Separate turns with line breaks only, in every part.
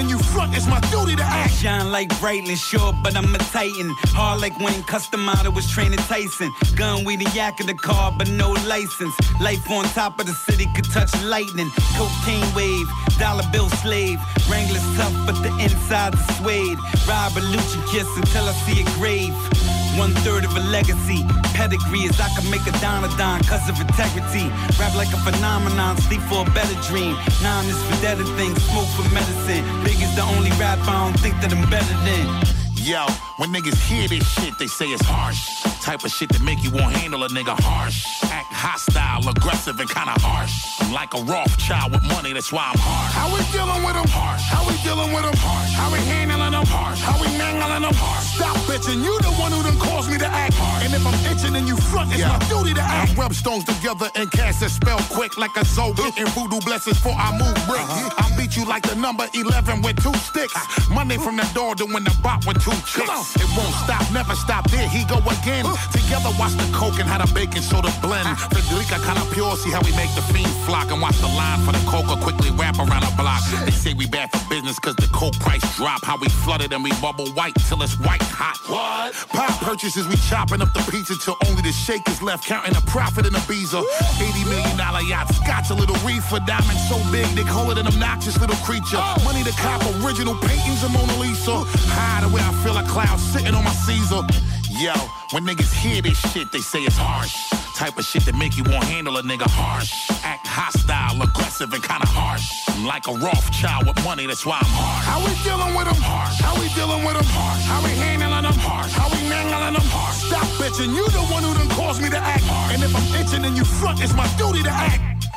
And you front, it's my duty to act.
Shine like brightly, sure, but I'm a titan. Hard like when Custom Model was training Tyson. Gun with the yak of the car, but no license. Life on top of the city could touch lightning. Cocaine wave, dollar bill slave. Wrangler's tough, but the inside inside's suede. Rob a Lucci kiss until I see a grave. One third of a legacy. Pedigree is I can make a don a don cause of integrity. Rap like a phenomenon, sleep for a better dream. Nine is for dead things, smoke for medicine. Big is the only rap I don't think that I'm better than.
Yo, when niggas hear this shit, they say it's harsh. Type of shit that make you won't handle a nigga harsh. Act hostile, aggressive, and kinda harsh. I'm like a Rothschild with money, that's why I'm harsh. How we dealing with them harsh? How we dealing with them harsh? How we handling them harsh? How we mangling them harsh? Stop bitching, you the one who done caused me to act harsh. And if I'm itching and you front, it's my duty to act. I rub stones together and cast a spell quick like a soul getting voodoo blessings before I move brick. Uh-huh. I beat you like the number 11 with two sticks. Ah. Money from the door to win the bot with two chicks. It won't stop, never stop. There he go again. Together watch the coke and how the baking soda blend. Federica kinda pure, see how we make the fiend flock and watch the line for the coca quickly wrap around the block. They say we bad for business cause the coke price drop. How we flooded and we bubble white till it's white hot. What? Pop purchases, we chopping up the pizza till only the shake is left, counting a profit in a Ibiza. 80 million dollar yacht, scotch a little reefer, diamond so big they call it an obnoxious little creature. Oh! Money to cop original paintings of Mona Lisa. High the way I feel a cloud sitting on my Caesar. Yo, when niggas hear this shit, they say it's harsh. Type of shit that make you won't handle a nigga harsh. Act hostile, aggressive, and kinda harsh. I'm like a Rothschild with money, that's why I'm harsh. How we dealing with them harsh? How we dealing with them harsh? How we handling them harsh? How we mangling them harsh? Stop bitching, you the one who done caused me to act. And if I'm itching and you front, it's my duty to act.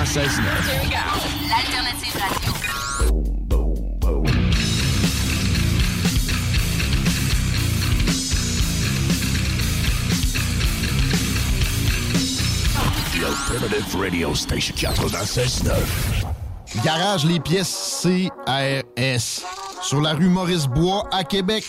L'alternative radio.
The Alternative Radio Station 96.9.
Garage les pièces CRS. Sur la rue Maurice-Bois à Québec.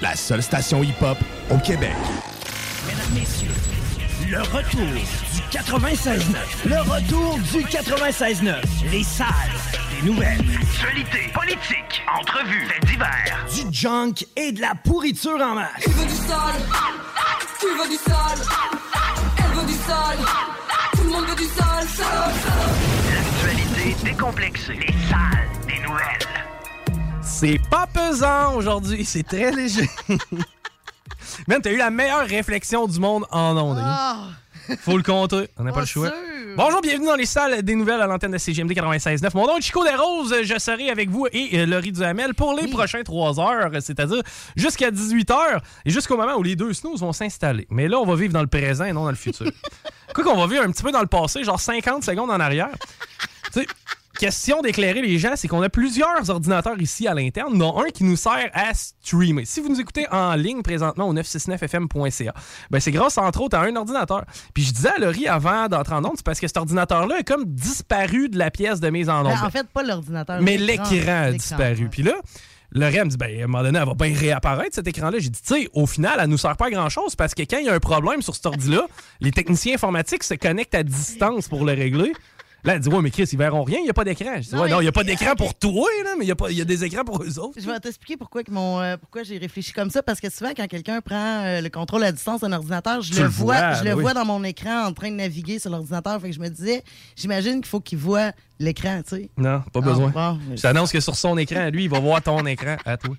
la seule station hip-hop au Québec.
Mesdames, Messieurs, le retour du 96.9. Le retour du 96.9. Les salles des nouvelles.
Actualité, politique, entrevues, faits divers.
Du junk et de la pourriture en masse.
Tu veux du sale? Tu veux du sale? Elle veut du sale? Tout le monde veut du sale, sale,
L'actualité décomplexée. Les salles des nouvelles.
C'est pas pesant aujourd'hui, c'est très léger. Man, t'as eu la meilleure réflexion du monde en ondes.
Ah.
Faut le compter, on n'a pas le choix. Bonjour, bienvenue dans les salles des nouvelles à l'antenne de CGMD 96.9. Mon nom est Chico Desroses, je serai avec vous et euh, Laurie Duhamel pour les prochains 3 heures, c'est-à-dire jusqu'à 18 heures et jusqu'au moment où les deux snooze vont s'installer. Mais là, on va vivre dans le présent et non dans le futur. Quoi qu'on va vivre un petit peu dans le passé, genre 50 secondes en arrière. tu sais, question d'éclairer les gens, c'est qu'on a plusieurs ordinateurs ici à l'interne, dont un qui nous sert à streamer. Si vous nous écoutez en ligne présentement au 969fm.ca, ben c'est grâce entre autres à un ordinateur. Puis je disais à Laurie avant d'entrer en onde, c'est parce que cet ordinateur-là est comme disparu de la pièce de mise en onde.
En fait, pas l'ordinateur.
Mais l'écran a disparu. Puis là, Laurie me dit, ben, à un moment donné, elle va bien réapparaître cet écran-là. J'ai dit, tu sais, au final, elle nous sert pas à grand-chose parce que quand il y a un problème sur cet ordi-là, les techniciens informatiques se connectent à distance pour le régler. Là, elle dit, ouais, mais Chris, ils verront rien, il n'y a pas d'écran. Je dis,
Non,
ouais, non, il n'y a pas d'écran pour toi, là, mais il y, a pas- il y a des écrans pour eux autres.
Je vais t'expliquer pourquoi, que mon, euh, pourquoi j'ai réfléchi comme ça. Parce que souvent, quand quelqu'un prend euh, le contrôle à distance d'un ordinateur, je
Tu
le
le
vois,
vois,
je
ben
le
oui.
vois dans mon écran en train de naviguer sur l'ordinateur. Fait que je me disais, j'imagine qu'il faut qu'il voit l'écran, tu sais.
Non, pas
Ah,
besoin.
bon, mais-
Je t'annonce que sur son écran, lui, il va voir ton écran à toi.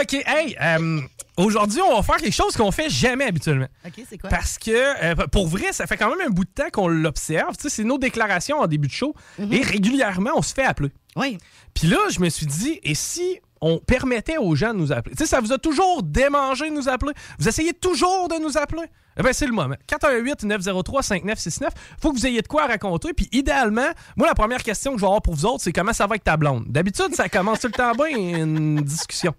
OK, hey, euh, aujourd'hui, on va faire quelque chose qu'on fait jamais habituellement.
OK, c'est quoi?
Parce que, euh, pour vrai, ça fait quand même un bout de temps qu'on l'observe. Tu sais, c'est nos déclarations en début de show.
Mhm.
Et régulièrement, on se fait appeler.
Oui.
Puis là, je me suis dit, et si on permettait aux gens de nous appeler? Tu sais, ça vous a toujours démangé de nous appeler? Vous essayez toujours de nous appeler? Eh bien, c'est le moment. 418-903-5969. Faut que vous ayez de quoi raconter. Puis idéalement, moi, la première question que je vais avoir pour vous autres, c'est comment ça va avec ta blonde? D'habitude, ça commence tout le temps bien, une discussion.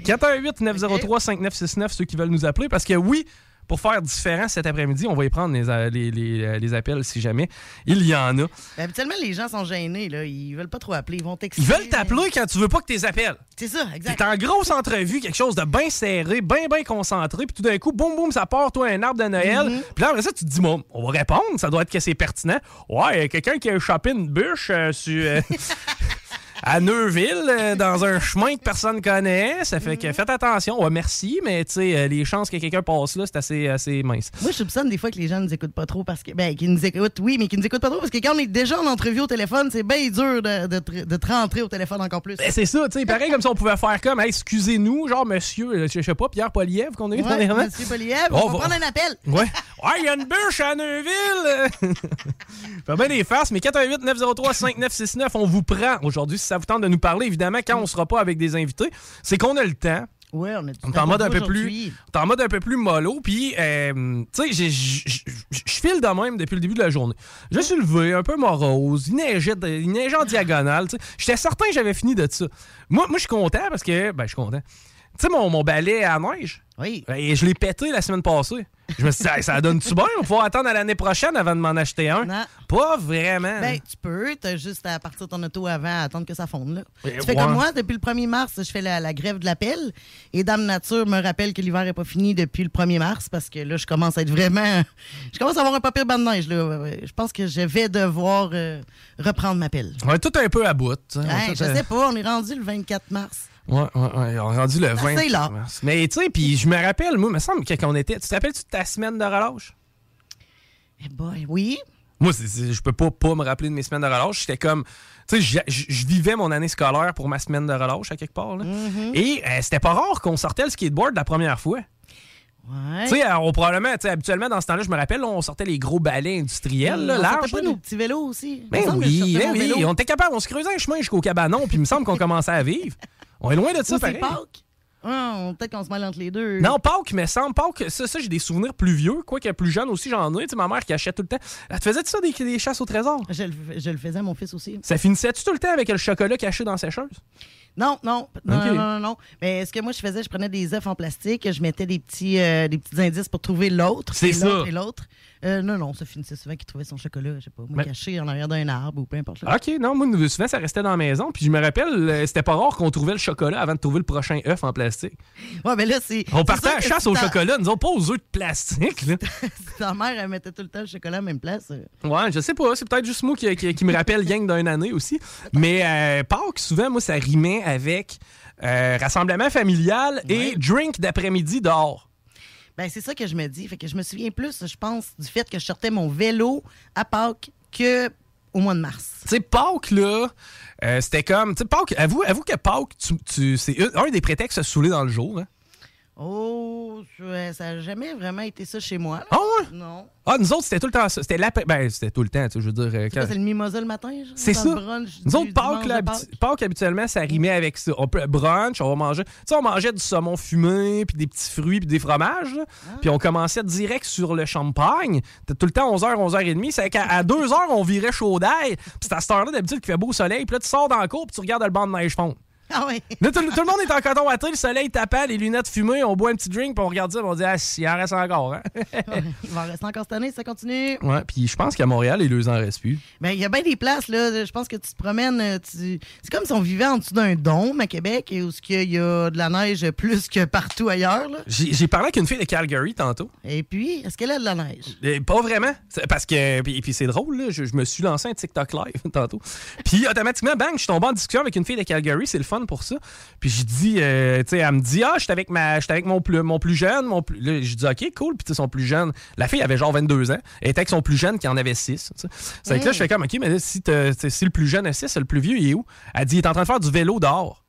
418-903-5969, ceux qui veulent nous appeler. Parce que oui, pour faire différent cet après-midi, on va y prendre les, a- les- les- les appels si jamais il y en a.
Ben, habituellement, les gens sont gênés, là. Ils veulent pas trop appeler. Ils vont texter.
Ils veulent t'appeler quand tu veux pas que tu les appelles.
C'est ça, exact.
T'es en grosse entrevue, quelque chose de bien serré, bien, bien concentré, puis tout d'un coup, boum, boum, ça part, toi, un arbre de Noël.
Mm-hmm.
Puis là, après ça, tu te dis, bon, on va répondre, ça doit être que c'est pertinent. Ouais, quelqu'un qui a échappé une bûche euh, sur. euh, à Neuville, euh, dans un chemin que personne connaît. Ça fait que faites attention. Ouais, merci, mais tu sais, euh, les chances que quelqu'un passe là, c'est assez, assez mince.
Moi, je soupçonne des fois que les gens nous écoutent pas trop parce que. Ben, qu'ils nous écoutent, oui, mais qu'ils nous écoutent pas trop parce que quand on est déjà en entrevue au téléphone, c'est bien dur de, de, te- de te rentrer au téléphone encore plus.
Ben, c'est ça, tu sais, pareil comme si on pouvait faire comme, hey, excusez-nous, genre monsieur, euh, je sais pas, Pierre Poliev qu'on a eu
Ouais,
dernièrement.
Monsieur Poliev,
Oh,
on va
va-
prendre un appel.
Ouais. Ouais, il y a une bûche à Neuville! Fait bien les farces, mais 418-903-5969, on vous prend aujourd'hui ça vous tente de nous parler. Évidemment, quand on sera pas avec des invités, c'est qu'on a le temps.
Ouais, on
est en mode un peu plus, on est en mode un peu plus mollo. Puis, euh, tu sais, je file de même depuis le début de la journée. Je suis levé, un peu morose, il neigeait, il neigeait en diagonale. J'étais certain que j'avais fini de ça. Moi, moi je suis content parce que, ben, je suis content. Tu sais, mon, mon balai à neige,
oui.
et je l'ai pété la semaine passée. Je me suis dit, Hey, ça donne-tu bien? On va attendre à l'année prochaine avant de m'en acheter un. Pas vraiment.
Ben, tu peux, t'as juste à partir de ton auto avant, à attendre que ça fonde. Là. Tu fais comme moi, depuis le 1er mars, je fais la, la grève de l'appel. Et Dame Nature me rappelle que l'hiver n'est pas fini depuis le 1er mars parce que là, je commence à être vraiment. Je commence à avoir un papier banc de neige. Là. Je pense que je vais devoir euh, reprendre ma pelle.
on est tout un peu à bout. tu
Hey,
tout,
je
euh,
sais pas, on est rendu le 24 mars.
Ouais, ouais, ouais. On est rendu le 20
assez là.
mars. Mais tu sais, puis je me rappelle, moi, il me semble que quand on était. Tu te rappelles-tu de ta semaine de relâche?
Eh boy, oui.
Moi, c'est- c'est- je peux pas, pas me rappeler de mes semaines de relâche. J'étais comme. Tu sais, je- vivais mon année scolaire pour ma semaine de relâche à quelque part. là.
Mm-hmm.
Et euh, c'était pas rare qu'on sortait le skateboard la première fois.
Ouais.
Tu sais, euh, on probablement, tu sais, habituellement, dans ce temps-là, je me rappelle, là, on sortait les gros balais industriels, là,
on sortait
larges.
pas
là.
nos petits vélos aussi. Il me
Ben
semble que je
oui,
sortais
ben
mon
oui,
vélo.
on était capable, on se creusait un chemin jusqu'au cabanon, puis il me semble qu'on commençait à vivre. On est loin de ça, pareil.
Pâques? On- Peut-être qu'on se mêle entre les deux.
Non, Pâques, mais semble Pâques, ça, ça j'ai des souvenirs plus vieux, quoi que plus jeune aussi, j'en ai. Tu sais, ma mère qui achète tout le temps. Elle te faisait ça des, des chasses au trésor?
Je le, je le faisais à mon fils aussi.
Ça finissait-tu tout le temps avec le chocolat caché dans la sécheuse?
Non, non, non, non, non, non. Mais ce que moi je faisais, je prenais des œufs en plastique, je mettais des petits, euh, des petits indices pour trouver l'autre.
C'est ça.
Et l'autre. Euh, non, non, ça finissait souvent qu'il trouvait son chocolat, je sais pas, moi,
Mais-
caché en arrière d'un arbre ou peu importe. là.
OK, non, moi, souvent, ça restait dans la maison. Puis je me rappelle, euh, c'était pas rare qu'on trouvait le chocolat avant de trouver le prochain œuf en plastique.
Ouais, mais là, c'est.
On partait à chasse au chocolat, nous autres, pas aux œufs de plastique. là.
si ta mère, elle mettait tout le temps le chocolat à la même place. euh,
Ouais, je sais pas. C'est peut-être juste moi qui, qui- qui me rappelle gang d'une année aussi. Mais euh, Pâques, souvent, moi, ça rimait avec euh, rassemblement familial et drink d'après-midi dehors.
Ben, c'est ça que je me dis. Fait que je me souviens plus, je pense, du fait que je sortais mon vélo à Pâques que au mois de mars.
Tu sais, Pâques, là, euh, c'était comme. Tu sais, Pâques, avoue, avoue que Pâques, tu, tu- c'est un, des prétextes à se saouler dans le jour. Hein.
Oh, ça n'a jamais vraiment été ça chez moi. là.
Ouais?
Non.
Ah, nous autres, c'était tout le temps ça. C'était l'après- Ben, c'était tout le temps, tu sais, je veux dire. euh,
C'est quoi,
quand-
c'est le mimosa le matin? genre,
C'est ça.
brunch
Nous autres, Pâques, là, Pâques, habituellement, ça rimait avec ça. On peut, brunch, on va manger. Tu sais, on mangeait du saumon fumé, puis des petits fruits, puis des fromages.
Ah.
Puis on commençait direct sur le champagne. C'était tout le temps 11h, 11h30. C'est qu'à à 2h, on virait chaud d'ail. Puis c'est à cette heure-là, d'habitude, qu'il fait beau soleil. Puis là, tu sors dans le cours, puis tu regardes le banc de neige fondre.
Ah oui.
Là, tout, tout le monde est en coton watté, le soleil tapant, les lunettes fumées, on boit un petit drink, puis on regarde ça, puis on dit, ah, il en reste encore, hein?
Il va en rester encore cette année, ça continue?
ouais, puis je pense qu'à Montréal, les deux en restent plus.
Ben, il y a bien des places, là. Je pense que tu te promènes. euh, tu- C'est comme si on vivait en dessous d'un dôme à Québec où il y a de la neige plus que partout ailleurs.
J'ai parlé avec une fille de Calgary tantôt.
Et puis, est-ce qu'elle a de la neige?
Eh, pas vraiment. C'est Parce que. Puis, puis c'est drôle, là, je, je me suis lancé un TikTok live tantôt. Puis automatiquement, bang, je suis tombé en discussion avec une fille de Calgary, c'est le fun pour ça. Puis j'ai dit, euh, tu sais, elle me dit, ah, j'étais avec, ma, j'étais avec mon, plus, mon plus jeune. Mon plus... Là, j'ai dit, ok, cool. Puis tu sais, son plus jeune. La fille avait genre 22 ans. Elle était avec son plus jeune qui en avait 6. C'est que là, je fais comme, ok, mais là, si, si le plus jeune a 6, le plus vieux, il est où? Elle dit, il est en train de faire du vélo dehors.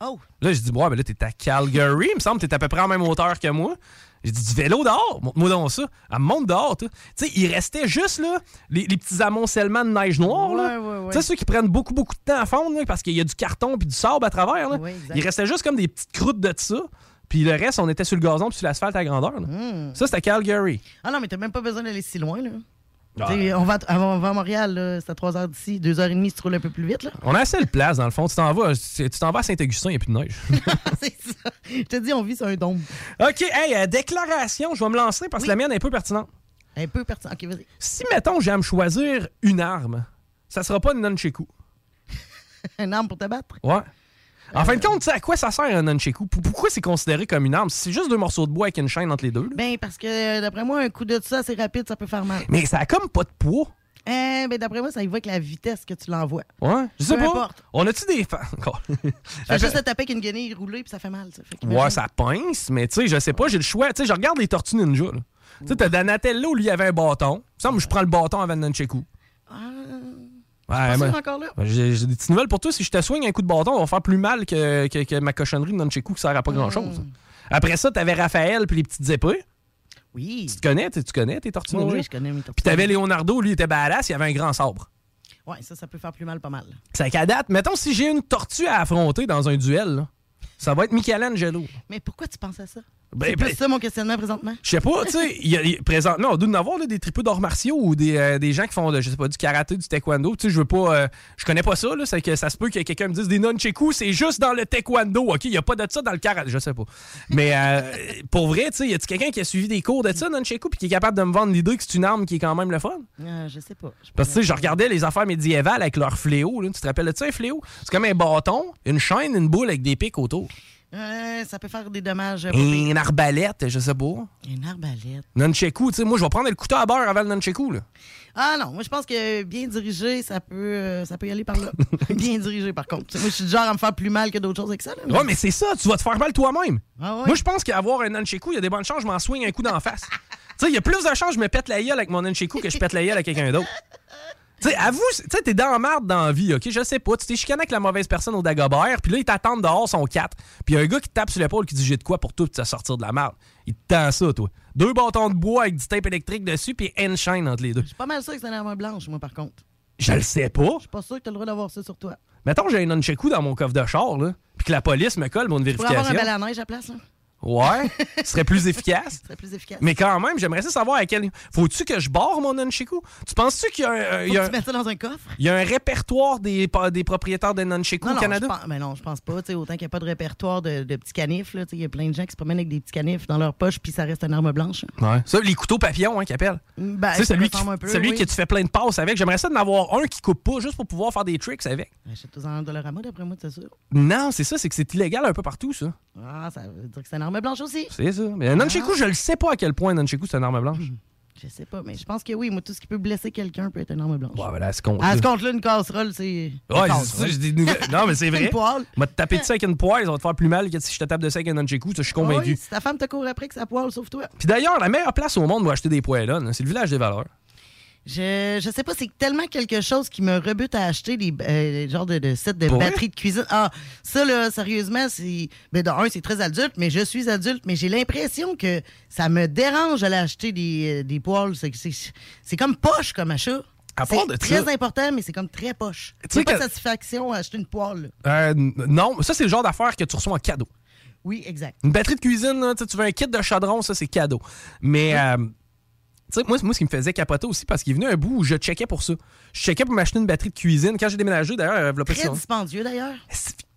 Oh!
Là, j'ai dit, ouais, mais là, t'es à Calgary. Il me semble que t'es à peu près en même hauteur que moi. J'ai dit, du vélo dehors? Montre-moi donc ça. Elle me monte dehors. Tu sais, il restait juste, là, les, les petits amoncellements de neige noire, là.
Ouais, ouais, ouais.
Tu sais, ceux qui prennent beaucoup, beaucoup de temps à fondre, là, parce qu'il y a du carton puis du sable à travers, là. Il restait juste comme des petites croûtes de ça. Puis le reste, on était sur le gazon puis sur l'asphalte à grandeur, là.
Hmm.
Ça, c'était Calgary.
Ah non, mais t'as même pas besoin d'aller si loin, là.
Ah.
On, va, à- on va à Montréal, c'est à 3 heures d'ici, 2h30 si tu roules un peu plus vite. Là.
On a assez de place, dans le fond. Tu t'en vas, tu t'en vas à Saint-Augustin, il n'y a plus de neige.
Je te dis, on vit sur un dôme.
OK, hey, euh, déclaration, je vais me lancer parce que la mienne est un peu pertinente.
Un peu pertinent. OK, vas-y.
Si, mettons, j'ai à me choisir une arme, ça sera pas une nunchaku.
Un arme pour te battre?
Ouais. En fin de compte, tu sais, à quoi ça sert un nunchaku? Pourquoi c'est considéré comme une arme? C'est juste deux morceaux de bois avec une chaîne entre les deux. là.
Ben, parce que euh, d'après moi, un coup de ça, c'est rapide, ça peut faire mal.
Mais ça a comme pas de poids.
Eh, ben d'après moi, ça y va avec la vitesse que tu l'envoies.
Ouais, je sais
Peu
pas.
importe.
On a-tu des fans?
Juste te taper avec une guenille roulée puis ça fait mal. Ça. Fait.
Ouais, ça pince, mais tu sais, je sais pas, j'ai le choix. Tu sais, je regarde les Tortues Ninja. Tu sais, t'as Donatello, lui, il avait un bâton. Il me semble je prends le bâton avant Nunchaku. Ouais,
sûr encore là.
Ben, J'ai des petites nouvelles pour toi. Si je te soigne un coup de bâton, on va faire plus mal que, que, que ma cochonnerie de Nunchaku qui sert à pas grand-chose. Après ça, t'avais Raphaël puis les petites épées.
Oui.
Tu te connais, tu connais tes Tortues
Oui, je connais mes tortues.
Puis t'avais Leonardo, lui, il était badass, il avait un grand sabre.
Ouais, ça, ça peut faire plus mal pas mal.
C'est qu'à date, mettons, si j'ai une tortue à affronter dans un duel, là, ça va être Michelangelo.
Mais pourquoi tu penses à ça?
Ben,
c'est
ben-
ça mon questionnement présentement?
Je sais pas, tu sais, présentement, on doit en avoir là, des tripeux d'arts martiaux ou des, euh, des gens qui font, de, je sais pas, du karaté, du taekwondo. Tu sais, je veux pas, euh, je connais pas ça, là, c'est que ça se peut que quelqu'un me dise des nunchakus, c'est juste dans le taekwondo, ok? Il y a pas de ça dans le karaté, je sais pas. Mais euh, pour vrai, tu sais, y a-tu quelqu'un qui a suivi des cours de ça, nunchaku, puis qui est capable de me vendre l'idée que c'est une arme qui est quand même le fun?
Euh, je sais pas.
Parce que tu sais, je regardais les affaires médiévales avec leur fléau, là. Tu te rappelles de ça, un fléau? C'est comme un bâton, une chaîne, une boule avec des pics autour.
Euh, ça peut faire des dommages. euh.
Une arbalète, je sais pas.
Une arbalète.
Nunchaku, tu sais, moi, je vais prendre le couteau à beurre avant le nunchaku, là.
Ah non, moi je pense que bien dirigé, ça peut, euh, ça peut y aller par là. bien dirigé par contre. Moi je suis du genre à me faire plus mal que d'autres choses avec ça. Là,
Ouais, mais c'est ça, tu vas te faire mal toi-même.
Ah ouais?
Moi, je pense qu'avoir un nunchaku, il y a des bonnes chances, je m'en soigne un coup d'en face. tu sais, il y a plus de chances que je me pète la gueule avec mon nunchaku que je pète la gueule avec quelqu'un d'autre. Tu sais, avoue, tu sais, t'es dans la merde dans la vie, OK? Je sais pas. Tu t'es chicané avec la mauvaise personne au Dagobert, puis là, ils t'attendent dehors, sont quatre. Puis il y a un gars qui te tape sur l'épaule qui dit J'ai de quoi pour toi, puis tu vas sortir de la merde. Il te tend ça, toi. Deux bâtons de bois avec du tape électrique dessus, puis une chaîne entre les deux.
Je suis pas mal sûr que c'est une arme blanche, moi par contre.
Je le sais pas.
Je suis pas sûr que t'as le droit d'avoir ça sur toi.
Mettons, j'ai un nunchaku dans mon coffre de char, là, puis que la police me colle mon
Tu pourrais avoir un
vérification.
bel à neige à place, là.
Ouais, ce serait plus efficace.
Ce serait plus efficace.
Mais quand même, j'aimerais ça savoir à quel. Faut-tu que je barre mon nunchaku? Tu penses-tu qu'il y a un, euh,
Faut
y
que
a un-
tu mettes ça dans un coffre?
il y a un répertoire des, des propriétaires de nunchaku
Non,
au
non,
Canada?
pense, mais non, je pense pas. Tu sais, autant qu'il n'y a pas de répertoire de, de petits canifs. là, tu sais, Il y a plein de gens qui se promènent avec des petits canifs dans leur poche, puis ça reste une arme blanche.
Ouais. Ça, les couteaux papillons, hein, qu'ils appellent.
Ben,
tu sais,
ça
celui, qui,
peu,
celui
oui.
que tu fais plein de passes avec. J'aimerais ça d'en avoir un qui coupe pas, juste pour pouvoir faire des tricks avec.
Achète-toi un Dollarama, d'après moi, c'est sûr.
Non, c'est ça, c'est que c'est illégal un peu partout, ça.
Ah, ça veut dire que c'est une arme blanche aussi.
C'est ça. Mais un nunchaku, je le sais pas à quel point un nunchaku, c'est une arme blanche.
Je sais pas, mais je pense que oui. Moi, tout ce qui peut blesser quelqu'un peut être une arme blanche.
Ouais, là, c'est con.
À ce compte-là, une casserole, c'est.
Ouais, c'est ça, des nouvelles. Non, mais c'est vrai.
Une poêle.
Moi, te taper dessus avec une poêle, ça va te faire plus mal que si je te tape dessus avec un nunchaku, ça, je suis
Ah
convaincu.
oui, si ta femme te court après que ça poêle, sauf toi.
Puis d'ailleurs, la meilleure place au monde pour acheter des poêlons, c'est le village des valeurs.
Je, je sais pas, c'est tellement quelque chose qui me rebute à acheter des euh, genres de, de sets de
Pour
batteries de cuisine. Ah, ça, là, sérieusement, c'est. Ben, de un, c'est très adulte, mais je suis adulte, mais j'ai l'impression que ça me dérange d'aller acheter des, euh, des poêles. C'est, comme poche comme achat. C'est très
ça-
important, mais c'est comme très poche.
Tu
pas de satisfaction à acheter une poêle.
Euh, non, ça, c'est le genre d'affaire que tu reçois en cadeau.
Oui, exact.
Une batterie de cuisine, là, tu veux un kit de chaudron, ça, c'est cadeau. Mais, euh, sais, moi, moi, ce qui me faisait capoter aussi, parce qu'il est venu un bout où je checkais pour ça. Je checkais pour m'acheter une batterie de cuisine. Quand j'ai déménagé, d'ailleurs, euh, v'là pas si
Très dispendieux, d'ailleurs.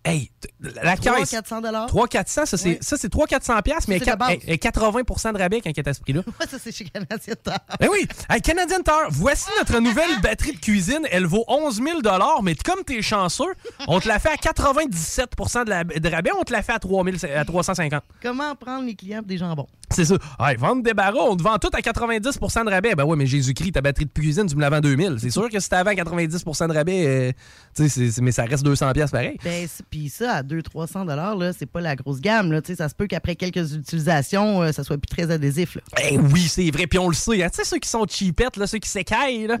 Hey, la
300,
caisse.
400 dollars.
300-400, ça, c'est
Ouais.
ça, c'est 300-400$, piastres, mais
c'est la base.
elle- elle- 80 de rabais quand elle est à ce prix-là.
Ouais, ça, c'est chez Canadien Tire.
Ben oui! Hey, Canadian Tire, voici notre nouvelle batterie de cuisine. Elle vaut 11 000 mais comme t'es chanceux, on te la fait à 97 de, la, de rabais, on te la fait à, 3 000 à 350.
Comment prendre les clients pour des jambons?
C'est ça. Hey, vendre des barreaux, on te vend tout à 90% de rabais. Ben ouais, mais Jésus-Christ, ta batterie de cuisine, tu me la vends 2000. C'est sûr que si t'avais à 90% de rabais, euh, tu sais, mais ça reste 200 pièces pareil.
Ben, puis ça, à 200-300 là, c'est pas la grosse gamme. Là, Tu sais, ça se peut qu'après quelques utilisations, euh, ça soit plus très adhésif. Là,
Ben oui, c'est vrai, puis on le sait. hein. Tu sais, ceux qui sont cheapettes, là, ceux qui s'écaillent, là.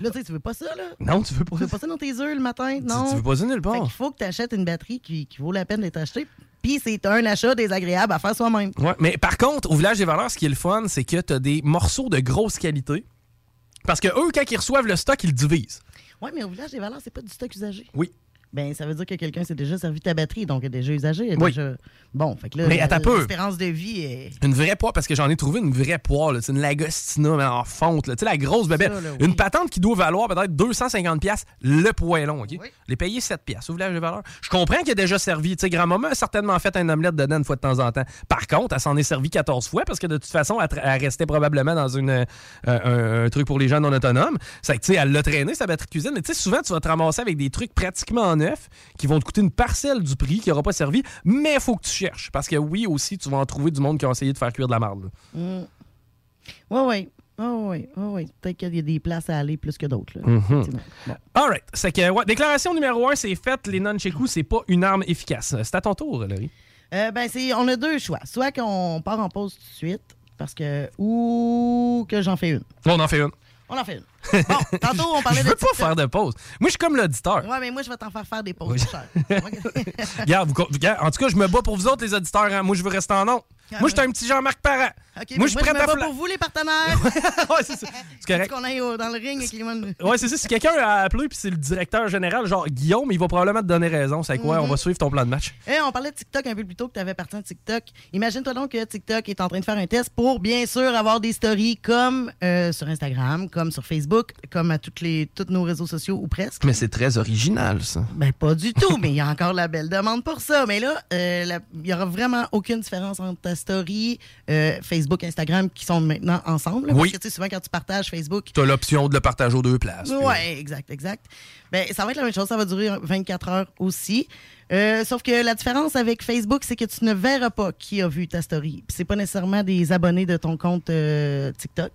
là tu sais, tu veux pas ça, là?
Non, tu veux pas.
Tu veux pas ça dans tes œufs le matin? Non?
tu veux pas ça nulle part.
Fait qu'il faut que tu achètes une batterie qui, qui vaut la peine d'être achetée. Puis c'est un achat désagréable à faire soi-même.
Ouais, mais par contre, au village des valeurs, ce qui est le fun, c'est que tu as des morceaux de grosse qualité. Parce que eux, quand ils reçoivent le stock, ils le divisent.
Oui, mais au village des valeurs, c'est pas du stock usagé.
Oui.
Ben, ça veut dire que quelqu'un s'est déjà servi ta batterie, donc elle est déjà usagée.
Oui.
déjà- Bon, fait que là, l'espérance de vie est.
Une vraie poire, parce que j'en ai trouvé une vraie poire. là. C'est une Lagostina, mais en fonte. là. Tu sais, la grosse bébête.
Ça, là, oui.
Une patente qui doit valoir peut-être 250$ piastres le poêlon. OK? Les payer 7$ piastres au village des valeurs. Je comprends qu'il a déjà servi. Tu sais, grand-maman a certainement fait un omelette dedans une fois de temps en temps. Par contre, elle s'en est servi 14 fois parce que de toute façon, elle, restait probablement dans une, euh, un, un truc pour les gens non autonomes. C'est que, tu sais, elle l'a traîné, sa batterie de cuisine. Mais tu sais, souvent, tu vas te ramasser avec des trucs pratiquement neufs qui vont te coûter une parcelle du prix qui n'aura pas servi. Mais il faut que tu cherches. Parce que oui, aussi, tu vas en trouver du monde qui a essayé de faire cuire de la marde. là.
Mm. Oh oui, oh oui. Peut-être qu'il y a des places à aller plus que d'autres. Effectivement. Bon.
All right. C'est que, ouais, déclaration numéro un, c'est faite. Les nunchakus, c'est pas une arme efficace. C'est à ton tour, Laurie.
Euh, ben, c'est, on a deux choix. Soit qu'on part en pause tout de suite, parce que. Ou que j'en fais une.
On en fait une.
On en fait une. Bon, tantôt, on parlait
Je
de.
veux pas faire de pause. Moi, je suis comme l'auditeur.
Ouais, mais moi, je vais t'en faire faire des pauses.
Regarde, en tout cas, je me bats pour vous autres, les auditeurs. hein. Moi, je veux rester en nom. Moi, je suis un petit Jean-Marc Parent. Moi, je suis prêt à
pour vous, les partenaires.
ouais, c'est ça. C'est correct.
qu'on aille dans le ring avec
Ouais, c'est ça. Si quelqu'un a appelé puis c'est le directeur général, genre Guillaume, il va probablement te donner raison. C'est quoi? On va suivre ton plan de match.
Eh, on parlait de TikTok un peu plus tôt que tu avais parti de TikTok. Imagine-toi donc que TikTok est en train de faire un test pour bien sûr avoir des stories comme euh, sur Instagram, comme sur Facebook, comme à toutes les, tous nos réseaux sociaux ou presque.
Mais c'est très original, ça.
Ben, pas du tout, mais il y a encore la belle demande pour ça. Mais là, euh, il n'y aura vraiment aucune différence entre ta story, euh, Facebook, Instagram qui sont maintenant ensemble. là.
Oui.
Parce que tu sais, souvent, quand tu partages Facebook,
Tu as l'option de le partager aux deux places. puis-
Ouais, exact, exact. Ben, ça va être la même chose, ça va durer 24 heures aussi. Euh, sauf que la différence avec Facebook, c'est que tu ne verras pas qui a vu ta story. Puis c'est pas nécessairement des abonnés de ton compte euh, TikTok.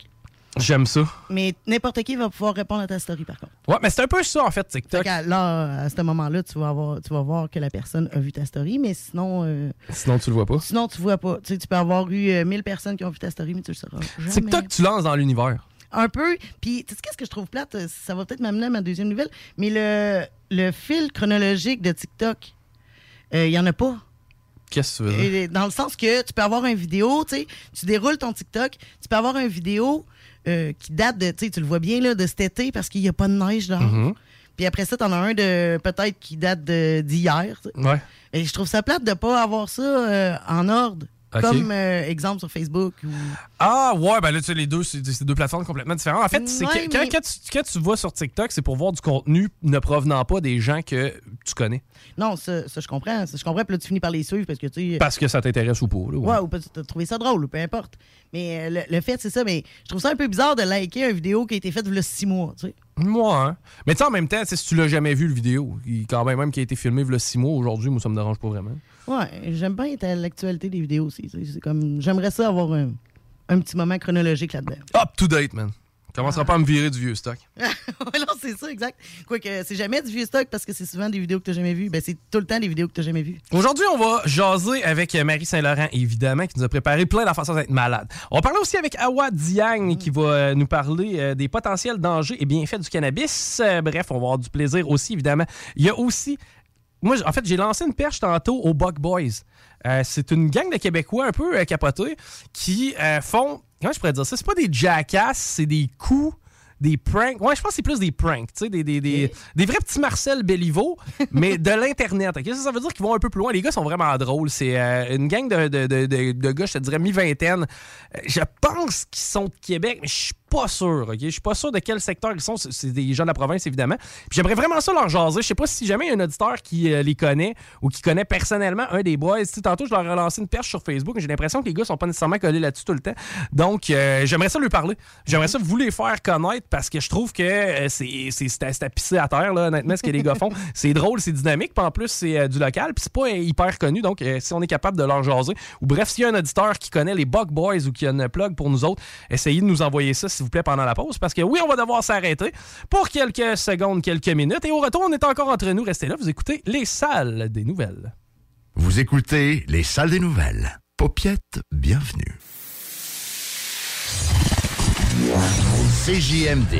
J'aime ça.
Mais n'importe qui va pouvoir répondre à ta story, par contre.
Ouais, mais c'est un peu ça, en fait, TikTok.
Fait là, à ce moment-là, tu vas, avoir, tu vas voir que la personne a vu ta story, mais sinon, euh,
Sinon, tu le vois pas.
sinon tu vois pas. Tu sais, tu peux avoir eu euh, 1000 personnes qui ont vu ta story, mais tu le sauras jamais.
TikTok, tu lances dans l'univers.
Un peu. Puis, tu sais, qu'est-ce que je trouve plate? Euh, Ça va peut-être m'amener à ma deuxième nouvelle. Mais le, le fil chronologique de TikTok, il n'y en a pas.
Qu'est-ce que tu veux dire?
Dans le sens que tu peux avoir une vidéo, tu sais, tu déroules ton TikTok, tu peux avoir une vidéo euh, qui date de, tu sais, tu le vois bien, là, de cet été parce qu'il n'y a pas de neige dehors.
Mhm.
Puis après ça, tu en as un de peut-être qui date d'hier.
Ouais.
Et je trouve ça plate de ne pas avoir ça euh, en ordre. Comme euh, exemple sur Facebook. Ou...
Ah, ouais, ben là, tu sais, les deux, c'est deux plateformes complètement différentes. En fait, c'est
Ouais,
que- quand,
mais-
quand tu, quand tu vas sur TikTok, c'est pour voir du contenu ne provenant pas des gens que tu connais.
Non, ça, ça, je comprends. Ça, je comprends. Puis là, tu finis par les suivre parce que tu.
Parce que ça t'intéresse ou pas. là, ouais.
Ouais, ou peut-être t'as trouvé ça drôle, ou peu importe. Mais euh, le, le fait, c'est ça. Mais je trouve ça un peu bizarre de liker une vidéo qui a été faite il y a six mois, tu sais.
Moi, hein. Mais tu sais, en même temps, si tu l'as jamais vu, le vidéo, il, quand même, même qui a été filmé il y a six mois, aujourd'hui, moi, ça me dérange pas vraiment.
Ouais, j'aime bien être à l'actualité des vidéos aussi. C'est comme, j'aimerais ça avoir un, un petit moment chronologique là-dedans.
Up to date, man. Commencera pas à me virer du vieux stock.
non, c'est ça, exact. Quoique, c'est jamais du vieux stock parce que c'est souvent des vidéos que t'as jamais vues. Ben, c'est tout le temps des vidéos que t'as jamais vues.
Aujourd'hui, on va jaser avec Marie Saint-Laurent, évidemment, qui nous a préparé plein d'affaires sans être malade. On va parler aussi avec Awa Diang, qui va euh, nous parler euh, des potentiels dangers et bienfaits du cannabis. Euh, bref, on va avoir du plaisir aussi, évidemment. Il y a aussi... Moi, en fait, j'ai lancé une perche tantôt aux Buck Boys. Euh, c'est une gang de Québécois un peu euh, capotés qui euh, font... Comment je pourrais dire ça? C'est pas des jackass, c'est des coups des pranks. Ouais, je pense que c'est plus des pranks, tu sais, des, des, des, des vrais petits Marcel Béliveau, mais de l'Internet. Ça, ça veut dire qu'ils vont un peu plus loin. Les gars sont vraiment drôles. C'est euh, une gang de, de, de, de- de gars, je te dirais, mi-vingtaine. Euh, Je pense qu'ils sont de Québec, mais je suis pas sûr. ok? Je suis pas sûr de quel secteur ils sont. C'est- des gens de la province, évidemment. Puis j'aimerais vraiment ça leur jaser. Je sais pas si jamais il y a un auditeur qui euh, les connaît ou qui connaît personnellement un des boys. Tu sais, tantôt, je leur ai lancé une perche sur Facebook, j'ai l'impression que les gars sont pas nécessairement collés là-dessus tout le temps. Donc, euh, j'aimerais ça lui parler. J'aimerais ça vous les faire connaître parce que je trouve que euh, c'est à, à pisser à terre, là, honnêtement, ce que les gars font. C'est drôle, c'est dynamique, puis en plus, c'est du local, puis c'est pas hyper connu. Donc, si on est capable de leur jaser, ou bref, s'il y a un auditeur qui connaît les Bug Boys ou qui a une plug pour nous autres, essayez de nous envoyer ça, vous plaît, pendant la pause, parce que oui, on va devoir s'arrêter pour quelques secondes, quelques minutes. Et au retour, on est encore entre nous. Restez là, vous écoutez les salles des nouvelles.
Vous écoutez les salles des nouvelles. Paupiette, bienvenue. CJMD.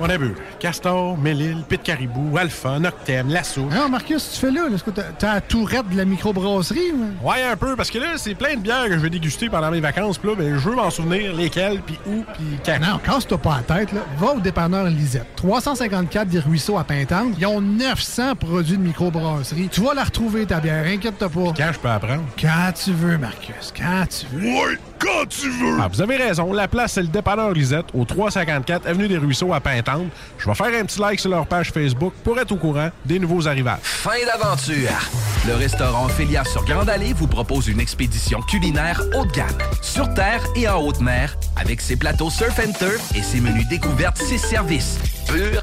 On a vu. Castor, Mélile, Pit Caribou, Alpha, Noctem, Lasso.
Non, Marcus, tu fais là. Est-ce que t'as- la tourette de la microbrasserie? ou?
Ouais, un peu, parce que là, c'est plein de bières que je vais déguster pendant mes vacances. Puis là, ben, je veux m'en souvenir lesquelles, puis où, puis quand.
Non, casse-toi pas la tête. Là. Va au dépanneur Lisette. 354 des Ruisseaux à Pintante. Ils ont 900 produits de microbrasserie. Tu vas la retrouver, ta bière. Inquiète-toi pas.
Quand je peux apprendre?
Quand tu veux, Marcus. Quand tu veux.
Ouais, quand tu veux! Ah, vous avez raison. La place, c'est le dépanneur Lisette, au 354 Avenue des Ruisseaux à Pintante. Je vais faire un petit like sur leur page Facebook pour être au courant des nouveaux arrivages.
Fin d'aventure! Le restaurant Ophélia sur Grande Allée vous propose une expédition culinaire haut de gamme, sur terre et en haute mer, avec ses plateaux surf and turf et ses menus découvertes, ses services. Pur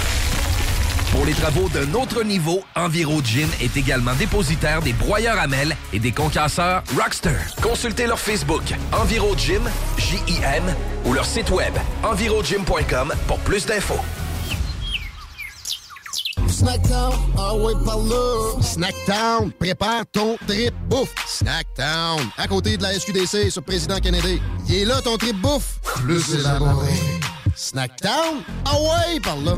Pour les travaux d'un autre niveau, Enviro Gym est également dépositaire des broyeurs à mêles et des concasseurs Rockster. Consultez leur Facebook Enviro Gym, J-I-M, ou leur site web envirogym.com pour plus d'infos.
Snackdown, ah ouais, par là. Snackdown, prépare ton trip bouffe. Snackdown, à côté de la SQDC sur Président Kennedy. Il est là ton trip bouffe. Plus élaboré. Snackdown, ah ouais, par là.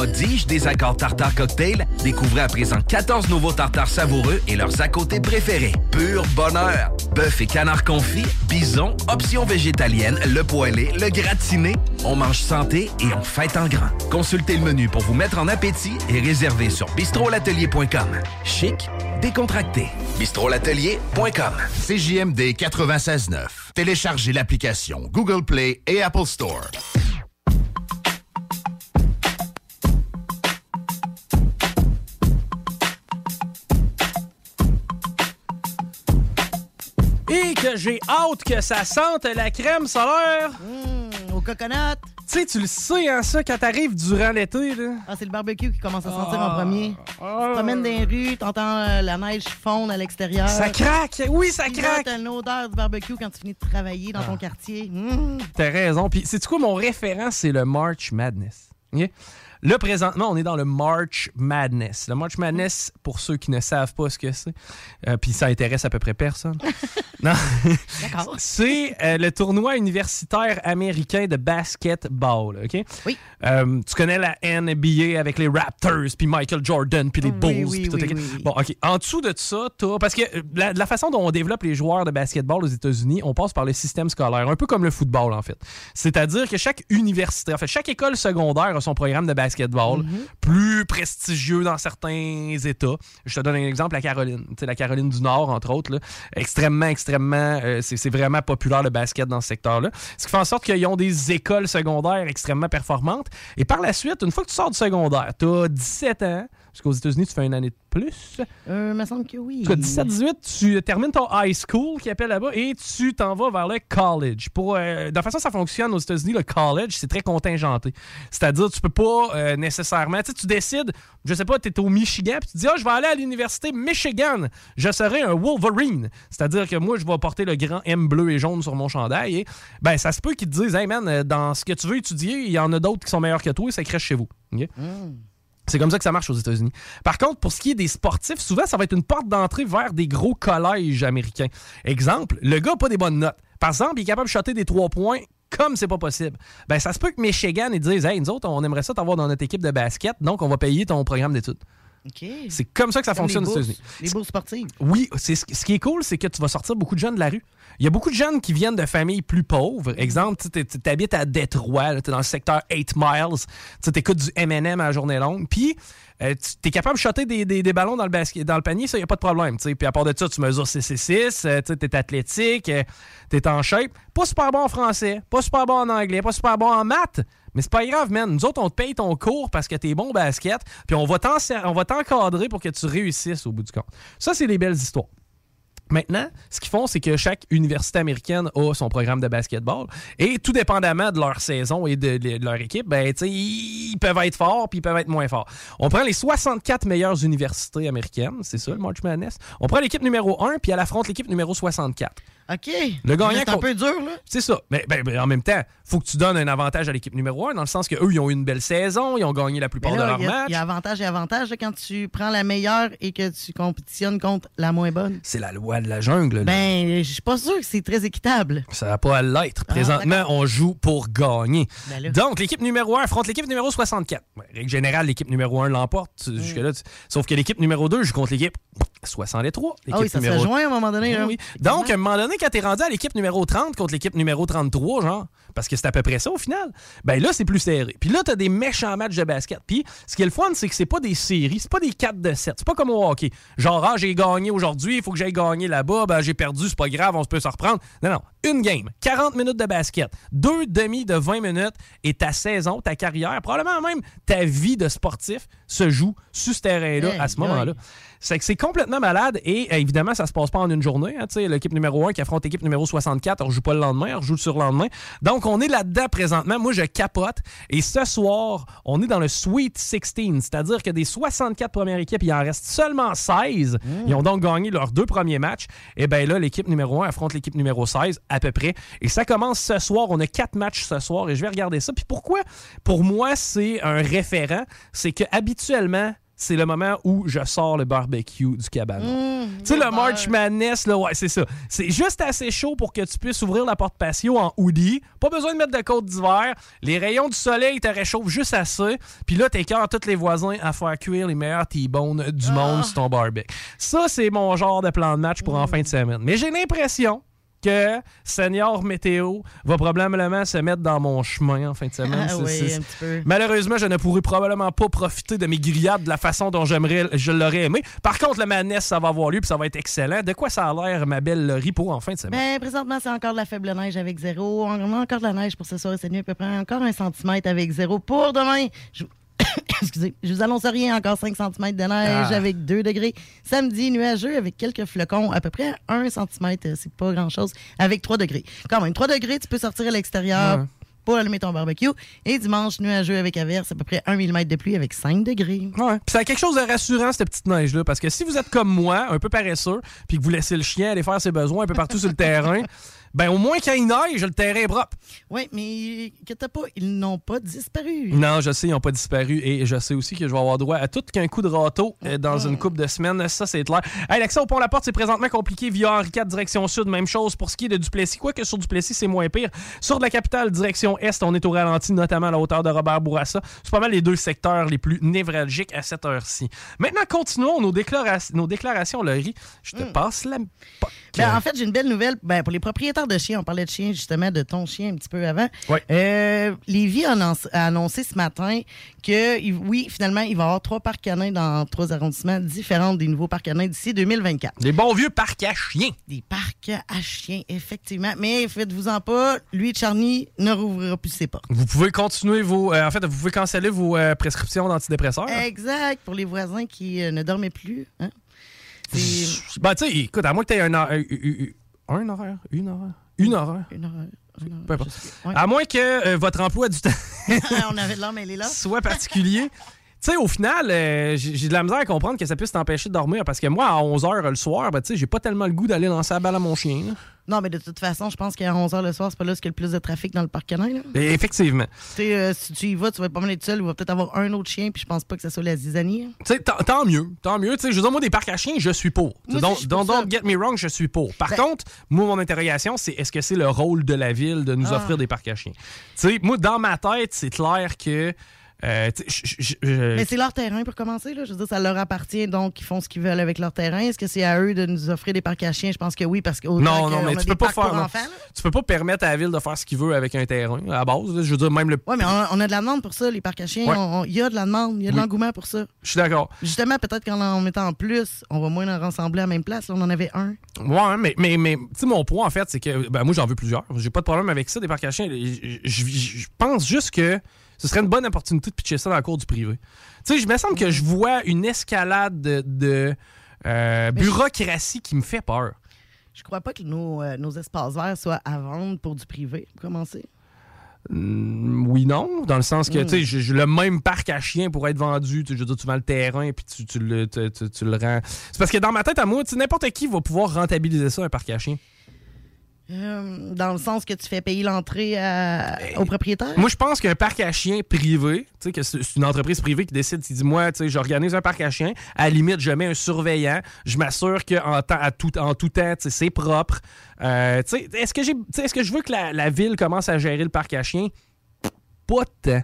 prodige des accords tartare cocktail, découvrez à présent 14 nouveaux tartares savoureux et leurs à côté préférés. Pur bonheur! Bœuf et canard confit, bison, options végétaliennes, le poêlé, le gratiné. On mange santé et on fête en grand. Consultez le menu pour vous mettre en appétit et réservez sur bistrolatelier.com. Chic, décontracté. bistrolatelier.com.
CJMD 96.9. Téléchargez l'application Google Play et Apple Store.
Que j'ai hâte que ça sente la crème solaire.
Mmh, au coconut.
Tu sais, tu le sais, hein, ça, quand t'arrives durant l'été, là.
Ah, c'est le barbecue qui commence à sentir
Ah.
en premier. Tu te promènes dans les rues, t'entends euh, la neige fondre à l'extérieur.
Ça craque! Oui, ça
Puis
craque!
T'as l'odeur du barbecue quand tu finis de travailler dans ton quartier. Mmh.
T'as raison. Puis, c'est quoi mon référent? C'est le March Madness. Là, présentement, on est dans le March Madness. Le March Madness, pour ceux qui ne savent pas ce que c'est, euh, puis ça intéresse à peu près personne. non. c'est euh, le tournoi universitaire américain de basketball. OK?
Oui.
Euh, tu connais la NBA avec les Raptors, puis Michael Jordan, puis les Bulls,
oui,
puis tout
oui.
Bon, OK. En dessous de ça. Parce que la, la façon dont on développe les joueurs de basketball aux États-Unis, on passe par le système scolaire, un peu comme le football, en fait. C'est-à-dire que chaque université, en fait, chaque école secondaire a son programme de basketball,
Mm-hmm.
plus prestigieux dans certains États. Je te donne un exemple, la Caroline. La Caroline du Nord, entre autres, là, extrêmement, extrêmement... euh, c'est c'est vraiment populaire, le basket, dans ce secteur-là. Ce qui fait en sorte qu'ils ont des écoles secondaires extrêmement performantes. Et par la suite, une fois que tu sors du secondaire, tu as 17 ans, parce qu'aux États-Unis, tu fais une année de plus.
Euh, me semble que oui.
Tu as 17-18, tu termines ton high school, qui appelle là-bas, et tu t'en vas vers le college. Pour, euh, de la façon ça fonctionne aux États-Unis, le college, c'est très contingenté. C'est-à-dire, tu peux pas euh, nécessairement. Tu sais, tu décides, je sais pas, tu es au Michigan, puis tu dis, ah, je vais aller à l'université Michigan, je serai un Wolverine. C'est-à-dire que moi, je vais porter le grand M bleu et jaune sur mon chandail, et ben, ça se peut qu'ils te disent, hey man, euh, dans ce que tu veux étudier, il y en a d'autres qui sont meilleurs que toi, et ça crèche chez vous. OK? C'est comme ça que ça marche aux États-Unis. Par contre, pour ce qui est des sportifs, souvent, ça va être une porte d'entrée vers des gros collèges américains. Exemple, le gars n'a pas des bonnes notes. Par exemple, il est capable de shotter des trois points comme c'est pas possible. Ben, ça se peut que Michigan ils disent Hey, nous autres, on aimerait ça t'avoir dans notre équipe de basket, donc on va payer ton programme d'études.
OK.
C'est comme ça que ça fonctionne aux États-Unis.
Les bourses sportives.
Oui, c'est ce ce qui est cool, c'est que tu vas sortir beaucoup de jeunes de la rue. Il y a beaucoup de jeunes qui viennent de familles plus pauvres. Exemple, tu habites à Détroit, tu es dans le secteur 8 miles, tu écoutes du M&M à la journée longue, puis euh, tu es capable de shotter des, des- ballons dans le, basket, dans le panier, ça, il n'y a pas de problème. Puis à part de ça, tu mesures 6 6 tu es athlétique, tu es en shape. Pas super bon en français, pas super bon en anglais, pas super bon en maths, mais c'est pas grave, man. Nous autres, on te paye ton cours parce que t'es bon au basket, puis on va t'encadrer pour que tu réussisses au bout du compte. Ça, c'est des belles histoires. Maintenant, ce qu'ils font, c'est que chaque université américaine a son programme de basketball. Et tout dépendamment de leur saison et de, leur équipe, ben, ils peuvent être forts puis ils peuvent être moins forts. On prend les 64 meilleures universités américaines, c'est ça le March Madness. On prend l'équipe numéro 1 puis elle affronte l'équipe numéro 64.
OK.
Le gagnant
C'est un peu dur, là.
C'est ça. Mais ben, ben, en même temps, faut que tu donnes un avantage à l'équipe numéro 1 dans le sens que eux ils ont eu une belle saison, ils ont gagné la plupart de leurs
a-
matchs.
il y a avantage et avantage là, quand tu prends la meilleure et que tu compétitionnes contre la moins bonne.
C'est la loi de la jungle. là.
Ben, je suis pas sûr que c'est très équitable.
Ça va pas à l'être. Présentement, on joue pour gagner.
Ah, Ben.
Donc, l'équipe numéro 1 affronte l'équipe numéro 64. Ouais, règle générale, l'équipe numéro 1 l'emporte.
Mm.
tu- Jusque-là, Sauf que l'équipe numéro 2 joue contre l'équipe 63.
Ah oui, ça
numéro-
se rejoint à un moment donné. Là.
oui. Donc, à un moment donné, quand t'es rendu à l'équipe numéro 30 contre l'équipe numéro 33, genre, parce que c'est à peu près ça au final, ben là, c'est plus serré. Puis là, tu as des méchants matchs de basket. Puis ce qui est le fun, c'est que c'est pas des séries, c'est pas des 4 de 7. C'est pas comme au hockey. Genre, ah, j'ai gagné aujourd'hui, il faut que j'aille gagner là-bas, ben j'ai perdu, c'est pas grave, on se peut se reprendre. Non, non. Une game, 40 minutes de basket, deux demi de 20 minutes et ta saison, ta carrière, probablement même ta vie de sportif se joue sur ce terrain-là à ce moment-là. C'est que c'est complètement malade et euh, évidemment, ça se passe pas en une journée. hein, L'équipe numéro 1 qui affronte l'équipe numéro 64, on joue pas le lendemain, on joue sur le lendemain. Donc, on est là-dedans présentement. Moi, je capote. Et ce soir, on est dans le Sweet 16, c'est-à-dire que des 64 premières équipes, il en reste seulement 16. Ils ont donc gagné leurs deux premiers matchs. Et bien là, l'équipe numéro 1 affronte l'équipe numéro 16 à peu près. Et ça commence ce soir. On a quatre matchs ce soir et je vais regarder ça. Puis pourquoi? Pour moi, c'est un référent. C'est que habituellement, c'est le moment où je sors le barbecue du cabanon. tu sais, le March Madness, là, ouais, c'est ça. C'est juste assez chaud pour que tu puisses ouvrir la porte patio en hoodie. Pas besoin de mettre de côte d'hiver. Les rayons du soleil te réchauffent juste assez. Puis là, t'écœures tous les voisins à faire cuire les meilleurs T-bones du monde sur ton barbecue. Ça, c'est mon genre de plan de match pour en fin de semaine. Mais j'ai l'impression que Senior Météo va probablement se mettre dans mon chemin en fin de semaine.
Ah oui, un petit peu.
Malheureusement, je ne pourrai probablement pas profiter de mes grillades de la façon dont j'aimerais, je l'aurais aimé. Par contre, le Madness, ça va avoir lieu puis ça va être excellent. De quoi ça a l'air, ma belle Laurie, pour en fin de semaine?
Ben, présentement, c'est encore de la faible neige avec zéro. On a encore de la neige pour ce soir et cette nuit, à peu près encore un centimètre avec zéro. Pour demain, je... Excusez, je vous annonce rien, encore 5 cm de neige
Ah.
avec 2 degrés. Samedi, nuageux avec quelques flocons, à peu près 1 cm, c'est pas grand-chose, avec 3 degrés. Quand même, 3 degrés, tu peux sortir à l'extérieur
Ouais.
pour allumer ton barbecue. Et dimanche, nuageux avec averse, à peu près 1 mm de pluie avec 5 degrés.
Ouais. Puis ça a quelque chose de rassurant, cette petite neige-là, parce que si vous êtes comme moi, un peu paresseux, puis que vous laissez le chien aller faire ses besoins un peu partout sur le terrain, ben au moins quand il neige, le terrain est propre.
Oui, mais inquiète pas, ils n'ont pas disparu.
Non, je sais, ils n'ont pas disparu et je sais aussi que je vais avoir droit à tout qu'un coup de râteau euh, dans une coupe de semaines. Ça, c'est clair. Hey, L'accès au pont La Porte, c'est présentement compliqué via Henri IV, direction sud. Même chose pour ce qui est de Duplessis. Quoique sur Duplessis, c'est moins pire. Sur de la capitale, direction est, on est au ralenti, notamment à la hauteur de Robert Bourassa. C'est pas mal les deux secteurs les plus névralgiques à cette heure-ci. Maintenant, continuons nos, déclara- nos déclarations, Laurie. Je te passe la...
Ben, en fait, j'ai une belle nouvelle ben, pour les propriétaires de chiens. On parlait de chiens, justement, de ton chien un petit peu avant.
Ouais.
Euh, Lévis a annoncé, a annoncé ce matin que, oui, finalement, il va y avoir trois parcs canins dans trois arrondissements différents des nouveaux parcs canins d'ici 2024.
Des bons vieux parcs à chiens.
Des parcs à chiens, effectivement. Mais faites-vous-en pas, lui, Charny, ne rouvrira plus ses portes.
Vous pouvez continuer vos... euh, en fait, vous pouvez canceller vos euh, prescriptions d'antidépresseurs.
Exact, pour les voisins qui euh, ne dormaient plus. Hein? C'est-
Ben, tu sais, écoute, à moins que tu aies un, hor- un, horaire, une horaire, une horaire.
Une heure,
Peu importe.
Ouais.
À moins que euh, votre emploi du temps
On avait de elle est là.
soit particulier. Tu sais, au final, euh, j'ai j'ai de la misère à comprendre que ça puisse t'empêcher de dormir parce que moi, à 11h le soir, ben, tu sais, j'ai pas tellement le goût d'aller lancer la balle à mon chien. là.
Non, mais de toute façon, je pense qu'à 11h le soir, c'est pas là où il y a le plus de trafic dans le parc canin. Là.
Et effectivement.
Tu sais, euh, si tu y vas, tu vas pas mal être seul, il va peut-être avoir un autre chien, puis je pense pas que ça soit la zizanie. hein.
Tu sais, tant, mieux, tant mieux. Tu sais, je veux dire, moi, des parcs à chiens, je suis pour.
Moi
Don't, don't get me wrong, je suis pour. Par
Ben-
contre, moi, mon interrogation, c'est est-ce que c'est le rôle de la ville de nous
Ah.
offrir des parcs à chiens? Tu sais, moi, dans ma tête, c'est clair que. Euh, je- je-
Mais c'est leur terrain pour commencer. Là. Je veux dire, ça leur appartient, donc ils font ce qu'ils veulent avec leur terrain. Est-ce que c'est à eux de nous offrir des parcs à chiens? Je pense que oui, parce que
Non, non, mais tu peux pas faire.
Enfants.
Tu peux pas permettre à la ville de faire ce qu'il veut avec un terrain, à la base. là. Je veux dire, même le.
Oui, mais on a, on a de la demande pour ça, les parcs à chiens.
Ouais.
Il y a de la demande, il y a de
Oui.
l'engouement pour ça.
Je suis d'accord.
Justement, peut-être qu'en en mettant en plus, on va moins en rassembler à la même place. Là, on en avait un.
Ouais, mais, mais, mais tu sais, mon point, en fait, c'est que ben, moi, j'en veux plusieurs. J'ai pas de problème avec ça, des parcs à chiens. Je pense juste que ce serait une bonne opportunité de pitcher ça dans la cour du privé. Tu sais, je me semble que je vois une escalade de, de, euh, bureaucratie qui me fait peur.
Je crois pas que nos, euh, nos espaces verts soient à vendre pour du privé, pour commencer.
Hmm, oui, non. Dans le sens que,
Mm.
tu sais, j'ai- j'ai le même parc à chiens pour être vendu. Tu, je veux dire, tu vends le terrain puis tu, tu le, tu, tu- le rends. C'est parce que dans ma tête à moi, tu sais, n'importe qui va pouvoir rentabiliser ça, un parc à chiens.
Euh, dans le sens que tu fais payer l'entrée à- au propriétaire?
Moi, je pense qu'un parc à chiens privé, tu sais, que c'est une entreprise privée qui décide, qui dit, moi, tu sais, j'organise un parc à chiens, à la limite, je mets un surveillant, je m'assure qu'en tout, en tout temps, c'est propre. Euh, tu sais, est-ce que est-ce que je veux que la, la ville commence à gérer le parc à chiens? Pas tant.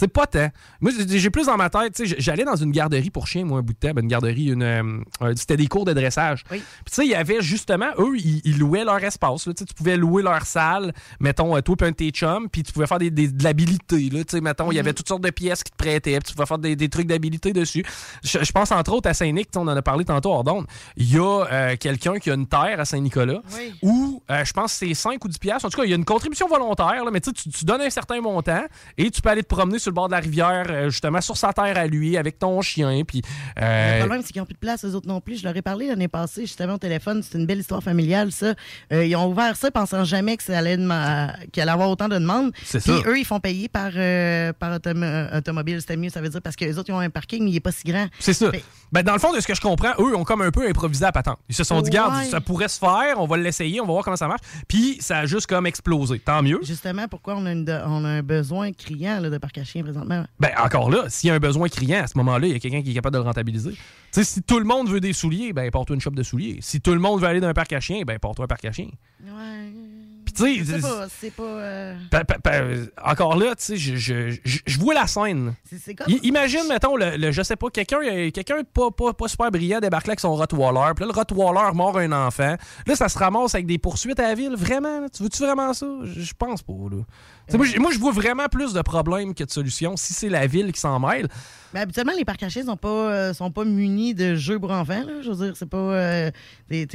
C'est pas tant. Moi, j'ai plus dans ma tête, tu sais, j'allais dans une garderie pour chiens, moi, un bout de temps, ben, une garderie, une, euh, c'était des cours de dressage. Puis, tu sais, il y avait justement, eux, ils, ils louaient leur espace. là. Tu pouvais louer leur salle, mettons, euh, toi et un de tes chums, puis tu pouvais faire des, des- de l'habilité. là. Tu sais, mettons, il y avait toutes sortes de pièces qui te prêtaient, puis tu pouvais faire des, des trucs d'habilité dessus. Je, je pense entre autres à Saint-Nic, on en a parlé tantôt hors d'onde. Il y a euh, quelqu'un qui a une terre à Saint-Nicolas où euh, je pense c'est 5 ou 10 piastres. En tout cas, il y a une contribution volontaire, là, mais tu, sais, tu tu donnes un certain montant et tu peux aller te promener sur le bord de la rivière, euh, justement, sur sa terre à lui, avec ton chien. Puis, euh,
Le problème, c'est qu'ils n'ont plus de place, eux autres non plus. Je leur ai parlé l'année passée, justement, au téléphone. C'est une belle histoire familiale, ça. Euh, ils ont ouvert ça pensant jamais que ça allait qu'il allait avoir autant de demandes. Puis
ça.
eux, ils font payer par, euh, par autom- automobile. C'était mieux, ça veut dire, parce que les autres, ils ont un parking, mais il n'est pas si grand.
C'est ça. Ben, dans le fond, de ce que je comprends, eux ont comme un peu improvisé à patente. Ils se sont dit, garde, ça pourrait se faire, on va l'essayer, on va voir comment ça marche. Puis ça a juste comme explosé. Tant mieux.
Justement, pourquoi on a, une de- on a un besoin criant là, de parc à présentement?
Ben, encore là, s'il y a un besoin criant, à ce moment-là, il y a quelqu'un qui est capable de le rentabiliser. Tu sais, si tout le monde veut des souliers, ben, porte-toi une shop de souliers. Si tout le monde veut aller dans un parc à chiens, ben, porte-toi un parc à chiens.
Ouais.
Puis, tu
Je sais
sais,
pas, c'est pas. euh,
Pa- pa- pa- encore là, tu sais, je, je, je- je vois la scène.
comme.
I- imagine, mettons, le, le- je sais pas, quelqu'un quelqu'un pas, pas, pas super brillant débarque là avec son Rottweiler. Puis là, le Rottweiler mord un enfant. Là, ça se ramasse avec des poursuites à la ville. Vraiment? là? Tu veux-tu vraiment ça? Je je pense pas, là. Moi, je- moi, je vois vraiment plus de problèmes que de solutions si c'est la ville qui s'en mêle.
Ben, habituellement, les parcs chiens sont pas, euh, sont pas munis de jeux pour enfants. Là. Je veux dire, c'est pas. euh,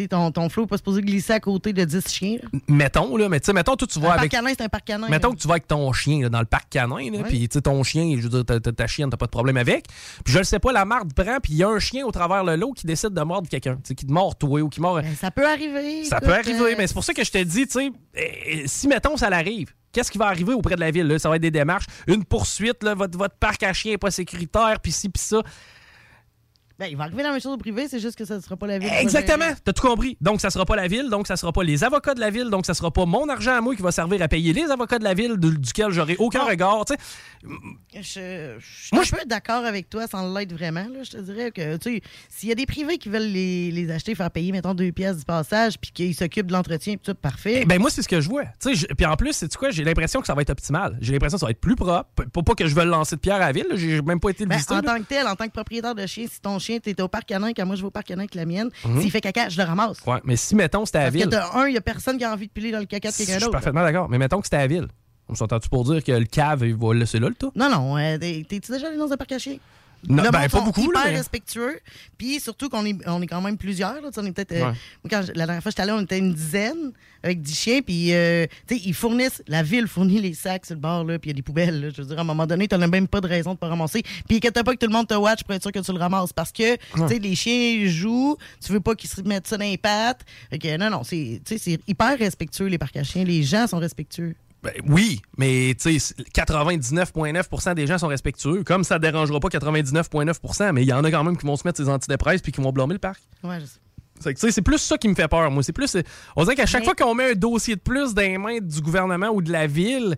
ton, ton flot n'est pas supposé glisser à côté de 10 chiens. là.
Mettons, là, mais tu sais, mettons, toi, tu
Un
vas
parc
avec.
canin, c'est un parc canin.
Mettons
là.
que tu vas avec ton chien là, dans le parc canin,
Ouais.
puis tu sais, ton chien, je veux dire, ta, ta- ta chienne, t'as pas de problème avec. Puis je le sais pas, la marde prend, puis il y a un chien au travers le lot qui décide de mordre quelqu'un, tu sais, qui te mord toi ou qui mord.
Ben, ça peut arriver.
Ça
écoute,
peut arriver,
euh,
mais c'est pour ça que je te dis, tu sais, euh, si mettons ça l'arrive, qu'est-ce qui va arriver auprès de la ville? là? Ça va être des démarches, une poursuite, là, votre, votre parc à chiens n'est pas sécuritaire, puis ci, puis ça.
Ben, il va arriver la même chose au privé, c'est juste que ça ne sera pas la ville.
Exactement, t'as tout compris. Donc, ça sera pas la ville, donc ça sera pas les avocats de la ville, donc ça sera pas mon argent à moi qui va servir à payer les avocats de la ville, du- duquel j'aurai aucun regard, tu sais.
Je, je suis un peu d'accord avec toi sans l'être vraiment. Là. Je te dirais que, s'il y a des privés qui veulent les, les acheter, faire payer, mettons, deux pièces du passage, puis qu'ils s'occupent de l'entretien, puis tout, parfait.
Eh ben moi, c'est ce que je vois. Je- Puis en plus, c'est quoi? J'ai l'impression que ça va être optimal. J'ai l'impression que ça va être plus propre. Pas, pas que je veux lancer de pierre à la ville. J'ai même pas été le
Ben, en
là.
tant que tel, en tant que propriétaire de chien, si ton chien, t'es au parc canin, quand moi je vais au parc canin avec la mienne,
Mhm.
s'il fait caca, je le ramasse.
Ouais, mais si, mettons, c'était à la
Parce que
ville.
un, il y a personne qui a envie de piler dans le caca de
Je
quelqu'un
suis
d'autre.
parfaitement d'accord. Mais mettons que c'était à la ville. On s'entend-tu pour dire que le cave, il va le laisser là, le tout?
Non, non. euh, t'es- T'es-tu déjà allé dans un parc à chiens?
Non,
Le
ben,
monde
pas
sont
beaucoup, là,
hyper
mais-
respectueux. Puis surtout qu'on est, on est quand même plusieurs. Là, Tu sais, on est peut-être. euh,
Ouais.
moi, quand je- la dernière fois que j'étais allé, on était une dizaine avec 10 chiens. Puis, euh, tu sais, ils fournissent. La ville fournit les sacs sur le bord, là. Puis il y a des poubelles. là. Je veux dire, à un moment donné, tu n'as même pas de raison de pas ramasser. Puis inquiète pas que tout le monde te watch pour être sûr que tu le ramasses. Parce que, tu sais, les chiens jouent. Tu veux pas qu'ils se mettent ça dans les pattes. Fait que, non, non, c'est tu sais, c'est hyper respectueux, les parcs à chiens. Les gens sont respectueux.
Ben, oui, mais tu sais, 99,9% des gens sont respectueux. Comme ça ne dérangera pas 99,9% mais il y en a quand même qui vont se mettre ces antidépresses puis qui vont blâmer le parc.
Ouais, je sais.
C'est plus ça qui me fait peur, moi. C'est plus. On dirait qu'à chaque
Mais-
fois qu'on met un dossier de plus dans les mains du gouvernement ou de la ville,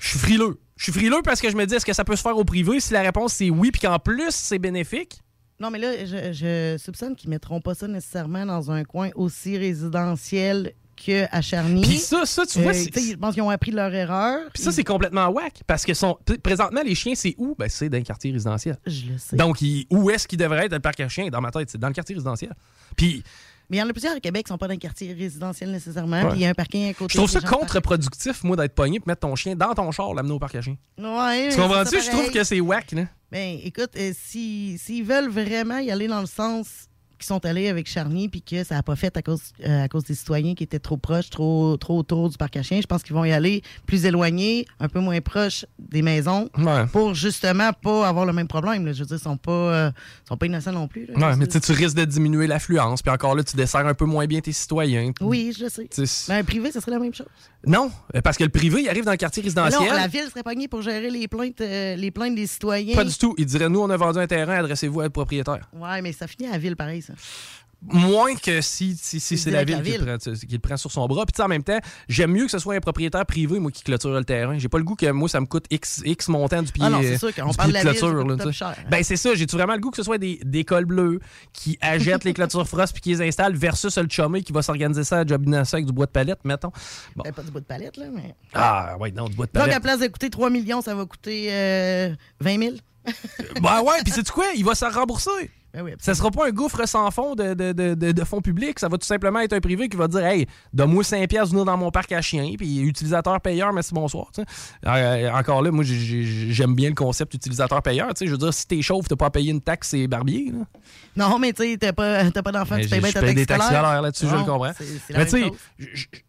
je suis frileux. Je suis frileux parce que je me dis, est-ce que ça peut se faire au privé? Si la réponse c'est oui, puis qu'en plus c'est bénéfique,
Non, mais là, je, je soupçonne qu'ils mettront pas ça nécessairement dans un coin aussi résidentiel qu'à Charny.
Puis ça, ça, tu vois, c'est-
tu sais, Je pense qu'ils ont appris leur erreur.
Puis ça, c'est complètement whack. Parce que sont, présentement, les chiens, c'est où? Ben, c'est dans le quartier résidentiel.
Je le sais.
Donc, où est-ce qu'il devrait être le parc à chiens? Dans ma tête, c'est dans le quartier résidentiel. Puis,
Mais il y en a plusieurs à Québec qui sont pas dans le quartier résidentiel nécessairement. Puis il y a un parking à côté.
je trouve ça contre-productif, moi, d'être pogné pour mettre ton chien dans ton char, l'amener au parc à chiens.
Ouais,
Tu comprends-tu?
c'est
Je trouve que c'est whack, là.
Ben, écoute, euh, si- s'ils veulent vraiment y aller dans le sens qu'ils sont allés avec Charny puis que ça n'a pas fait à cause, euh, à cause des citoyens qui étaient trop proches, trop, trop autour du parc à chiens, je pense qu'ils vont y aller plus éloignés, un peu moins proches des maisons pour justement pas avoir le même problème. là. Je veux dire, ils sont pas, euh, sont pas innocents non plus. là.
Ouais, mais tu risques de diminuer l'affluence. Puis encore là, tu desserres un peu moins bien tes citoyens.
Oui, je le sais. Mais un privé, ce serait la même chose.
Non, euh, parce que le privé, il arrive dans le quartier résidentiel.
Non, la ville serait pognée pour gérer les plaintes, euh, les plaintes des citoyens.
Pas du tout. Il dirait, nous, on a vendu un terrain, adressez-vous à être propriétaire.
Ouais, mais ça finit à la ville pareil, ça.
Moins que si, si, si c'est la ville,
la
qui, le prend, qui le prend sur son bras. Puis tu sais, en même temps, j'aime mieux que ce soit un propriétaire privé, moi, qui clôture le terrain. J'ai pas le goût que moi, ça me coûte X, X montant du pied,
Ah non, c'est sûr, quand on parle
pied
de ville,
clôture. là. Ben c'est ça, j'ai-tu vraiment le goût que ce soit des, des cols bleus qui achètent les clôtures frost puis qui les installent versus le chumé qui va s'organiser ça à Job Innocent avec du bois de palette, mettons? Bon.
Ben, pas du bout de palette, là, mais.
Ah, ouais, non, du bois de
Donc, à la
palette.
place de coûter 3 millions, ça va coûter euh, 20 000.
Ben ouais, puis c'est quoi? Il va se rembourser.
Ben oui,
Ça sera pas un gouffre sans fond de, de, de, de- fonds publics. Ça va tout simplement être un privé qui va dire Hey, donne-moi 5 piastres venir dans mon parc à chiens. Puis utilisateur payeur, merci, bonsoir. sais. Euh, encore là, moi, j'ai- j'ai- j'aime bien le concept utilisateur payeur. tu sais. Je veux dire, si t'es chauve, t'as pas à payer une taxe, c'est barbier. là.
Non, mais tu sais, t'as pas, pas d'enfant, tu payes bien ta taxe
des taxes là-dessus, je le comprends. Mais tu sais.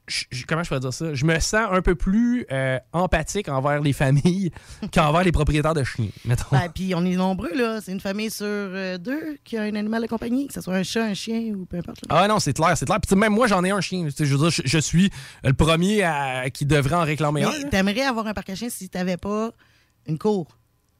Je- comment je peux dire ça? Je me sens un peu plus euh, empathique envers les familles qu'envers les propriétaires de chiens, mettons.
Ben, puis on est nombreux, là. C'est une famille sur euh, deux qui a un animal de compagnie, que ce soit un chat, un chien ou peu importe.
Ah non, c'est clair, c'est clair. Puis même moi, j'en ai un chien. Je veux dire, je, je suis le premier à- qui devrait en réclamer un.
Mais t'aimerais avoir un parc à chiens si t'avais pas une cour?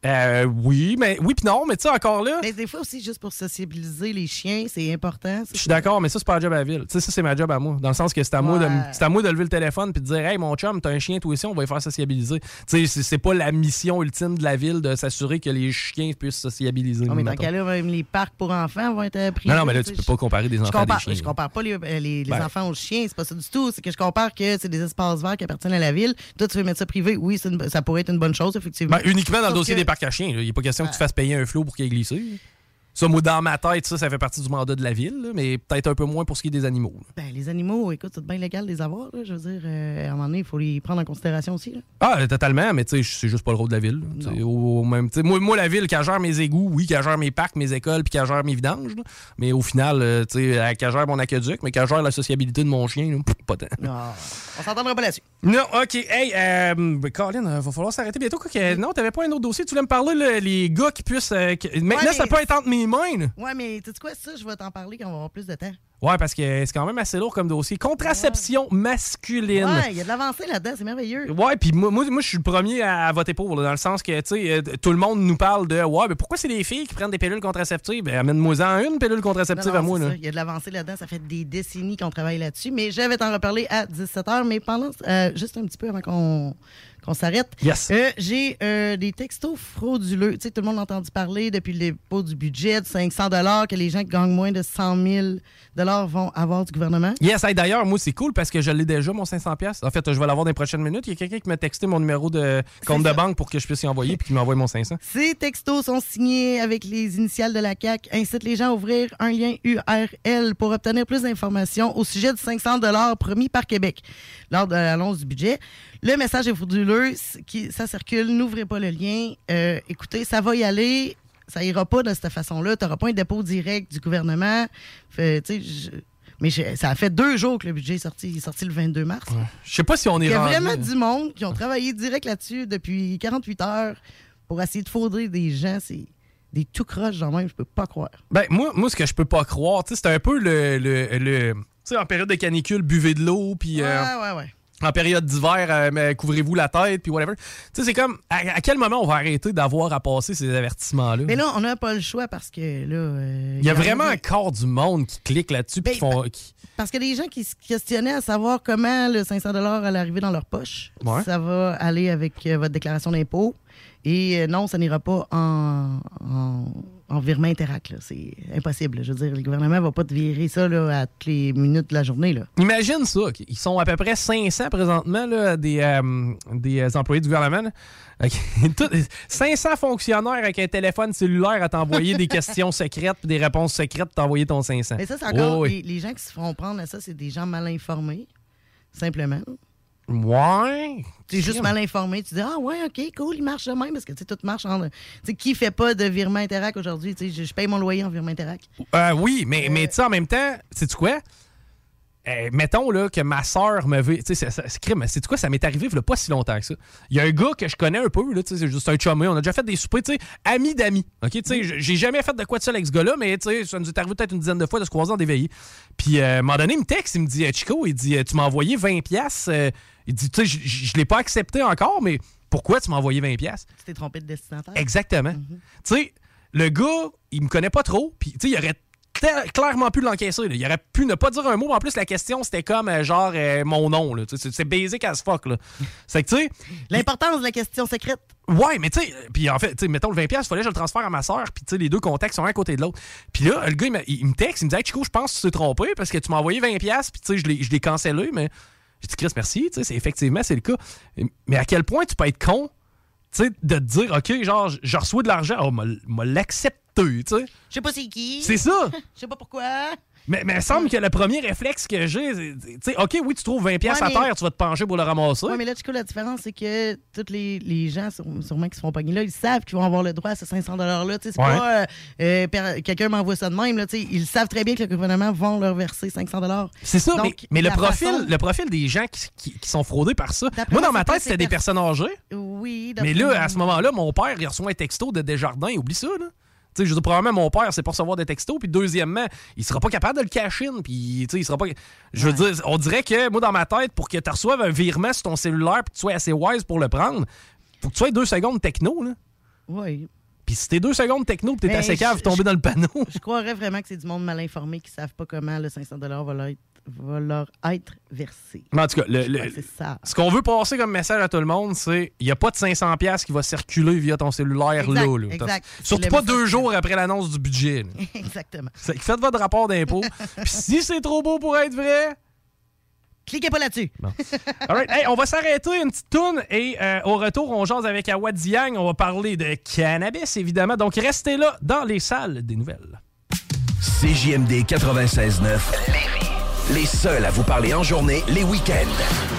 Euh, oui, mais oui puis non, mais tu sais, encore là,
Mais des fois aussi, juste pour sociabiliser les chiens, c'est important.
je suis d'accord, mais ça, c'est pas un job à la ville. Tu sais, ça, c'est ma job à moi. Dans le sens que c'est à, moi de, c'est à moi de lever le téléphone puis de dire, hey, mon chum, t'as un chien, toi aussi, on va y faire sociabiliser. Tu sais, c'est- pas la mission ultime de la ville de s'assurer que les chiens puissent sociabiliser.
Non, mais dans ce cas-là, même les parcs pour enfants vont être privés.
non, non, mais là,
tu
peux pas comparer des enfants à des chiens.
je compare pas les, euh, les- les
Ben.
enfants aux chiens, c'est pas ça du tout. C'est que je compare que c'est des espaces verts qui appartiennent à la ville. Toi, tu veux mettre ça privé. Oui, une- ça pourrait être une bonne chose, effectivement.
Ben, uniquement dans le dossier
que-
des parcs à chiens. là. Il n'est pas question que tu fasses payer un flot pour qu'il ait glissé. Ça, moi, dans ma tête, ça, ça fait partie du mandat de la ville, là, mais peut-être un peu moins pour ce qui est des animaux. là.
Ben, les animaux, écoute, c'est bien légal de les avoir. là. Je veux dire, euh, à un moment donné, il faut les prendre en considération aussi. là.
Ah, totalement, mais tu sais, c'est juste pas le rôle de la ville. là. Tu sais, Au, au même, tu sais, moi, moi, la ville, qu'elle gère mes égouts, oui, qu'elle gère mes parcs, mes écoles, puis qu'elle gère mes vidanges. là. Mais au final, euh, tu sais, elle- qu'elle gère mon aqueduc, mais qu'elle gère la sociabilité de mon chien, là, pff, pas tant.
Non, on s'entendra pas là-dessus.
Non, OK. Hey, euh, ben, Colin, euh, va falloir s'arrêter bientôt. Quoi que- non, t'avais pas un autre dossier. Tu voulais me parler, là, les gars qui puissent... euh, Maintenant,
mais-
ça peut être entre mes
Ouais, mais tu sais quoi, ça, je vais t'en parler quand on va avoir plus de temps.
Ouais, parce que c'est quand même assez lourd comme dossier. Contraception masculine.
Ouais, il y a de l'avancée là-dedans, c'est merveilleux.
Ouais, puis moi, moi, moi, je suis le premier à, voter pour, là, dans le sens que, tu sais, euh, tout le monde nous parle de, ouais, mais pourquoi c'est les filles qui prennent des pilules contraceptives? Ben, amène-moi-en une pilule contraceptive
Non, non,
à moi.
Il y a de l'avancée là-dedans. Ça fait des décennies qu'on travaille là-dessus. Mais je vais t'en reparler à 17h. Mais pendant, euh, juste un petit peu avant qu'on qu'on s'arrête,
Yes.
euh, j'ai euh, des textos frauduleux. Tu sais, tout le monde a entendu parler depuis le dépôt du budget de 500 que les gens qui gagnent moins de 100 000 vont avoir du gouvernement.
Yes, hey, d'ailleurs, moi, c'est cool parce que je l'ai déjà, mon 500$. pièces. En fait, je vais l'avoir dans les prochaines minutes. Il y a quelqu'un qui m'a texté mon numéro de compte de banque pour que je puisse y envoyer puis qui m'envoie mon 500$.
Ces textos sont signés avec les initiales de la CAC, incite les gens à ouvrir un lien URL pour obtenir plus d'informations au sujet de 500 promis par Québec lors de l'annonce du budget. Le message est frauduleux, qui, ça circule, n'ouvrez pas le lien. Euh, écoutez, ça va y aller, ça ira pas de cette façon-là. Tu n'auras pas un dépôt direct du gouvernement. Fait, tu sais, je- mais je- ça a fait deux jours que le budget est sorti. Il est sorti le 22 mars.
Je sais pas si on est
Il y a
rendu-
vraiment du monde qui ont travaillé direct là-dessus depuis 48 heures pour essayer de faudrer des gens. C'est des tout croches, genre même, je peux pas croire.
Ben, moi, moi, ce que je peux pas croire, c'est un peu le. le, sais, en période de canicule, buvez de l'eau, puis. euh,
Ouais, ouais, ouais.
En période d'hiver, euh, couvrez-vous la tête, puis whatever. Tu sais, c'est comme, à, à quel moment on va arrêter d'avoir à passer ces avertissements-là?
Mais là, on n'a pas le choix parce que là. euh,
Il y a
en
vraiment un corps du monde qui clique là-dessus, qui font. qui-
Parce a des gens qui se questionnaient à savoir comment le 500 allait arriver dans leur poche.
Ouais.
Ça va aller avec euh, votre déclaration d'impôt. Et non, ça n'ira pas en, en, en virement Interac. là. C'est impossible. Je veux dire, le gouvernement va pas te virer ça là, à toutes les minutes de la journée. Là.
Imagine ça. Ils sont à peu près 500 présentement, là, des, euh, des euh, employés du gouvernement. là. Ok. Tout- 500 fonctionnaires avec un téléphone cellulaire à t'envoyer des questions secrètes puis des réponses secrètes, t'envoyer ton 500.
Mais ça, c'est encore. Les, les gens qui se font prendre à ça, c'est des gens mal informés. Simplement.
Ouais.
Tu es juste mal informé. Tu dis, ah ouais, OK, cool, il marche de même parce que tu sais, tout marche en. Tu sais, qui fait pas de virement Interac aujourd'hui? Tu sais, je, je paye mon loyer en virement Interac.
Euh, oui, mais, mais tu sais, en même temps, sais-tu quoi? Euh, mettons là, que ma soeur me veut. Tu sais, c'est- crime. C'est quoi? Ça m'est arrivé il pas si longtemps que ça. Il y a un gars que je connais un peu, là, c'est juste un chumé. On a déjà fait des soupers, tu sais, amis d'amis. OK, tu sais, j'ai jamais fait de quoi de ça avec ce gars-là, mais tu sais, ça nous est arrivé peut-être une dizaine de fois de se croiser en déveillé. Puis euh, à un moment donné, il me texte, il me dit, Euh, Chico, il dit, tu m'as envoyé 20$. piastres, euh, il dit, tu sais, je- l'ai pas accepté encore, mais pourquoi tu m'as envoyé 20$? piastres?
Tu t'es trompé de destinataire.
Exactement. Tu sais, le gars, il me connaît pas trop, puis tu sais, il aurait clairement pu l'encaisser. Il aurait pu ne pas dire un mot. En plus, la question, c'était comme euh, genre euh, mon nom. C'est basic as fuck. C'est que, tu sais.
L'importance de la question secrète.
Ouais, mais tu sais, puis en fait, tu sais, mettons le 20$, il fallait que je le transfère à ma soeur, puis tu sais, les deux contacts sont un à côté de l'autre. Puis là, le gars, il, me texte, il me dit, hey, Chico, je pense que tu t'es trompé parce que tu m'as envoyé 20$, puis tu sais, je l'ai- cancellé, mais j'ai dit, Chris, merci, tu sais, c'est- effectivement, c'est le cas. Mais à quel point tu peux être con, tu sais, de te dire, OK, genre, je- reçois de l'argent, oh, m'a m'a l'accepté, tu sais.
Je sais pas c'est qui.
C'est ça.
Je sais pas pourquoi.
Mais, mais il me semble que le premier réflexe que j'ai, tu sais, OK, oui, tu trouves 20$
Ouais,
à
mais-
terre, tu vas te pencher pour le ramasser.
Oui, mais là, Chico, la différence, c'est que tous les, les gens, sûrement qui se font pogner là, ils savent qu'ils vont avoir le droit à ce 500 $-là. Tu sais, C'est
Ouais.
pas euh, euh, quelqu'un m'envoie ça de même. Là, ils savent très bien que le gouvernement va leur verser 500
C'est ça, mais,
Donc,
mais le,
la
profil,
façon-
le profil des gens qui, qui- qui sont fraudés par ça, moi, dans ma tête, c'était
ces
des
pers-
personnes âgées.
Oui,
Mais là, à ce moment-là, mon père, il reçoit un texto de Desjardins. Oublie ça, là. Sais, je veux dire, probablement, mon père, c'est pour recevoir des textos. Puis, deuxièmement, il sera pas capable de le cash in. Puis, tu sais, il sera pas. Je veux dire, on dirait que, moi, dans ma tête, pour que tu reçoives un virement sur ton cellulaire, puis que tu sois assez wise pour le prendre, faut que tu sois deux secondes techno, là.
Oui.
Puis, si t'es deux secondes techno, puis t'es
Mais
assez cave, tomber dans le panneau.
Je croirais vraiment que c'est du monde mal informé qui savent pas comment le 500 va leur être, va leur être versé.
Mais en tout cas, le- le-
Ouais, c'est ça.
ce qu'on veut passer comme message à tout le monde, c'est il n'y a pas de 500$ piastres qui va circuler via ton cellulaire
Exact,
là. là.
exact.
Surtout pas deux jours après l'annonce du budget. là.
Exactement.
Faites votre rapport d'impôt. Puis si c'est trop beau pour être vrai.
Cliquez pas là-dessus.
All right. Hey, on va s'arrêter une petite toune et euh, au retour, on jase avec Awad Diang. On va parler de cannabis, évidemment. Donc restez là dans les salles des nouvelles.
CJMD 96.9. Les seuls à vous parler en journée, les week-ends.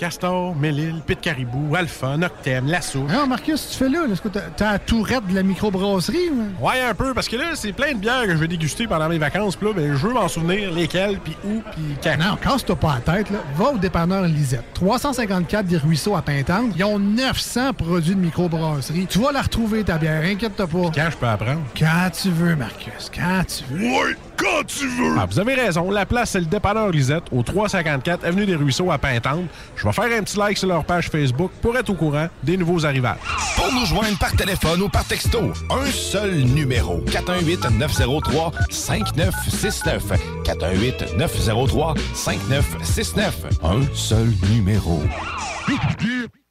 Castor, Mélile, Pit Caribou, Alpha, Noctem, Lasso.
Non, Marcus, tu fais là, là, est-ce que t'as- t'as la tourette de la microbrasserie? ou?
Ouais, un peu, parce que là, c'est plein de bières que je vais déguster pendant mes vacances. Puis là, ben, je veux m'en souvenir lesquelles, puis où, puis quand.
Non, casse-toi pas la tête, là. Va au dépanneur Lisette. 354 des Ruisseaux à Pintante. Ils ont 900 produits de microbrasserie. Tu vas la retrouver, ta bière, inquiète-toi pas.
Quand je peux apprendre?
Quand tu veux, Marcus, quand tu veux.
Ouais! quand tu veux. Ah, vous avez raison. La place, c'est le dépanneur Lisette, au 354 Avenue des Ruisseaux à Pintante. Je vais faire un petit like sur leur page Facebook pour être au courant des nouveaux arrivages.
Pour nous joindre par téléphone ou par texto, un seul numéro. 418-903-5969. 418-903-5969. Un seul numéro.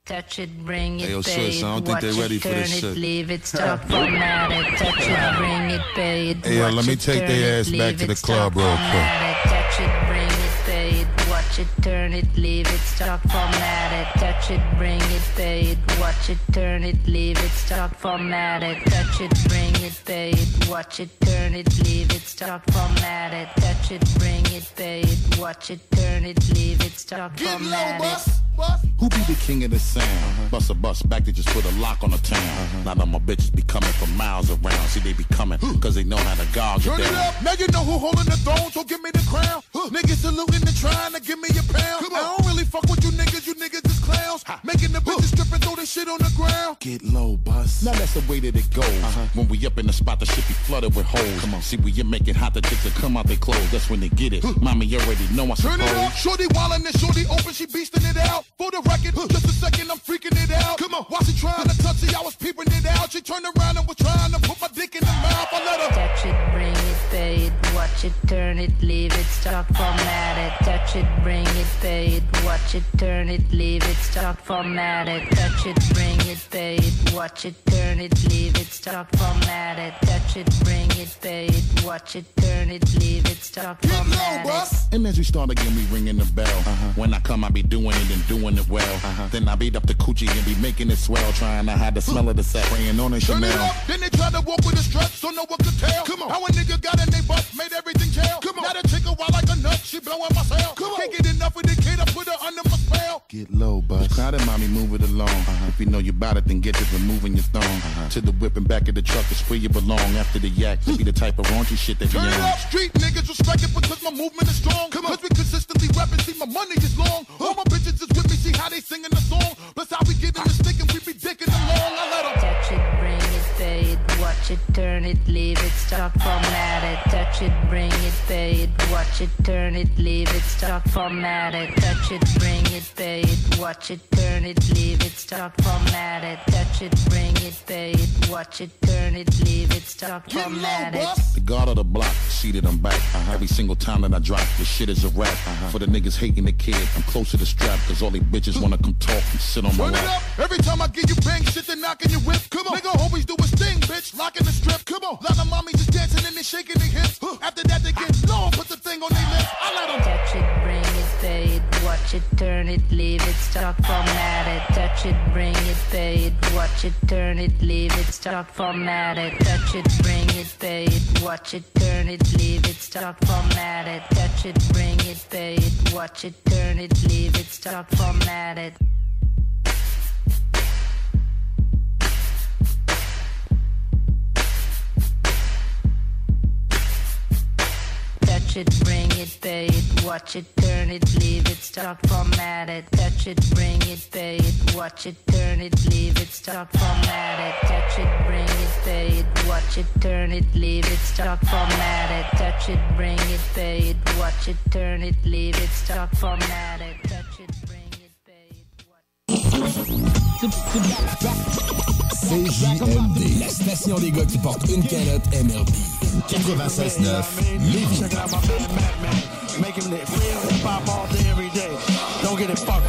Touch it, bring it,
Hey, yo,
pay it,
I don't think
watch
they
it,
ready for
turn
this
it,
shit.
leave it, stop, format it, touch it, bring it, pay it,
Hey, yo, let me take their ass back to the club real quick.
It, turn it, leave it, stop, format it, touch it, bring it, pay it, watch it, turn it, leave it, stop, format it, touch it, bring it, pay it, watch it, turn it, leave it, stop, format it, touch it, bring it, pay it, watch it, turn it, leave it, stop, format it.
Who be the king of the sound? Uh-huh. Bust a bus back to just put a lock on the town. Uh-huh. Now that my bitches be coming from miles around. See, they be coming cause they know how to gouge it
Turn it up, now you know who holding the throne, so give me the crown. Niggas saluting and trying to give me a pound. I don't really fuck with you niggas, you niggas is clowns. Making the bitches strip and throw this shit on the ground.
Get low, bus. Now that's the way that it goes. Uh-huh. When we up in the spot, the shit be flooded with holes. Come on, see, we you make it hot, the chicks that come out they clothes. That's when they get it. Mommy, you already know I
Turn it
suppose.
up, shorty wildin' and shorty open, she beastin' it out. For the record, just a second, I'm freaking it out. Come on, while she trying to touch it, I was peeping it out. She turned around and was trying to put my dick in her mouth. I let her
Touch it, bring it, pay it, watch it, turn it, leave it, stop, format it. Touch it, bring it, pay it, watch it, turn it, leave it, stop, format it. Touch it, bring it, pay it, watch it, turn it, leave it, stop, format it. Touch it, bring it, pay it, watch it, turn it, leave it, stop, format it.
And as we start again, we ringing the bell. Uh-huh. When I come, I be doing it and doing it well. Uh-huh. Then I beat up the coochie and be making it swell, trying to hide the smell of the sack, praying on a
Turn it
Chanel.
up, then they try to walk with a strut, so no one could tell. Come on. How a nigga got in they butt, made everything jail. Come on. Now the chick a wild like a nut, she blowing my cell. Get
low, bud. Crowded, mommy, move it along. Uh-huh. If you know you bout it, then get to removing your thong. Uh-huh. To the whip and back of the truck is where you belong. After the yak, to be the type of raunchy shit that be
Turn it
on.
up, street niggas respect it because my movement is strong. Come on. Cause we consistently rapping, see my money is long. All my bitches is with me, see how they singing the song. Plus how we get in the stick and we be dicking along. I let 'em.
Watch it, turn it, leave it, stop, format it. Touch it, bring it, pay it, watch it, turn it, leave it, stop, format it. Touch it, bring it, pay it, watch it, turn it, leave it, stop, format it. Touch it, bring it, pay it, watch it, turn it, leave it, stop, format it.
The guard of the block, seated I'm back. Uh-huh. Every single time that I drop, this shit is a rap. Uh-huh. For the niggas hating the kid, I'm close to the strap, cause all they bitches wanna come talk and sit on my
Turn it up. Every time I give you bang, shit, they knocking your whip. Come on. Nigga always do his thing, bitch. The strip. Come on. Lot of just dancing and they shaking their hips. After that, they get low, put the thing on their lips. I let them.
Touch it, bring it, pay it, watch it, turn it, leave it, stop, format it. Touch it, bring it, pay it, watch it, turn it, leave it, stop, format it. Touch it, bring it, pay it, watch it, turn it, leave it, stop, format it. Touch it, bring it, pay it, watch it, turn it, leave it, stop, format it. It, bring it, pay it, watch it, turn it, leave it, stop, format it. Touch it, bring it, pay it, watch it, turn it, leave it, stop, format it. Touch it, bring it, pay it, watch it, turn it, leave it, stop, format it. Touch it, bring it, pay it, watch it, turn it, leave it, stop, format it. Touch it,
CJMD, la station des gars qui portent une calotte MLB. 96.9 Lévis.
Make him live real hip hop all day, every day. Don't get it fucked up.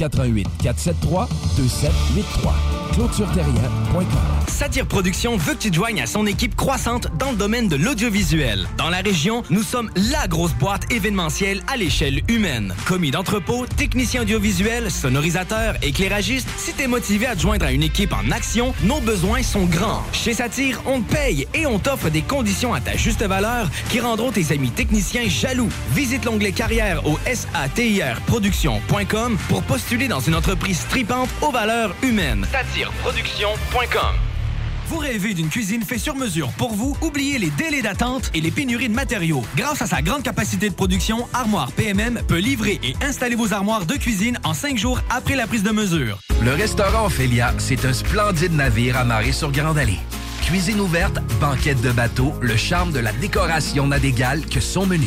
88 473 2783. ClôtureTerrien.com.
Satire Productions veut que tu te joignes à son équipe croissante dans le domaine de l'audiovisuel. Dans la région, nous sommes la grosse boîte événementielle à l'échelle humaine. Commis d'entrepôt, technicien audiovisuel, sonorisateur, éclairagiste, si t'es motivé à te joindre à une équipe en action, nos besoins sont grands. Chez Satire, on te paye et on t'offre des conditions à ta juste valeur qui rendront tes amis techniciens jaloux. Visite l'onglet carrière au satirproduction.com pour postuler dans une entreprise tripante aux valeurs humaines. Satireproduction.com vous rêvez d'une cuisine faite sur mesure pour vous? Oubliez les délais d'attente et les pénuries de matériaux. Grâce à sa grande capacité de production, Armoire PMM peut livrer et installer vos armoires de cuisine en cinq jours après la prise de mesure.
Le restaurant Ophélia, c'est un splendide navire amarré sur Grande Allée. Cuisine ouverte, banquette de bateau, le charme de la décoration n'a d'égal que son menu.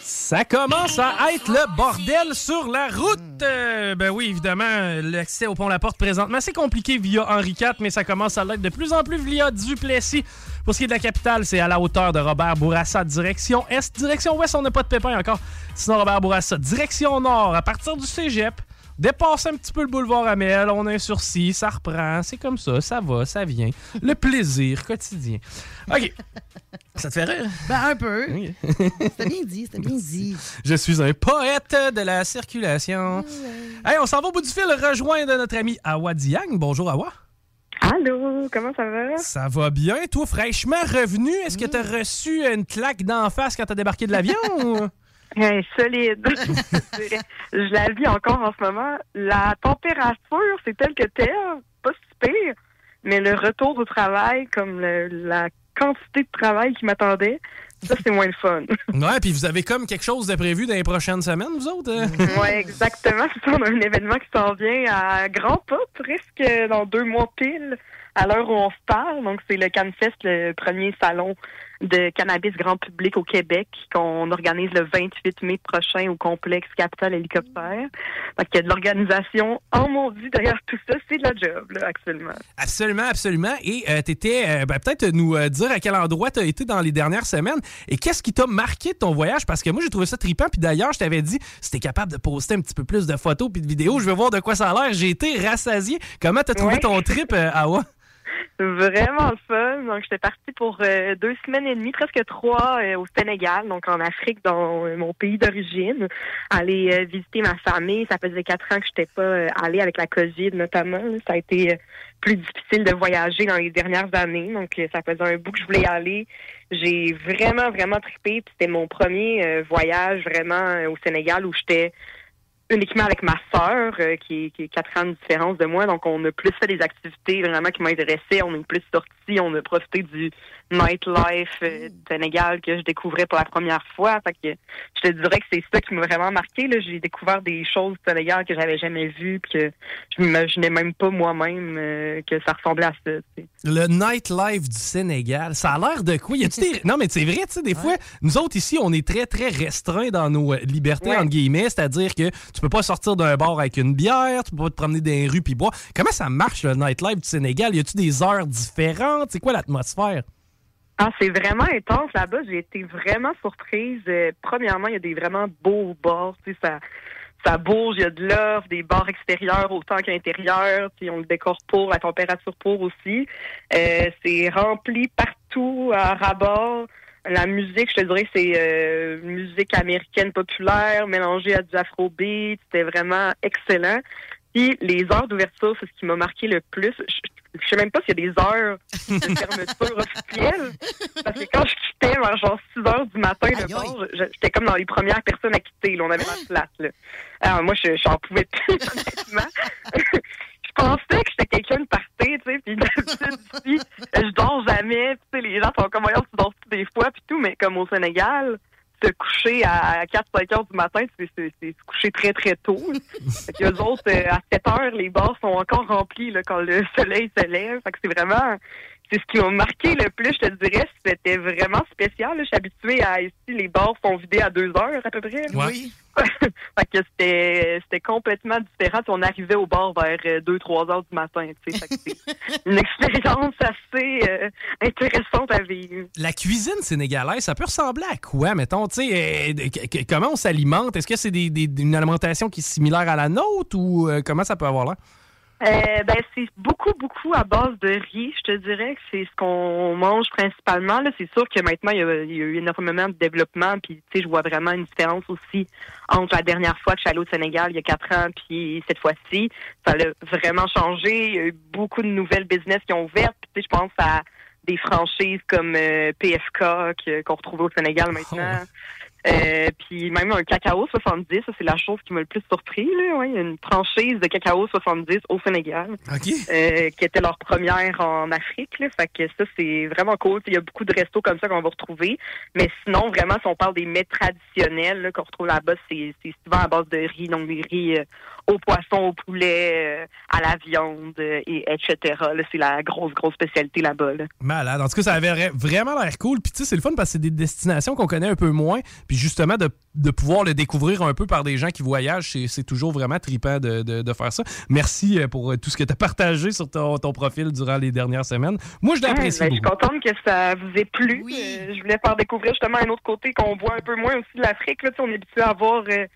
Ça commence à être le bordel sur la route. Euh, ben oui, évidemment, l'accès au pont La Porte présentement, c'est compliqué via Henri IV, mais ça commence à l'être de plus en plus via Duplessis. Pour ce qui est de la capitale, c'est à la hauteur de Robert Bourassa, direction Est. Direction Ouest, on n'a pas de pépin encore. Sinon, Robert Bourassa, direction Nord, à partir du cégep. Dépasse un petit peu le boulevard Amel, on a un sursis, ça reprend, c'est comme ça, ça va, ça vient. Le plaisir quotidien. OK. Ça te fait rire?
Ben, un peu. C'était bien dit, c'était bien dit.
Je suis un poète de la circulation. Hey, on s'en va au bout du fil rejoindre notre ami Awa Diang. Bonjour, Awa.
Allô, comment ça va?
Ça va bien. Toi, fraîchement revenu, est-ce que tu as reçu une claque d'en face quand tu as débarqué de l'avion?
Hey, solide. je la vis encore en ce moment. La température, c'est tel que tel, pas si pire, mais le retour au travail, comme le- la quantité de travail qui m'attendait, ça, c'est moins le fun.
ouais, puis vous avez comme quelque chose de prévu dans les prochaines semaines, vous autres? hein?
Oui, exactement. C'est ça, on a un événement qui s'en vient à grands pas, presque dans deux mois pile, à l'heure où on se parle. Donc, c'est le CanFest, le premier salon de cannabis grand public au Québec qu'on organise le 28 mai prochain au complexe Capital Hélicoptère. Donc, il y a de l'organisation en maudit derrière tout ça. C'est de la job, là, actuellement.
Absolument, absolument. Et tu étais, peut-être nous euh, dire à quel endroit tu as été dans les dernières semaines et qu'est-ce qui t'a marqué de ton voyage? Parce que moi, j'ai trouvé ça trippant. Puis d'ailleurs, je t'avais dit, si t'es capable de poster un petit peu plus de photos puis de vidéos, je veux voir de quoi ça a l'air. J'ai été rassasié. Comment t'as trouvé
Ouais.
ton trip, euh, Awa?
Vraiment le fun. Donc, j'étais partie pour euh, deux semaines et demie, presque trois, euh, au Sénégal, donc en Afrique, dans euh, mon pays d'origine, aller visiter ma famille. Ça faisait quatre ans que je n'étais pas allée avec la COVID, notamment. Ça a été plus difficile de voyager dans les dernières années. Donc, ça faisait un bout que je voulais y aller. J'ai vraiment, vraiment trippé. C'était mon premier voyage vraiment au Sénégal où j'étais uniquement avec ma sœur, euh, qui, est, qui est quatre ans de différence de moi. Donc, on a plus fait des activités vraiment qui m'intéressaient. On est plus sortis. On a profité du nightlife euh, du Sénégal que je découvrais pour la première fois. Fait que je te dirais que c'est ça qui m'a vraiment marqué. J'ai découvert des choses du Sénégal que j'avais jamais vues puis que je m'imaginais même pas moi-même euh, que ça ressemblait à ça.
Le nightlife du Sénégal, ça a l'air de quoi? Y des... Non, mais c'est vrai, tu sais, des fois, nous autres ici, on est très, très restreints dans nos libertés,
Ouais.
entre guillemets, c'est-à-dire que tu peux pas sortir d'un bar avec une bière, tu peux pas te promener dans les rues puis boire. Comment ça marche, le nightlife du Sénégal? Y a-tu des heures différentes? C'est quoi l'atmosphère?
Ah, c'est vraiment intense là-bas. J'ai été vraiment surprise. Euh, premièrement, il y a des vraiment beaux bars. Tu sais, ça, ça bouge, il y a de l'offre, des bars extérieurs autant qu'intérieurs. Puis on le décore pour, la température pour aussi. Euh, c'est rempli partout à Rabat. La musique, je te dirais, c'est euh, musique américaine populaire mélangée à du afrobeat. C'était vraiment excellent. Puis les heures d'ouverture, c'est ce qui m'a marqué le plus. Je, je sais même pas s'il y a des heures de fermeture officielles. Parce que quand je quittais vers genre 6 heures du matin le je- j'étais comme dans les premières personnes à quitter. Là. On avait la place. Là. Alors moi, je j'en pouvais plus, honnêtement. Pensais que j'étais quelqu'un de party, tu sais, puis d'habitude, je dors jamais, tu sais, les gens sont comme, voyons, tu dors des fois, puis tout, mais comme au Sénégal, se coucher à 4-5 heures du matin, c'est se coucher très, très tôt. fait que eux autres, euh, à 7 heures, les bars sont encore remplis, là, quand le soleil se lève. Fait que c'est vraiment, c'est ce qui m'a marqué le plus, je te dirais, c'était vraiment spécial. là. Je suis habituée à, ici, les bars sont vidés à 2 heures, à peu près.
Oui.
fait que c'était c'était complètement différent. On arrivait au bar vers 2-3 heures du matin. Fait que c'est une expérience assez euh, intéressante à vivre.
La cuisine sénégalaise, ça peut ressembler à quoi, mettons? Tu sais, euh, que- que- comment on s'alimente? Est-ce que c'est des- des- une alimentation qui est similaire à la nôtre ou euh, comment ça peut avoir l'air?
Euh, ben c'est beaucoup beaucoup à base de riz. Je te dirais que c'est ce qu'on mange principalement. Là, c'est sûr que maintenant il y, a, il y a eu énormément de développement. Puis tu sais, je vois vraiment une différence aussi entre la dernière fois que je suis allée au Sénégal il y a quatre ans puis cette fois-ci. Ça a vraiment changé. Il y a eu beaucoup de nouvelles business qui ont ouvert. Puis tu sais, je pense à des franchises comme euh, PFK qu'on retrouve au Sénégal maintenant. Euh, puis même un cacao 70, ça c'est la chose qui m'a le plus surpris. Là, ouais. Une franchise de cacao 70 au Sénégal,
OK.
euh, qui était leur première en Afrique. Là. Fait que ça, c'est vraiment cool. Il y a beaucoup de restos comme ça qu'on va retrouver. Mais sinon, vraiment, si on parle des mets traditionnels qu'on retrouve là-bas, c'est c'est souvent à base de riz. Donc des riz euh, au poisson, au poulet, euh, à la viande, euh, et etc. Là, c'est la grosse, grosse spécialité là-bas. Là.
Malade. En tout cas, ça avait vra- vraiment l'air cool. Puis tu sais, c'est le fun parce que c'est des destinations qu'on connaît un peu moins. Puis justement, de, de pouvoir le découvrir un peu par des gens qui voyagent, c'est- toujours vraiment trippant de, de- de faire ça. Merci euh, pour tout ce que tu as partagé sur ton, ton profil durant les dernières semaines. Moi, je l'ai
Ouais,
apprécié
ben, je suis contente que ça vous ait plu. Euh, je voulais faire découvrir justement un autre côté qu'on voit un peu moins aussi de l'Afrique. On est habitué à voir euh,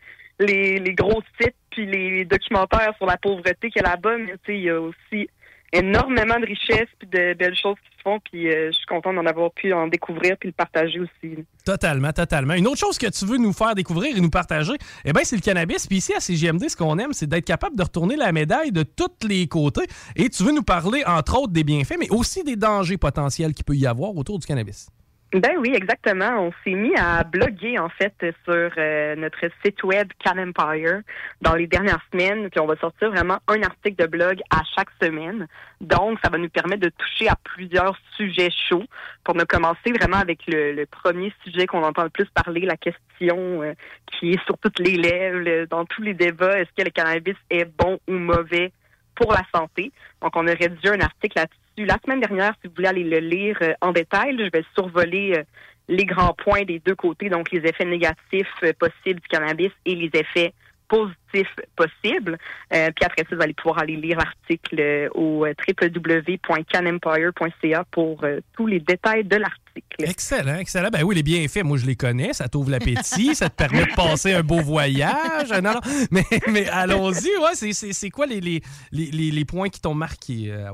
les, gros sites puis les documentaires sur la pauvreté qu'il y a là-bas, mais il y a aussi énormément de richesses puis de belles choses qui se font. Puis euh, je suis contente d'en avoir pu en découvrir puis le partager aussi.
Totalement, totalement. Une autre chose que tu veux nous faire découvrir et nous partager, eh ben, c'est le cannabis. Puis ici, à CGMD, ce qu'on aime, c'est d'être capable de retourner la médaille de tous les côtés. Et tu veux nous parler, entre autres, des bienfaits, mais aussi des dangers potentiels qu'il peut y avoir autour du cannabis.
Ben oui, exactement. On s'est mis à bloguer en fait sur euh, notre site web Can Empire dans les dernières semaines, puis on va sortir vraiment un article de blog à chaque semaine. Donc, ça va nous permettre de toucher à plusieurs sujets chauds. Pour nous commencer vraiment avec le, premier sujet qu'on entend le plus parler, la question euh, qui est sur toutes les lèvres, dans tous les débats, est-ce que le cannabis est bon ou mauvais pour la santé? Donc, on a rédigé un article là-dessus la semaine dernière. Si vous voulez aller le lire euh, en détail, je vais survoler euh, les grands points des deux côtés, donc les effets négatifs euh, possibles du cannabis et les effets positifs possibles. Puis après ça, vous allez pouvoir aller lire l'article au www.canempire.ca pour tous les détails de l'article.
Excellent, excellent. Ben oui, les bienfaits, moi, je les connais. Ça t'ouvre l'appétit, ça te permet de passer un beau voyage. Non. Mais, allons-y, ouais. C'est, quoi les, points qui t'ont marqué, euh?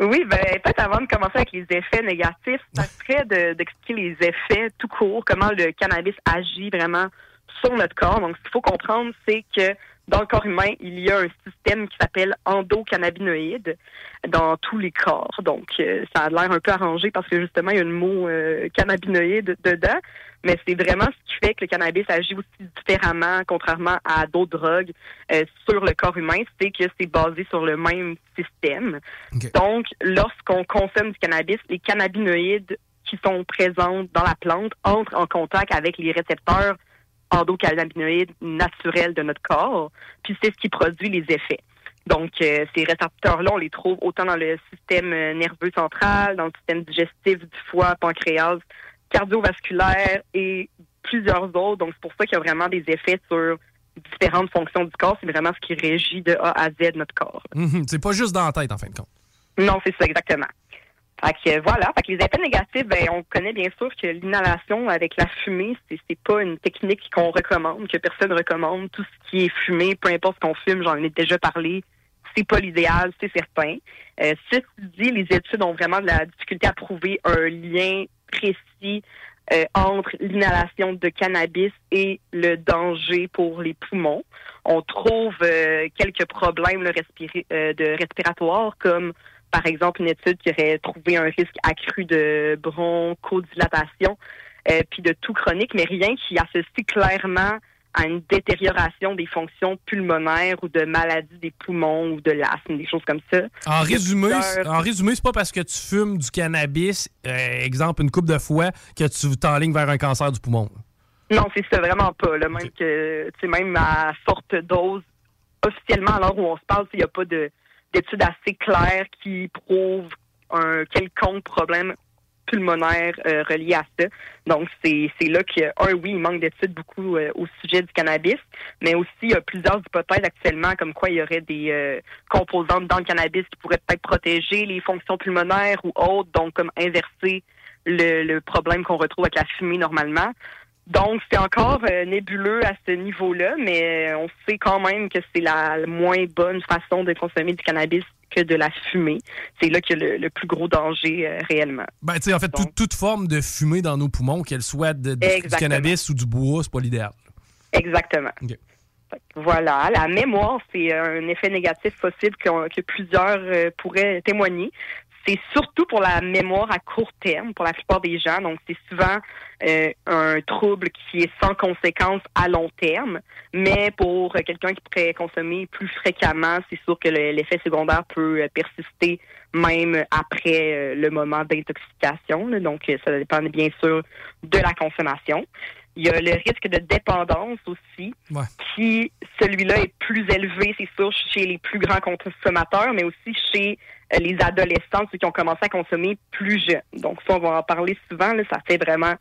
Oui, ben peut-être avant de commencer avec les effets négatifs, ça serait de- d'expliquer les effets tout court, comment le cannabis agit vraiment sur notre corps. Donc, ce qu'il faut comprendre, c'est que dans le corps humain, il y a un système qui s'appelle endocannabinoïde dans tous les corps. Donc, euh, ça a l'air un peu arrangé parce que justement, il y a le mot euh, cannabinoïde dedans. Mais c'est vraiment ce qui fait que le cannabis agit aussi différemment, contrairement à d'autres drogues, euh, sur le corps humain, c'est que c'est basé sur le même système. Donc, lorsqu'on consomme du cannabis, les cannabinoïdes qui sont présents dans la plante entrent en contact avec les récepteurs endocannabinoïdes naturels de notre corps, puis c'est ce qui produit les effets. Donc, euh, ces récepteurs-là, on les trouve autant dans le système euh, nerveux central, dans le système digestif du foie, pancréas, cardiovasculaire et plusieurs autres. Donc, c'est pour ça qu'il y a vraiment des effets sur différentes fonctions du corps. C'est vraiment ce qui régit de A à Z notre corps.
Mhm, C'est pas juste dans la tête, en fin de compte.
Non, c'est ça, exactement. Fait que euh, voilà. Fait que les effets négatifs, ben, on connaît bien sûr que l'inhalation avec la fumée, c'est, c'est pas une technique qu'on recommande, que personne recommande. Tout ce qui est fumé, peu importe ce qu'on fume, j'en ai déjà parlé, c'est pas l'idéal, c'est certain. Euh, ceci dit, les études ont vraiment de la difficulté à prouver un lien précis euh, entre l'inhalation de cannabis et le danger pour les poumons. On trouve euh, quelques problèmes euh, de respiratoires comme par exemple une étude qui aurait trouvé un risque accru de bronchodilatation puis de tout chronique, mais rien qui associe clairement à une détérioration des fonctions pulmonaires ou de maladies des poumons ou de l'asthme, des choses comme ça.
En résumé, en résumé, c'est pas parce que tu fumes du cannabis, euh, exemple une coupe de fois, que tu t'enlignes vers un cancer du poumon.
Non, c'est ça, vraiment pas. Là, même que, tu même à forte dose, officiellement, à l'heure où on se parle, il n'y a pas de- d'études assez claires qui prouvent un quelconque problème pulmonaire euh, relié à ça. Donc, c'est là que, un, oui, il manque d'études beaucoup euh, au sujet du cannabis, mais aussi, il y a plusieurs hypothèses actuellement comme quoi il y aurait des euh, composantes dans le cannabis qui pourraient peut-être protéger les fonctions pulmonaires ou autres, donc comme inverser le, le problème qu'on retrouve avec la fumée normalement. Donc, c'est encore euh, nébuleux à ce niveau-là, mais on sait quand même que c'est la moins bonne façon de consommer du cannabis que de la fumée. C'est là qu'il y a le, le plus gros danger euh, réellement.
Ben, tu sais, en fait, tout- toute forme de fumée dans nos poumons, qu'elle soit de- de- du cannabis ou du bois, c'est pas l'idéal.
Exactement. Voilà, la mémoire, c'est un effet négatif possible que plusieurs euh, pourraient témoigner. C'est surtout pour la mémoire à court terme, pour la plupart des gens. Donc, c'est souvent euh, un trouble qui est sans conséquence à long terme. Mais pour euh, quelqu'un qui pourrait consommer plus fréquemment, c'est sûr que le- l'effet secondaire peut euh, persister même après euh, le moment d'intoxication. Donc, euh, ça dépend bien sûr de la consommation. Il y a le risque de dépendance aussi,
Ouais.
qui, celui-là, est plus élevé, c'est sûr, chez les plus grands consommateurs, mais aussi chez les adolescents, ceux qui ont commencé à consommer plus jeunes. Donc, ça, on va en parler souvent. là, ça fait vraiment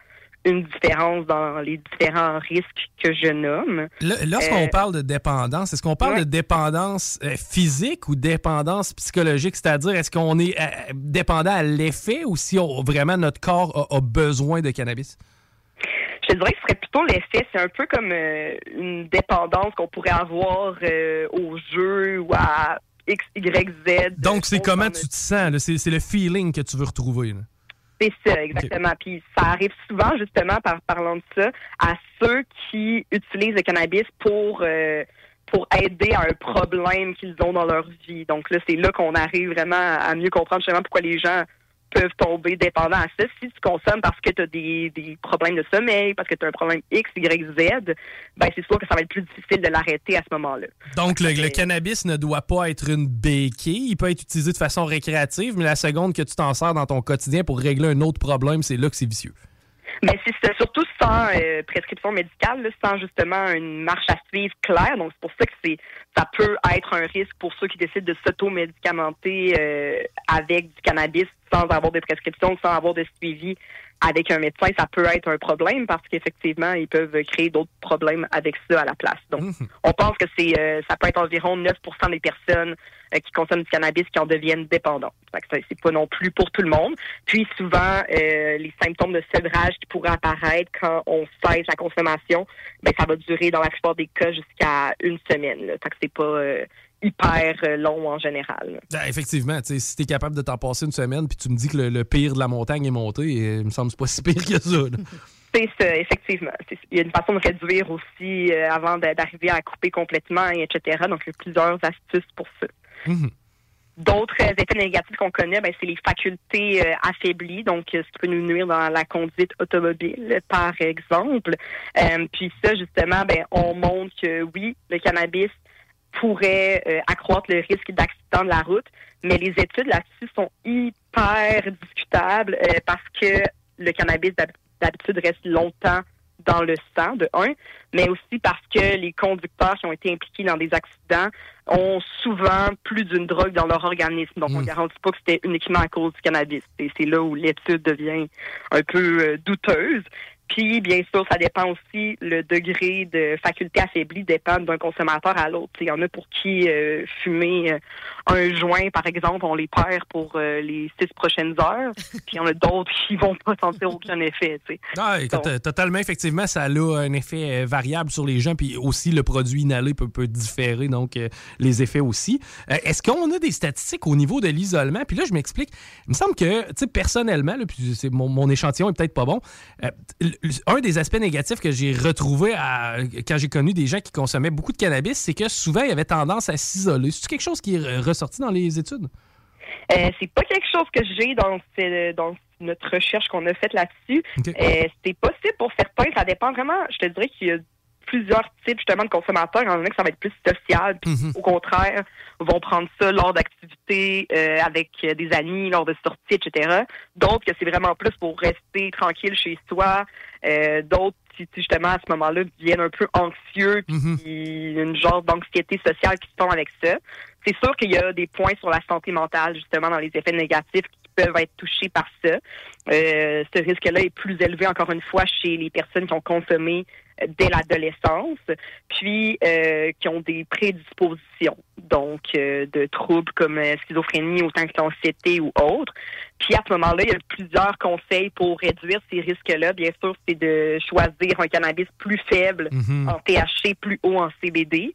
une différence dans les différents risques que je nomme.
Lorsqu'on
Euh,
parle de dépendance, est-ce qu'on parle de dépendance euh, physique ou dépendance psychologique? C'est-à-dire, est-ce qu'on est euh, dépendant à l'effet ou si on- vraiment notre corps a, a besoin de cannabis?
Je dirais que ce serait plutôt l'effet. C'est un peu comme euh, une dépendance qu'on pourrait avoir euh, au jeu ou à X, Y, Z.
Donc, c'est comment tu te sens? C'est le feeling que tu veux retrouver. là.
C'est ça, exactement. Puis ça arrive souvent, justement, par parlant de ça, à ceux qui utilisent le cannabis pour euh, pour aider à un problème qu'ils ont dans leur vie. Donc là, c'est là qu'on arrive vraiment à mieux comprendre justement pourquoi les gens peuvent tomber dépendants à ça. Si tu consommes parce que tu as des, des problèmes de sommeil, parce que tu as un problème X, Y, Z, ben c'est sûr que ça va être plus difficile de l'arrêter à ce moment-là.
Donc, le, le cannabis ne doit pas être une béquille. Il peut être utilisé de façon récréative, mais la seconde que tu t'en sers dans ton quotidien pour régler un autre problème, c'est là que c'est vicieux.
Mais c'est surtout sans euh, prescription médicale, là, sans justement une marche à suivre claire. Donc c'est pour ça que c'est ça peut être un risque pour ceux qui décident de s'auto-médicamenter euh, avec du cannabis sans avoir de prescription, sans avoir de suivi avec un médecin. Ça peut être un problème parce qu'effectivement, ils peuvent créer d'autres problèmes avec ça à la place. Donc on pense que c'est euh, ça peut être environ 9% des personnes euh, qui consomment du cannabis qui en deviennent ça, c'est pas non plus pour tout le monde. Puis souvent, euh, les symptômes de sevrage qui pourraient apparaître quand on cesse la consommation, ben ça va durer dans la plupart des cas jusqu'à une semaine. Là. Fait que c'est pas euh, hyper euh, long en général.
Ah, effectivement, si tu es capable de t'en passer une semaine puis tu me dis que le, le pire de la montagne est monté, il me semble que pas si pire que ça. là.
C'est ça, effectivement. Il y a une façon de réduire aussi euh, avant d'a- d'arriver à couper complètement, et etc. Donc, il y a plusieurs astuces pour ça.
Mhm.
D'autres euh, effets négatifs qu'on connaît, ben, c'est les facultés euh, affaiblies, donc ce qui peut nous nuire dans la conduite automobile, par exemple. Puis ça, justement, ben, on montre que oui, le cannabis pourrait euh, accroître le risque d'accident de la route, mais les études là-dessus sont hyper discutables euh, parce que le cannabis d'hab- d'habitude reste longtemps dans le sang, de un, mais aussi parce que les conducteurs qui ont été impliqués dans des accidents ont souvent plus d'une drogue dans leur organisme. Donc, on ne garantit pas que c'était uniquement à cause du cannabis. Et c'est là où l'étude devient un peu euh, douteuse. Puis, bien sûr, ça dépend aussi, le degré de faculté affaiblie dépend d'un consommateur à l'autre. Il y en a pour qui euh, fumer euh, un joint, par exemple, on les perd pour euh, les six prochaines heures. Puis, il y en a d'autres qui vont pas sentir aucun effet.
Ah, écoute,
Donc,
totalement, effectivement, ça a un effet variable sur les gens, puis aussi le produit inhalé peut, peut différer, donc les effets aussi. Est-ce qu'on a des statistiques au niveau de l'isolement? Puis là, je m'explique. Il me semble que, tu sais, personnellement, là, puis c'est mon, mon échantillon est peut-être pas bon, un des aspects négatifs que j'ai retrouvé à- quand j'ai connu des gens qui consommaient beaucoup de cannabis, c'est que souvent, ils avaient tendance à s'isoler. C'est quelque chose qui est re- ressorti dans les études?
Euh, c'est pas quelque chose que j'ai dans, notre recherche qu'on a faite là-dessus. Euh, c'est possible pour certains. Ça dépend vraiment. Je te dirais qu'il y a plusieurs types justement de consommateurs. Il y en a que ça va être plus social, puis
Mhm.
au contraire, vont prendre ça lors d'activités euh, avec euh, des amis, lors de sorties, etc. D'autres que c'est vraiment plus pour rester tranquille chez soi. Euh, D'autres qui, justement, à ce moment-là, deviennent un peu anxieux, puis une genre d'anxiété sociale qui se forme avec ça. C'est sûr qu'il y a des points sur la santé mentale, justement, dans les effets négatifs qui peuvent être touchés par ça. Euh, ce risque-là est plus élevé, encore une fois, chez les personnes qui ont consommé dès l'adolescence, puis euh, qui ont des prédispositions, donc euh, de troubles comme euh, schizophrénie, autant que l'anxiété ou autres. Puis à ce moment-là, il y a plusieurs conseils pour réduire ces risques-là. Bien sûr, c'est de choisir un cannabis plus faible
Mhm.
en THC, plus haut en CBD.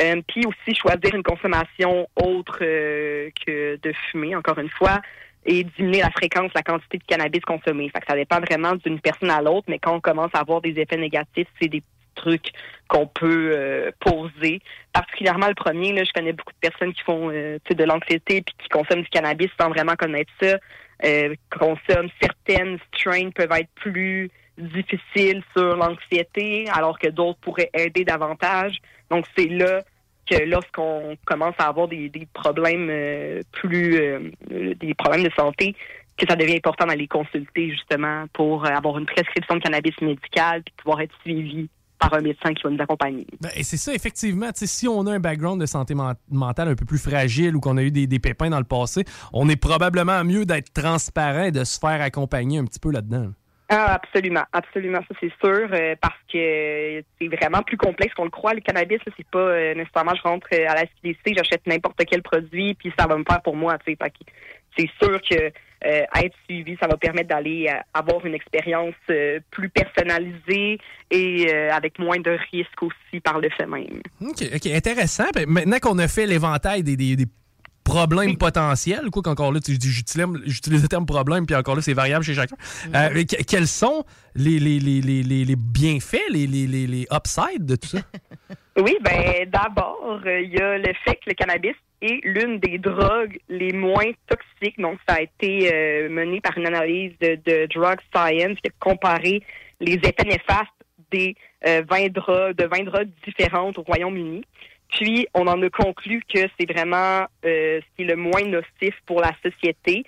Euh, puis aussi choisir une consommation autre euh, que de fumer, encore une fois, et diminuer la fréquence, la quantité de cannabis consommé. Fait que ça dépend vraiment d'une personne à l'autre, mais quand on commence à avoir des effets négatifs, c'est des trucs qu'on peut euh, poser. Particulièrement le premier, là, je connais beaucoup de personnes qui font euh, de l'anxiété puis qui consomment du cannabis sans vraiment connaître ça. Euh, consomment certaines strains peuvent être plus difficiles sur l'anxiété, alors que d'autres pourraient aider davantage. Donc c'est là lorsqu'on commence à avoir des, problèmes euh, plus euh, des problèmes de santé, que ça devient important d'aller consulter justement pour avoir une prescription de cannabis médical puis pouvoir être suivi par un médecin qui va nous accompagner.
Ben, et c'est ça, effectivement. Si on a un background de santé men- mentale un peu plus fragile ou qu'on a eu des pépins dans le passé, on est probablement mieux d'être transparent et de se faire accompagner un petit peu là-dedans.
Ah, absolument, absolument, ça c'est sûr, euh, parce que c'est vraiment plus complexe qu'on le croit. Le cannabis, c'est pas euh, nécessairement je rentre euh, à la SQDC, j'achète n'importe quel produit, puis ça va me faire pour moi. tu sais. C'est sûr que être suivi, ça va permettre d'aller avoir une expérience plus personnalisée et avec moins de risques aussi par le fait même.
OK, OK, intéressant. Ben, maintenant qu'on a fait l'éventail des- des problèmes potentiels, quoi qu'encore là, tu- j'utilise le terme problème, puis encore là, c'est variable chez chacun. Euh, mais que- quels sont les, les, les, bienfaits, les, les, les, les upsides de tout ça?
Oui, ben d'abord, euh, il y a le fait que le cannabis est l'une des drogues les moins toxiques. Donc, ça a été euh, mené par une analyse de, de Drug Science qui a comparé les effets néfastes des euh, 20 drogues, de 20 drogues différentes au Royaume-Uni. Puis, on en a conclu que c'est vraiment euh, ce qui est le moins nocif pour la société,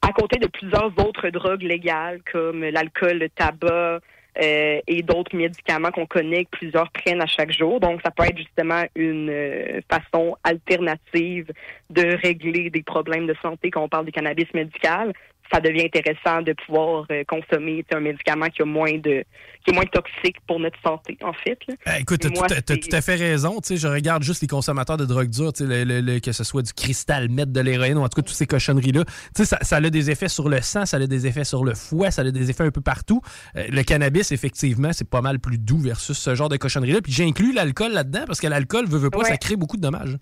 à côté de plusieurs autres drogues légales comme l'alcool, le tabac euh, et d'autres médicaments qu'on connaît que plusieurs prennent à chaque jour. Donc, ça peut être justement une euh, façon alternative de régler des problèmes de santé quand on parle du cannabis médical. Ça devient intéressant de pouvoir euh, consommer tu un médicament qui a moins de qui est moins toxique pour notre santé, en fait. là.
Eh, écoute,
Et moi,
tout, à- fait raison. Tu je regarde juste les consommateurs de drogue dure, tu le- le- le- que ce soit du cristal, mètre de l'héroïne, ou en tout cas toutes ces cochonneries-là. Tu Ça, ça a des effets sur le sang, ça a des effets sur le foie, ça a des effets un peu partout. Euh, le cannabis, effectivement, c'est pas mal plus doux versus ce genre de cochonneries-là. Puis j'inclus l'alcool là-dedans parce que l'alcool, veut, veut pas,
Ouais.
ça crée beaucoup de dommages.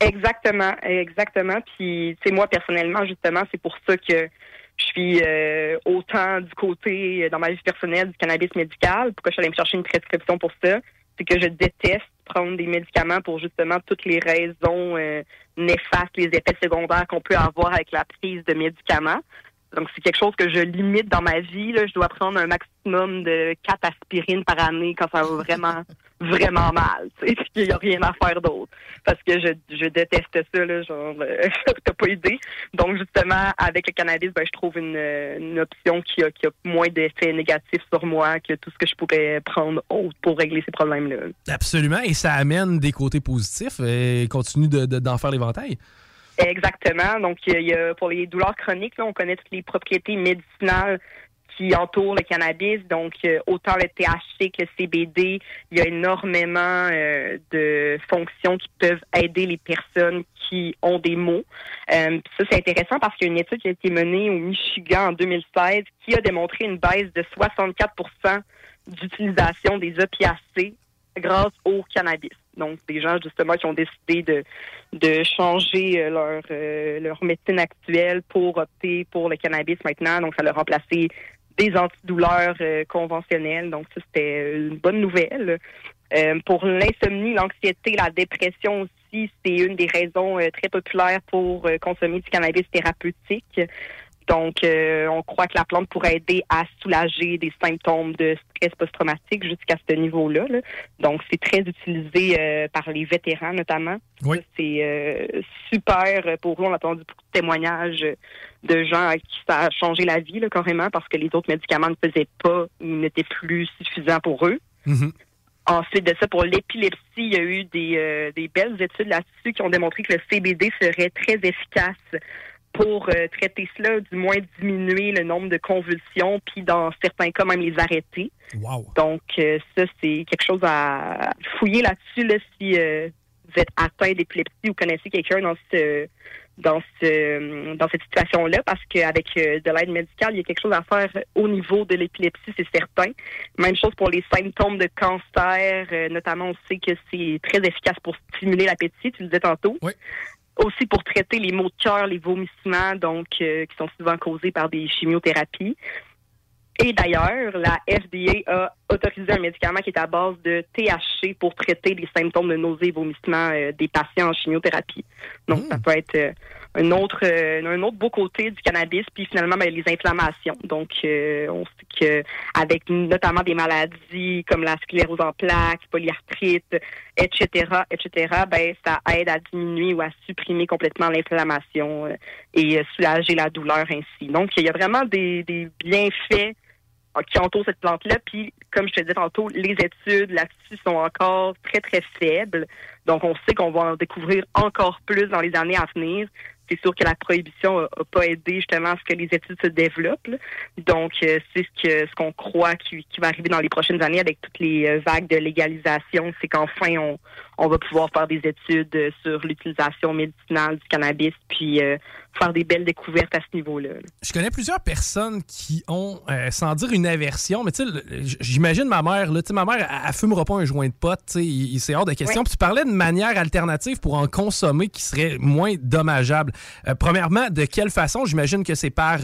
Exactement, exactement. Puis, tu sais, moi, personnellement, justement, c'est pour ça que je suis euh, autant du côté, euh, dans ma vie personnelle, du cannabis médical. Pourquoi je suis allée me chercher une prescription pour ça? C'est que je déteste prendre des médicaments pour justement toutes les raisons euh, néfastes, les effets secondaires qu'on peut avoir avec la prise de médicaments. Donc, c'est quelque chose que je limite dans ma vie. Là. Je dois prendre un maximum de 4 aspirines par année quand ça va vraiment, vraiment mal. Tu sais, puis il n'y a rien à faire d'autre. Parce que je, je déteste ça, là, genre, euh, t'as pas idée. Donc, justement, avec le cannabis, ben, je trouve une, une option qui a, qui a moins d'effets négatifs sur moi que tout ce que je pourrais prendre autre pour régler ces problèmes-là.
Absolument. Et ça amène des côtés positifs et continue de- de- d'en faire l'éventail.
Exactement. Donc, il y a, pour les douleurs chroniques, là, on connaît toutes les propriétés médicinales qui entourent le cannabis. Donc, euh, autant le THC que le CBD, il y a énormément euh, de fonctions qui peuvent aider les personnes qui ont des maux. Euh, ça, c'est intéressant parce qu'il y a une étude qui a été menée au Michigan en 2016 qui a démontré une baisse de 64% d'utilisation des opiacés grâce au cannabis. Donc, des gens justement qui ont décidé de, de changer leur, leur médecine actuelle pour opter pour le cannabis maintenant. Donc, ça leur a remplacé des antidouleurs euh, conventionnelles. Donc, ça, c'était une bonne nouvelle. Euh, pour l'insomnie, l'anxiété, la dépression aussi, c'est une des raisons euh, très populaires pour euh, consommer du cannabis thérapeutique. Donc, euh, on croit que la plante pourrait aider à soulager des symptômes de stress post-traumatique jusqu'à ce niveau-là. là. Donc, c'est très utilisé euh, par les vétérans notamment.
Oui.
C'est euh, super pour eux. On a entendu beaucoup de témoignages de gens à qui ça a changé la vie, là, carrément, parce que les autres médicaments ne faisaient pas ou n'étaient plus suffisants pour eux. Ensuite de ça, pour l'épilepsie, il y a eu des, des belles études là-dessus qui ont démontré que le CBD serait très efficace pour euh, traiter cela, du moins diminuer le nombre de convulsions, puis dans certains cas même les arrêter. Donc euh, ça, c'est quelque chose à fouiller là-dessus là, si euh, vous êtes atteint d'épilepsie ou connaissez quelqu'un dans ce dans ce dans cette situation-là, parce qu'avec de l'aide médicale, il y a quelque chose à faire au niveau de l'épilepsie, c'est certain. Même chose pour les symptômes de cancer, notamment on sait que c'est très efficace pour stimuler l'appétit, tu le disais tantôt. Aussi pour traiter les maux de cœur, les vomissements, donc euh, qui sont souvent causés par des chimiothérapies. Et d'ailleurs, la FDA a autorisé un médicament qui est à base de THC pour traiter les symptômes de nausées et vomissements euh, des patients en chimiothérapie. Donc, ça peut être euh, un autre euh, un autre beau côté du cannabis. Puis finalement, ben, les inflammations. Donc, euh, on sait que avec notamment des maladies comme la sclérose en plaques, polyarthrite, etc., etc., ben ça aide à diminuer ou à supprimer complètement l'inflammation euh, et soulager la douleur ainsi. Donc, il y a vraiment des, des bienfaits qui entourent cette plante-là. Puis, comme je te disais tantôt, les études là-dessus sont encore très, très faibles. Donc, on sait qu'on va en découvrir encore plus dans les années à venir. C'est sûr que la prohibition n'a pas aidé justement à ce que les études se développent. Donc, euh, c'est ce que ce qu'on croit qui, qui va arriver dans les prochaines années avec toutes les euh, vagues de légalisation, c'est qu'enfin on, on va pouvoir faire des études euh, sur l'utilisation médicinale du cannabis, puis euh, faire des belles découvertes à ce niveau-là. là.
Je connais plusieurs personnes qui ont, euh, sans dire une aversion, mais tu sais, j'imagine ma mère, là, ma mère, elle, elle fumera pas un joint de pote, c'est hors de question.
Ouais.
Puis tu parlais de manière alternative pour en consommer qui serait moins dommageable. Euh, premièrement, de quelle façon? J'imagine que c'est par,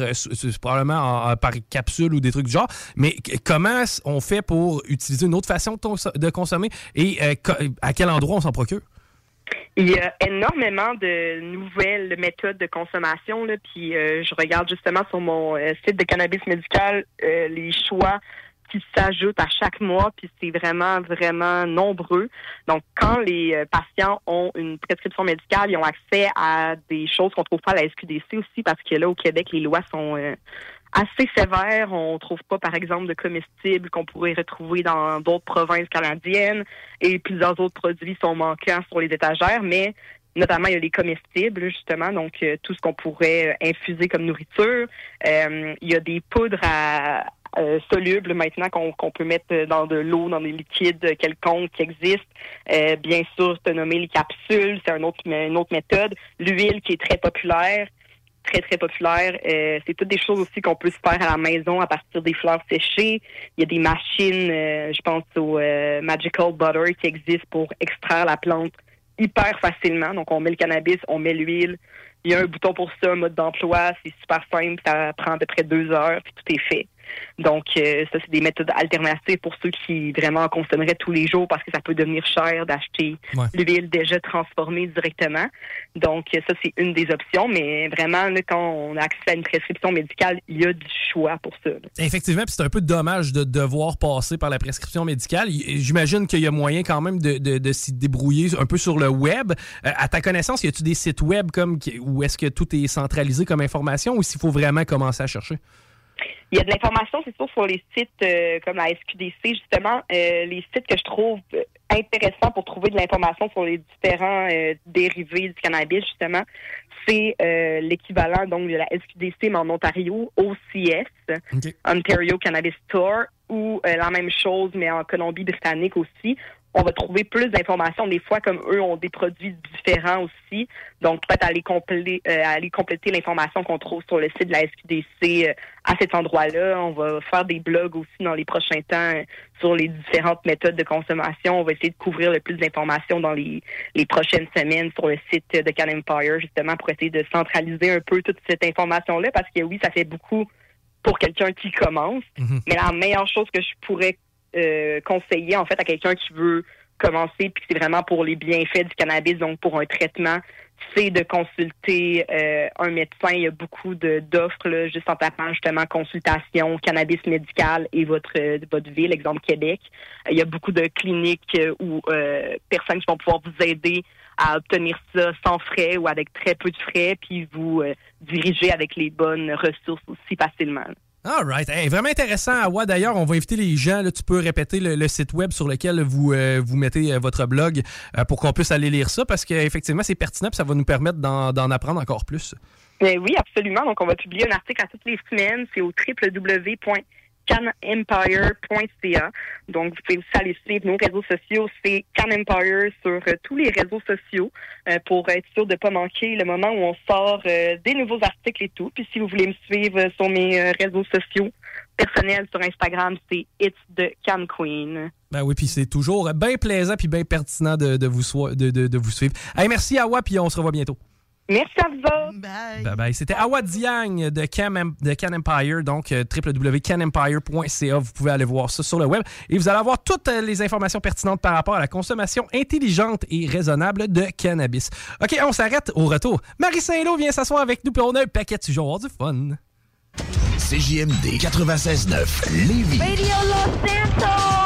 probablement en- en- par capsule ou des trucs du genre, mais comment on fait pour utiliser une autre façon de, cons- de consommer? Et à quel endroit on s'en procure?
Il y a énormément de nouvelles méthodes de consommation. Puis euh, je regarde justement sur mon euh, site de cannabis médical euh, les choix qui s'ajoutent à chaque mois, puis c'est vraiment, vraiment nombreux. Donc, quand les patients ont une prescription médicale, ils ont accès à des choses qu'on trouve pas à la SQDC aussi, parce que là, au Québec, les lois sont assez sévères. On trouve pas, par exemple, de comestibles qu'on pourrait retrouver dans d'autres provinces canadiennes, et plusieurs autres produits sont manquants sur les étagères, mais notamment il y a les comestibles justement, donc euh, tout ce qu'on pourrait euh, infuser comme nourriture. Euh, il y a des poudres à euh, solubles maintenant qu'on peut mettre dans de l'eau, dans des liquides quelconques qui existent. Euh, bien sûr, as nommé les capsules, c'est un autre, une autre méthode. L'huile qui est très populaire très, très populaire. Euh, c'est toutes des choses aussi qu'on peut se faire à la maison à partir des fleurs séchées. Il y a des machines, euh, je pense au euh, Magical Butter qui existent pour extraire la plante hyper facilement. Donc, on met le cannabis, on met l'huile. Il y a un bouton pour ça, un mode d'emploi. C'est super simple. Ça prend à peu près deux heures, puis tout est fait. Donc, euh, ça, c'est des méthodes alternatives pour ceux qui vraiment en consommeraient tous les jours parce que ça peut devenir cher d'acheter
Ouais.
l'huile déjà transformée directement. Donc, ça, c'est une des options. Mais vraiment, là, quand on a accès à une prescription médicale, il y a du choix pour ça. là.
Effectivement, puis c'est un peu dommage de devoir passer par la prescription médicale. J'imagine qu'il y a moyen quand même de, de- de s'y débrouiller un peu sur le web. Euh, à ta connaissance, y a-tu des sites web comme où est-ce que tout est centralisé comme information ou s'il faut vraiment commencer à chercher?
Il y a de l'information, c'est sûr, sur les sites euh, comme la SQDC, justement. Euh, les sites que je trouve euh, intéressants pour trouver de l'information sur les différents euh, dérivés du cannabis, justement, c'est euh, l'équivalent donc de la SQDC, mais en Ontario, OCS, Ontario Cannabis Store, ou euh, la même chose, mais en Colombie-Britannique aussi. On va trouver plus d'informations. Des fois, comme eux ont des produits différents aussi. Donc, peut-être aller, complé- euh, aller compléter l'information qu'on trouve sur le site de la SQDC euh, à cet endroit-là. On va faire des blogs aussi dans les prochains temps euh, sur les différentes méthodes de consommation. On va essayer de couvrir le plus d'informations dans les, les prochaines semaines sur le site de Can Empire, justement, pour essayer de centraliser un peu toute cette information-là, parce que oui, ça fait beaucoup pour quelqu'un qui commence. Mais la meilleure chose que je pourrais euh, conseiller en fait à quelqu'un qui veut commencer puis que c'est vraiment pour les bienfaits du cannabis, donc pour un traitement, c'est de consulter euh, un médecin. Il y a beaucoup d'offres juste en tapant justement consultation, cannabis médical et votre euh, votre ville, exemple Québec. Il y a beaucoup de cliniques ou personnes qui vont pouvoir vous aider à obtenir ça sans frais ou avec très peu de frais, puis vous diriger avec les bonnes ressources aussi facilement.
All right. Vraiment intéressant, Awa. D'ailleurs, on va inviter les gens. Tu peux répéter le, site web sur lequel vous, euh, mettez euh, votre blog euh, pour qu'on puisse aller lire ça parce qu'effectivement, c'est pertinent et ça va nous permettre d'en apprendre encore plus.
Euh, oui, absolument. Donc, on va publier un article à toutes les semaines. C'est au www.canempire.ca. Donc, vous pouvez aussi aller suivre nos réseaux sociaux. C'est Can Empire sur euh, tous les réseaux sociaux euh, pour être sûr de ne pas manquer le moment où on sort euh, des nouveaux articles et tout. Puis, si vous voulez me suivre euh, sur mes euh, réseaux sociaux personnels sur Instagram, c'est It's the Can Queen.
Ben oui, puis c'est toujours bien plaisant puis bien pertinent de, de vous, soi- de, de- de vous suivre. Hey, merci, Awa, puis on se revoit bientôt.
Merci à vous.
Bye.
Bye bye. C'était Awa Diang de Can, Em- de Can Empire, donc euh, www.canempire.ca. Vous pouvez aller voir ça sur le web et vous allez avoir toutes euh, les informations pertinentes par rapport à la consommation intelligente et raisonnable de cannabis. OK, on s'arrête au retour. Marie Saint-Lô vient s'asseoir avec nous puis on a un paquet de sujets. On du fun.
CJMD 96.9 Lévis.
Radio Los Santos!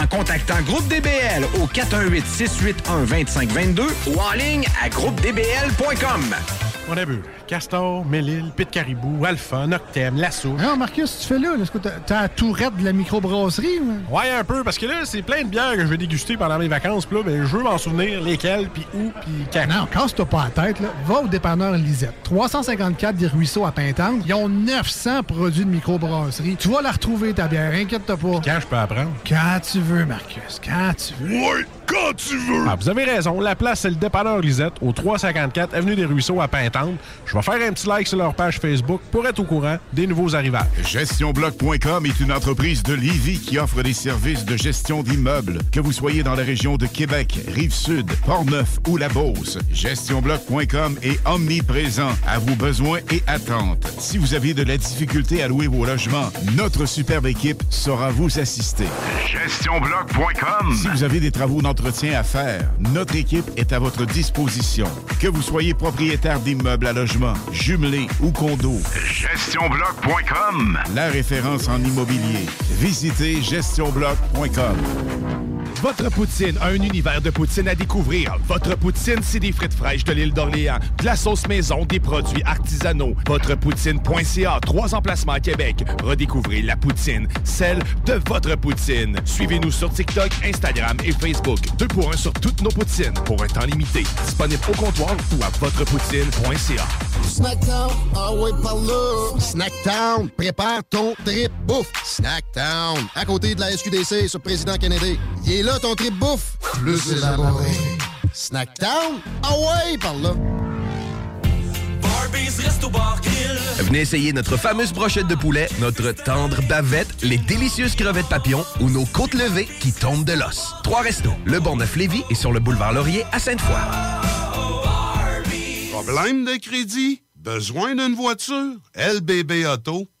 en contactant Groupe DBL au 418-681-2522 ou en ligne à groupedbl.com.
On a bu. Castor, Mélile, Pit Caribou, Alpha, Noctem, Lasso.
Non, Marcus, tu fais là, est-ce que t'as t'as la tourette de la microbrasserie? ou?
Ouais, un peu, parce que là, c'est plein de bières que je vais déguster pendant mes vacances. Puis là, ben, je veux m'en souvenir lesquelles, puis où, puis quand.
Non, casse-toi pas la tête, là. Va au dépanneur Lisette. 354 des Ruisseaux à Pintante. Ils ont 900 produits de microbrasserie. Tu vas la retrouver, ta bière, inquiète-toi pas.
Quand je peux apprendre?
Quand tu veux, Marcus, quand tu veux.
Ouais, quand tu veux! Ah, vous avez raison. La place, c'est le dépanneur Lisette, au 354 Avenue des Ruisseaux à Pintante. Je vais faire un petit like sur leur page Facebook pour être au courant des nouveaux arrivages.
GestionBloc.com est une entreprise de Lévis qui offre des services de gestion d'immeubles, que vous soyez dans la région de Québec, Rive-Sud, Portneuf ou La Beauce. GestionBloc.com est omniprésent à vos besoins et attentes. Si vous avez de la difficulté à louer vos logements, notre superbe équipe saura vous assister. Si vous avez des travaux d'entretien à faire, notre équipe est à votre disposition. Que vous soyez propriétaire d'immeubles à logement, jumelés ou condos.
GestionBloc.com.
La référence en immobilier. Visitez gestionbloc.com.
Votre poutine a un univers de poutine à découvrir. Votre poutine, c'est des frites fraîches de l'île d'Orléans, de la sauce maison, des produits artisanaux. Votrepoutine.ca, trois emplacements à Québec. Redécouvrez la poutine, celle de votre poutine. Suivez-nous sur TikTok, Instagram et Facebook. Deux pour un sur toutes nos poutines, pour un temps limité. Disponible au comptoir ou à votrepoutine.ca.
Snackdown, ah ouais, par là. Snackdown, prépare ton trip bouffe. Snackdown, à côté de la SQDC sur Président Kennedy. Il est là ton trip bouffe. Plus élaboré. Snackdown, ah ouais, par là.
Venez essayer notre fameuse brochette de poulet, notre tendre bavette, les délicieuses crevettes papillons ou nos côtes levées qui tombent de l'os. Trois restos, le Bonneuf Lévis et sur le boulevard Laurier à Sainte-Foy.
Problème de crédit? Besoin d'une voiture? LBBauto.com.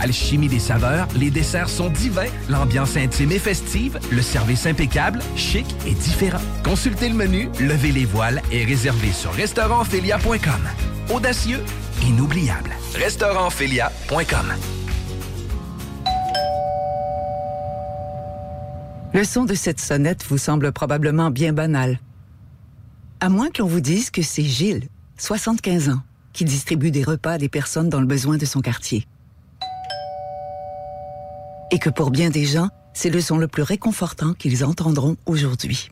Alchimie des saveurs, les desserts sont divins, l'ambiance intime et festive, le service impeccable, chic et différent. Consultez le menu, levez les voiles et réservez sur restaurantphilia.com. Audacieux, inoubliable. Restaurantphilia.com.
Le son de cette sonnette vous semble probablement bien banal. À moins que l'on vous dise que c'est Gilles, 75 ans, qui distribue des repas à des personnes dans le besoin de son quartier. Et que pour bien des gens, c'est le son le plus réconfortant qu'ils entendront aujourd'hui.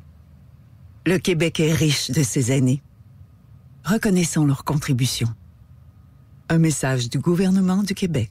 Le Québec est riche de ces aînés. Reconnaissons leur contribution. Un message du gouvernement du Québec.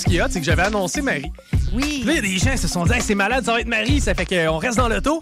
Ce qui est hot, c'est que j'avais annoncé Marie.
Oui.
Puis Là, il y a des gens qui se sont dit, Hey, c'est malade, ça va être Marie. Ça fait qu'on reste dans l'auto.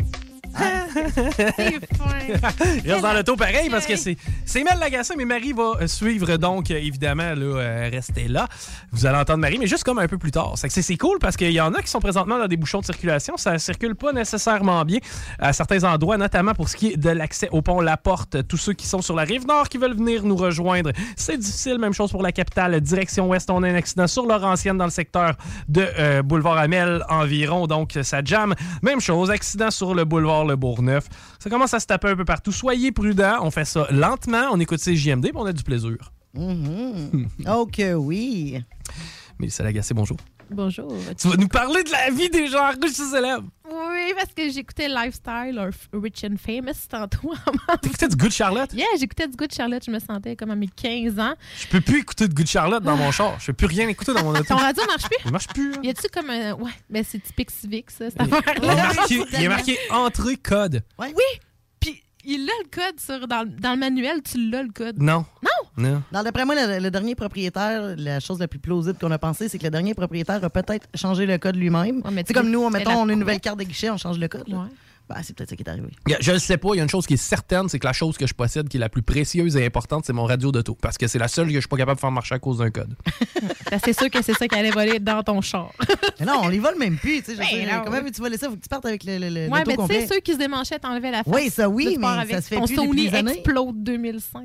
Il reste dans l'auto pareil parce que c'est c'est Mel Lagacé, mais Marie va euh, suivre donc euh, évidemment là, euh, rester là. Vous allez entendre Marie, mais juste comme un peu plus tard. C'est cool parce qu'il y en a qui sont présentement dans des bouchons de circulation. Ça circule pas nécessairement bien à certains endroits, notamment pour ce qui est de l'accès au pont La Porte. Tous ceux qui sont sur la rive nord qui veulent venir nous rejoindre, c'est difficile. Même chose pour la capitale. Direction ouest, on a un accident sur Laurentienne dans le secteur de euh, boulevard Amel environ, donc ça jam. Même chose, accident sur le boulevard Le Bourgneuf. Ça commence à se taper un peu partout. Soyez prudents, on fait ça lentement, on écoute ces JMD, puis on a du plaisir.
Mhm. Ok, oui.
Mais ça Lagacé, bonjour.
Bonjour.
Tu vas nous parler de la vie des gens riches et célèbres.
Oui, parce que j'écoutais Lifestyle or Rich and Famous tantôt.
T'écoutais du Good Charlotte?
Yeah, j'écoutais du Good Charlotte. Je me sentais comme à mes 15 ans.
Je peux plus écouter de Good Charlotte dans mon char. Je peux plus rien écouter dans mon auto.
Ton radio marche plus?
Il marche plus. hein.
Y a-tu comme un. Ouais, ben c'est typique civique, ça, cette
Il est marqué, il est marqué entrée code.
Oui, il a le code sur, dans, dans le manuel, tu l'as le code.
Non.
Non?
Non.
Dans d'après moi, le, le dernier propriétaire, la chose la plus plausible qu'on a pensé, c'est que le dernier propriétaire a peut-être changé le code lui-même.
mais
c'est comme nous, on, mettons, on a une nouvelle carte de guichet, on change le code. Ben, c'est peut-être ça qui est arrivé.
Yeah, Je le sais pas, il y a une chose qui est certaine, c'est que la chose que je possède qui est la plus précieuse et importante, c'est mon radio d'auto. Parce que c'est la seule que je suis pas capable de faire marcher à cause d'un code.
Ben, c'est sûr que c'est ça qui allait voler dans ton char.
Mais non, on les vole même plus. tu sais, je veux
Ben
dire,
non.
comment veux-tu voler ça? Faut que tu partes avec le, le, le
Ouais,
l'auto
mais tu
complet.
sais, ceux qui se démanchaient, t'enlevaient la face.
Oui, ça, oui,
Là, tu pars
mais
avec
ça se fait
ton
plus depuis
Sony
des années.
Explode 2005.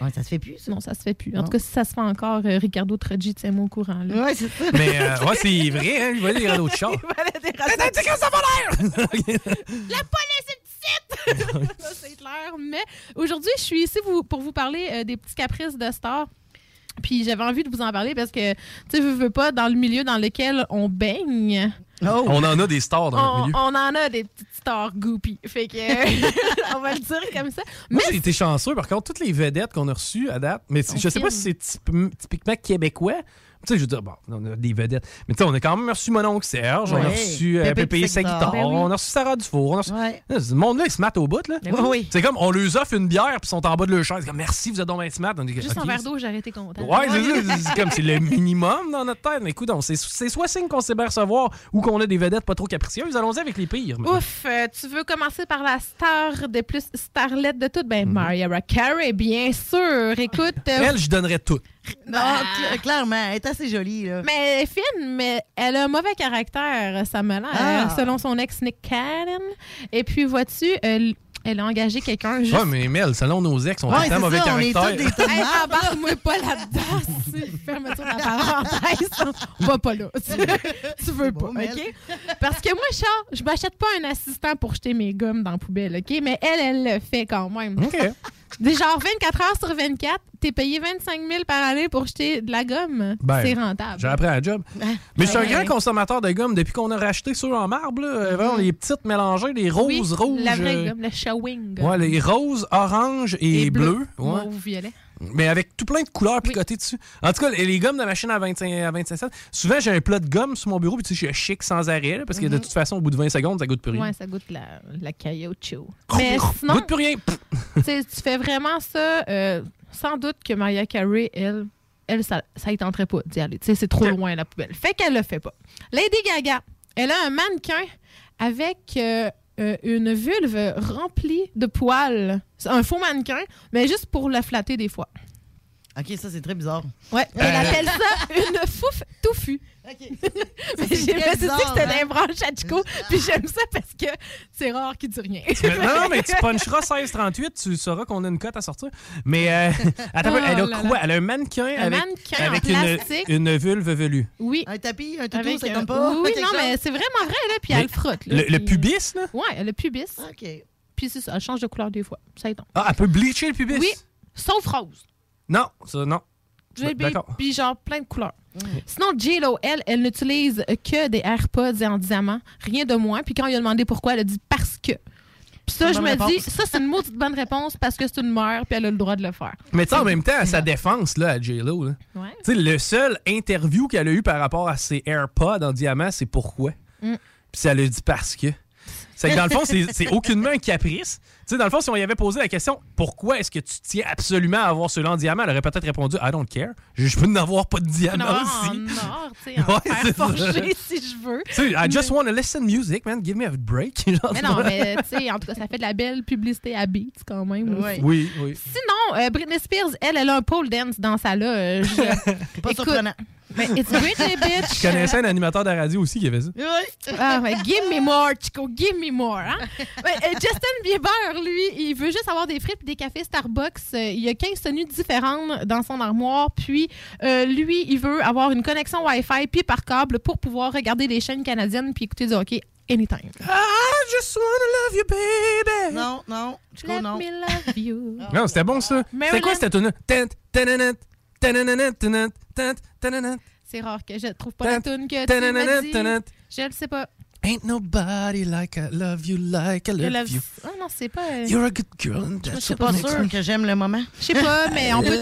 Ouais, ça se fait plus, ça.
Non, ça se fait plus. En
Non.
tout cas, si ça se fait encore, euh, Ricardo Troggi, tiens-moi au courant. Là.
Ouais, c'est ça.
Mais euh, ouais, c'est vrai, hein, je vois des radeaux de char.
C'est
que ça va l'air!
La police est ici! Ça, c'est clair. Mais aujourd'hui, je suis ici vous- pour vous parler euh, des petits caprices de stars. Puis j'avais envie de vous en parler parce que, tu sais, veux, veux pas, dans le milieu dans lequel on baigne,
On en a des stars dans
on,
le milieu.
on en a des petites stars goopy. Fait que, on va le dire comme ça.
Moi,
Mais
j'ai été chanceux. Par contre, toutes les vedettes qu'on a reçues à date, mais je sais pas si c'est typ- typiquement québécois, Tu sais, je veux dire, bon, on a des vedettes. Mais tu sais, on a quand même reçu mon oncle Serge, on a reçu euh,
Pépé. Saguitar, Ben oui.
on a reçu Sarah Dufour. On a reçu...
Ouais.
Ce monde-là, ils se matent au bout. Là.
Ben oui, oui.
C'est comme, on leur offre une bière, puis ils sont en bas de leur chaise. Comme, merci, vous êtes donc bien smart. On dit,
Juste un
OK,
verre d'eau, j'aurais été content.
Ouais, c'est comme, c'est le minimum dans notre tête. Mais écoute, c'est soit signe qu'on sait bien recevoir ou qu'on a des vedettes pas trop capricieuses. Allons-y avec les pires. maintenant.
Ouf, euh, tu veux commencer par la star des plus starlettes de toutes? Ben, Mariah Carey, bien sûr. Écoute. euh,
Elle, je donnerais tout.
Non, cl- clairement, elle est assez jolie. Là.
Mais elle est fine, mais elle a un mauvais caractère, ça me l'air,
Ah.
selon son ex Nick Cannon. Et puis, vois-tu, elle, elle a engagé quelqu'un juste...
Ouais, mais Mel, selon nos ex, on
Ouais,
a
c'est
mauvais
ça, on est
caractère.
tous des Hey, embarque-moi pas là-dedans. Fermeture la parenthèse. On va pas là. Tu, veux pas, OK? Parce que moi, Charles, je m'achète pas un assistant pour jeter mes gommes dans la poubelle, OK? Mais elle, elle le fait quand même.
OK.
Genre 24 heures sur 24, t'es payé 25 000 par année pour jeter de la gomme.
Ben,
c'est rentable.
J'ai appris à la job. Mais je suis un grand consommateur de gomme depuis qu'on a racheté ceux en marbre. Là, vraiment, les petites mélangées, les roses,
Oui,
rouges.
La vraie
euh,
gomme, le showing.
Ouais, les roses, oranges et, bleus. Ouais.
Mauve, violet.
Mais avec tout plein de couleurs picotées dessus. En tout cas, les gommes de machine à 25, à 25 cents, souvent j'ai un plat de gomme sur mon bureau, puis tu sais, je chic sans arrêt, là, parce que de
Mhm.
toute façon, au bout de 20 secondes, ça goûte plus rien.
Ouais, ça goûte la, la caoutchouc. Mais
Goûte
sinon,
plus rien.
tu sais, tu fais vraiment ça, euh, sans doute que Mariah Carey, elle, elle ça, ça y tenterait pas d'y aller. Tu sais, c'est trop loin la poubelle. Fait qu'elle le fait pas. Lady Gaga, elle a un mannequin avec euh, euh, une vulve remplie de poils. C'est un faux mannequin, mais juste pour la flatter des fois.
OK, ça, c'est très bizarre.
Ouais, elle
Euh.
appelle ça une fouf touffue. Mais
c'est
j'ai- je me
très
suis dit que c'était
hein?
des branches à Chico, puis j'aime ça parce que c'est rare qu'il dit rien.
Mais- non, non, mais tu puncheras 16-38, tu sauras qu'on a une cote à sortir. Mais euh, attends,
Oh
elle a
là
quoi?
là.
Elle a un mannequin
Un
avec,
mannequin en
avec une,
plastique.
une vulve velue.
Oui.
Un tapis, un toutou,
euh,
comme pas?
Oui, non,
chose?
mais c'est vraiment vrai, là, puis
Mais
elle le frotte. Là,
le, le
puis-
pubis, là?
Ouais, le pubis.
OK.
Puis c'est ça, elle change de couleur des fois. Ça y est.
Ah, elle peut bleacher le pubis?
Oui, sauf rose.
Non, ça, non.
J'ai
D'accord.
Puis genre plein de couleurs. Sinon, J-Lo, elle, elle n'utilise que des AirPods en diamant, rien de moins. Puis quand il a demandé pourquoi, elle a dit parce que. Puis ça, je me
réponse.
dis, ça, c'est une maudite bonne réponse parce que c'est une mère, puis elle a le droit de le faire.
Mais tu sais, en même temps, à sa défense, là, à J-Lo, là,
Ouais.
tu sais, le seul interview qu'elle a eu par rapport à ses AirPods en diamant, c'est pourquoi?
Mm.
Puis elle a dit parce que. C'est que dans le fond, c'est c'est aucunement un caprice. Tu sais, dans le fond, si on y avait posé la question pourquoi est-ce que tu tiens absolument à avoir ceux-là en diamant, elle aurait peut-être répondu I don't care. Je, je peux en avoir pas de diamant
Non,
aussi.
en or, tu sais, si je veux.
Tu sais, I just want to listen music, man. Give me a break. Genre,
Mais non, mais tu sais, en tout cas, ça fait de la belle publicité à Beats quand même. aussi.
Oui, oui.
Sinon, euh, Britney Spears, elle, elle a un pole dance dans sa loge.
Pas
Écoute,
surprenant.
Mais it's Britney, bitch.
Je connaissais un animateur de radio aussi qui avait ça.
Ah, mais give me more, Chico, give me more. Hein? Euh, Justin Bieber, lui, il veut juste avoir des frites et des cafés Starbucks. Euh, il y a 15 tenues différentes dans son armoire. Puis, euh, lui, il veut avoir une connexion Wi-Fi puis par câble pour pouvoir regarder les chaînes canadiennes puis écouter du hockey anytime.
I just wanna love you, baby.
Non, non. Chico,
Let
non.
me love you.
Non, c'était bon ça. C'était quoi cette tune là
C'est rare que je trouve pas la tune que tu m'as dit. Je le sais pas.
Ain't nobody like I love you like I
Je
love
love-
you.
Ah non, c'est pas. euh,
You're a good girl and
Je
that's
suis
what
pas
makes
sûre
me-
que j'aime le moment.
Je sais pas, mais on peut.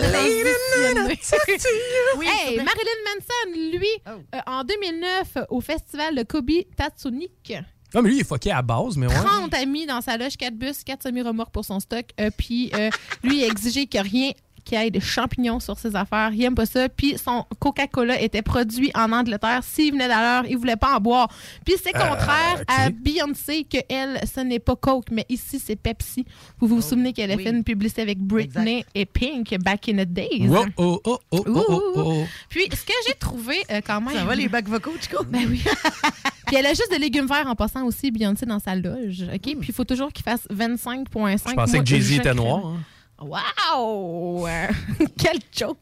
Oui,
hey,
te plaît.
Marilyn Manson, lui, euh, en 2009, au festival de Kobe Tatsunik,
Ah, mais lui, il est fucké à base, mais ouais.
30 amis dans sa loge, 4 bus, 4 semi-remorques pour son stock. Euh, puis euh, lui, il a exigé qu'il n'y ait rien qu'il y ait des champignons sur ses affaires. Il aime pas ça. Puis son Coca-Cola était produit en Angleterre. S'il venait d'ailleurs, il voulait pas en boire. Puis c'est
Euh,
contraire à Beyoncé que elle, ce n'est pas Coke, mais ici, c'est Pepsi. Vous vous souvenez qu'elle a
oui.
fait une publicité avec Britney et Pink back in the days.
Wow, oh, oh, oh, oh, oh, oh.
Puis ce que j'ai trouvé euh, quand même...
Ça va, les bacs vocaux, Chico?
Ben oui. Puis elle a juste des légumes verts en passant aussi, Beyoncé, dans sa loge. OK? Puis il faut toujours qu'il fasse 25,5.
Je pensais
Moi,
que Jay-Z était noir. hein.
Wow! Quel joke!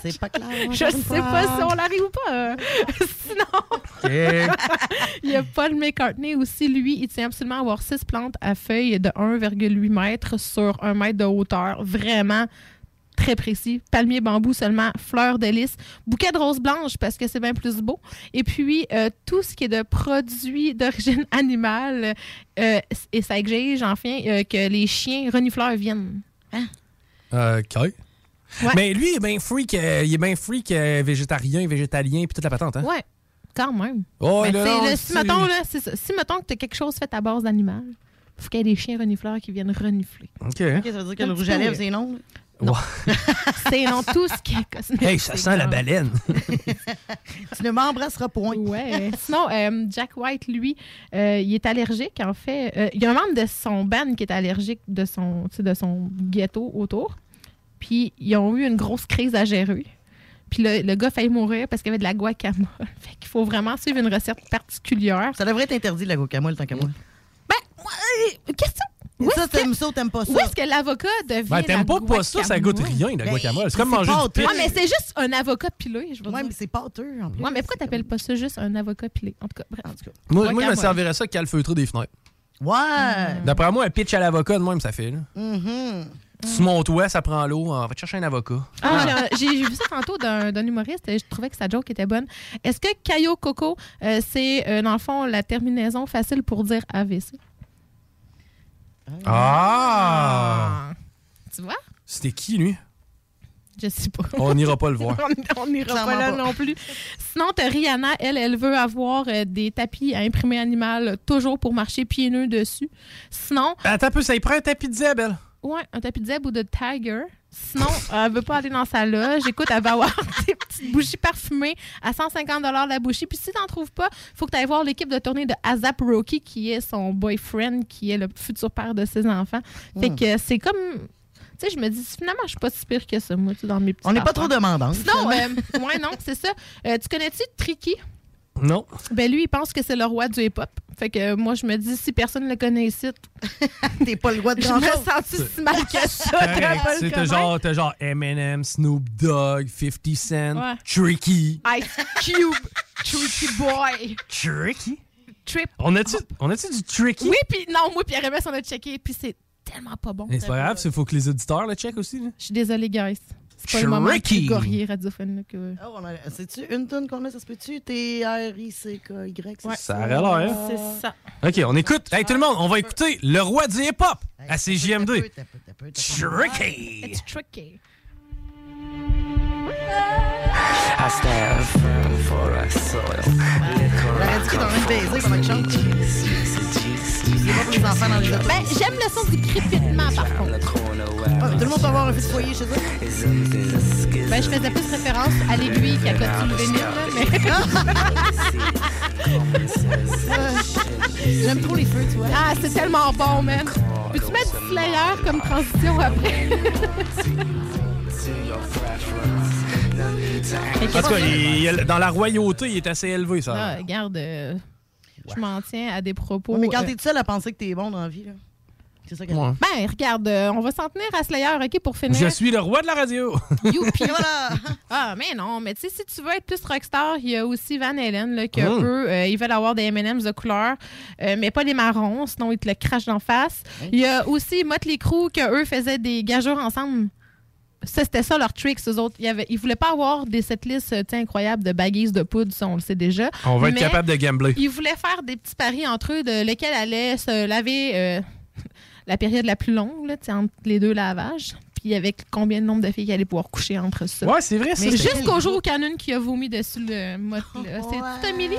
C'est pas clair.
Je
encore une
sais
fois.
pas si on l'arrive ou pas. Sinon, il y a Paul McCartney aussi. Lui, il tient absolument à avoir six plantes à feuilles de 1,8 mètres sur 1 mètre de hauteur. Vraiment très précis. Palmier bambou seulement, fleurs de lys, bouquet de roses blanches parce que c'est bien plus beau. Et puis, euh, tout ce qui est de produits d'origine animale, euh, et ça exige enfin euh, que les chiens renifleurs viennent.
Euh, OK. Mais lui, il est bien freak, euh, il est bien freak euh, végétarien, végétalien, puis toute la patente, hein?
Ouais, quand même.
Oh,
Mais
là,
c'est
non,
le-
c'est-
si, mettons, là, c'est ça. si mettons que tu as quelque chose fait à base d'animal, faut qu'il y ait des chiens renifleurs qui viennent renifler.
OK.
Ça veut dire que le rouge à lèvres, c'est non?
C'est non tout ce qui est cosmétique.
Hey, ça sent la baleine.
Tu ne m'embrasseras point.
Ouais. Sinon, euh, Jack White, lui, euh, il est allergique, en fait. Euh, il y a un membre de son band qui est allergique de son, tu sais, de son ghetto autour. Puis, ils ont eu une grosse crise à gérer. Puis, le, le gars a failli mourir parce qu'il y avait de la guacamole. Fait qu'il faut vraiment suivre une recette particulière.
Ça devrait être interdit, la guacamole, tant qu'à moi.
Question.
Ça, t'aimes ça ou t'aimes pas ça?
Où est-ce que l'avocat devient.
Ben, t'aimes
la
pas pas ça, ça goûte rien, la
Ben,
guacamole. C'est
mais
comme
c'est
manger du
pâteux.
pitch.
Ouais, mais c'est juste un avocat pilé, je veux
Ouais,
dire.
mais c'est pâteux, en plus.
Ouais, mais pourquoi t'appelles pas ça juste un avocat pilé? En tout cas, bref.
Moi, moi, je me servirais ça calfeutré des fenêtres.
Ouais.
D'après moi, un pitch à l'avocat, de même, ça fait. Là.
Mhm.
Sur mon toit, ça prend l'eau. On va te chercher un avocat.
Ah, j'ai j'ai vu ça tantôt d'un d'un humoriste et je trouvais que sa joke était bonne. Est-ce que Caillou Coco, euh, c'est euh, dans le fond la terminaison facile pour dire AVC?
Ah!
Tu vois?
C'était qui, lui?
Je sais pas.
On n'ira pas le voir.
On- n'ira pas là
pas.
non plus. Sinon, t'as Rihanna, elle, elle veut avoir euh, des tapis à imprimer animal euh, toujours pour marcher pieds nus dessus. Sinon,
Attends un peu, ça y prend un tapis de zèbre, elle.
Ouais, un tapis de zèbre ou de tiger. Sinon, elle veut pas aller dans sa loge. Écoute, elle va avoir des petites bougies parfumées à 150 la bougie. Puis si t'en trouves pas, faut que tu ailles voir l'équipe de tournée de Azap Rocky, qui est son boyfriend, qui est le futur père de ses enfants. Fait
Mm.
que c'est comme... Tu sais, je me dis, finalement, je suis pas si pire que ça, moi, tu dans mes petits
On n'est pas trop demandant.
Sinon, euh, ouais, non, c'est ça. Euh, tu connais-tu Tricky?
Non.
Ben lui, il pense que c'est le roi du hip-hop. Fait que euh, moi, je me dis, si personne le connaît ici,
T'es pas le roi de
je me sens si mal que ça. connaître.
genre, t'as genre Eminem, Snoop Dogg, 50 Cent,
Ouais.
Tricky.
Ice Cube, Tricky Boy.
Tricky?
Trip.
On a-tu on a du Tricky?
Oui, puis non, moi, Pierre MS, on a checké, puis c'est tellement pas bon.
Mais c'est pas grave, il faut que les auditeurs le checkent aussi. là.
Je suis désolée, guys. C'est pas le moment radiophone. là, que...
Oh, on a- C'est-tu une tonne qu'on a, ça se peut-tu? T-R-I-C-K-Y? c'est
Ouais.
Ça aurait l'air, hein?
C'est ça.
OK, on écoute. Hey, tout le monde, on va écouter le roi du hip-hop à CJMD. Tricky!
It's tricky.
I soil.
J'aurais en train de baiser qu'il chante. C'est pas pour les enfants dans les autos.
Ben, j'aime le son du crépitement, par contre.
Ah, Tout le monde peut avoir un feu de foyer chez eux.
Ben, je faisais plus référence à l'aiguille qui a coté le vinyle, là, mais...
J'aime trop les feux, tu vois.
Ah, c'est tellement bon, man. Peux-tu mettre du Slayer comme transition après?
En tout cas, il- il- dans la royauté, il est assez élevé, ça.
Ah, regarde, euh, je m'en tiens à des propos.
Ouais, mais quand
euh,
t'es tout seul à penser que t'es bon dans la vie, là. C'est ça que
Ouais.
Ben, regarde, euh, on va s'en tenir à Slayer, OK, pour finir.
Je suis le roi de la radio.
Youpi. Ah, mais non, mais tu sais, si tu veux être plus rockstar, il y a aussi Van Halen, là, que
Mm.
eux, euh, ils veulent avoir des M&M's de couleur, euh, mais pas les marrons, sinon ils te le crachent d'en face. Il y a aussi Motley Crue, que eux faisaient des gageures ensemble. Ça, c'était ça leur trick, eux autres. Ils, avaient, ils voulaient pas avoir des setlists euh, incroyables de baguises de poudre, ça, on le sait déjà.
On va être
Mais
capable de gambler.
Ils voulaient faire des petits paris entre eux de lequel allait se laver euh, la période la plus longue, là, entre les deux lavages. Puis avec combien de nombre de filles qui allaient pouvoir coucher entre ça.
Ouais, c'est vrai, ça,
jusqu'au jour où il y en a une qui a vomi dessus le mot. C'est tout Amélie?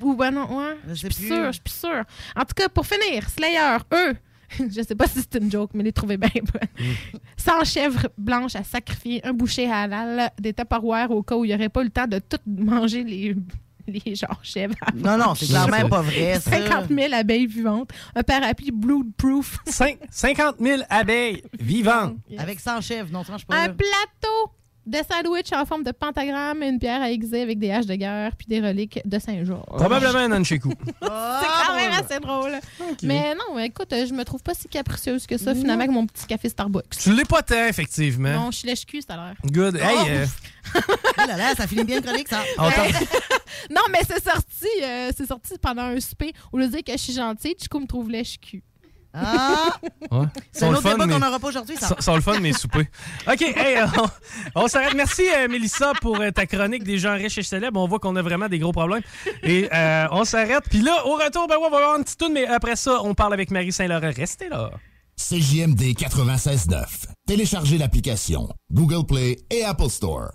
Ou ben non, ouais. Je suis sûre, je suis plus sûre. En tout cas, pour finir, Slayer, eux, je sais pas si c'est une joke, mais les trouvaient bien bonnes. 100 chèvres blanches à sacrifier, un boucher halal, des tupperwares au cas où il n'y aurait pas eu le temps de tout manger les, les genre chèvres.
Non, non, c'est clairement pas vrai, ça.
50 000 abeilles vivantes, un parapluie bloodproof.
Cin- 50 000 abeilles vivantes.
Avec 100 chèvres, non, franchement, pas
Un
là.
plateau de sandwich en forme de pentagramme, une pierre à aiguiser avec des haches de guerre, puis des reliques de Saint-Georges.
Probablement un Nunchaku.
C'est quand même assez drôle. Mais non, écoute, je me trouve pas si capricieuse que ça, finalement, avec mon petit café Starbucks.
Tu l'es pas tant, effectivement.
Non, je suis lèche-cul, ça a l'air.
Good. Hey,
Oh!
euh,
Ah là là, ça finit bien le chronique, ça.
t'en-
non, mais c'est sorti, euh, c'est sorti pendant un souper. Au lieu de dire que je suis gentille, Chico me trouve lèche-cul.
Ah!
Ouais.
C'est un
le
autre
fun,
débat
mais-
qu'on n'aura pas aujourd'hui, ça.
Sont- le fun, mais soupers. OK, hey, euh, on, on s'arrête. Merci, euh, Mélissa, pour euh, ta chronique des gens riches et célèbres. On voit qu'on a vraiment des gros problèmes. Et euh, on s'arrête. Puis là, au retour, ben ouais, on va avoir une petite toune, mais après ça, on parle avec Marie Saint-Laurent. Restez là.
CJMD 96.9. Téléchargez l'application Google Play et Apple Store.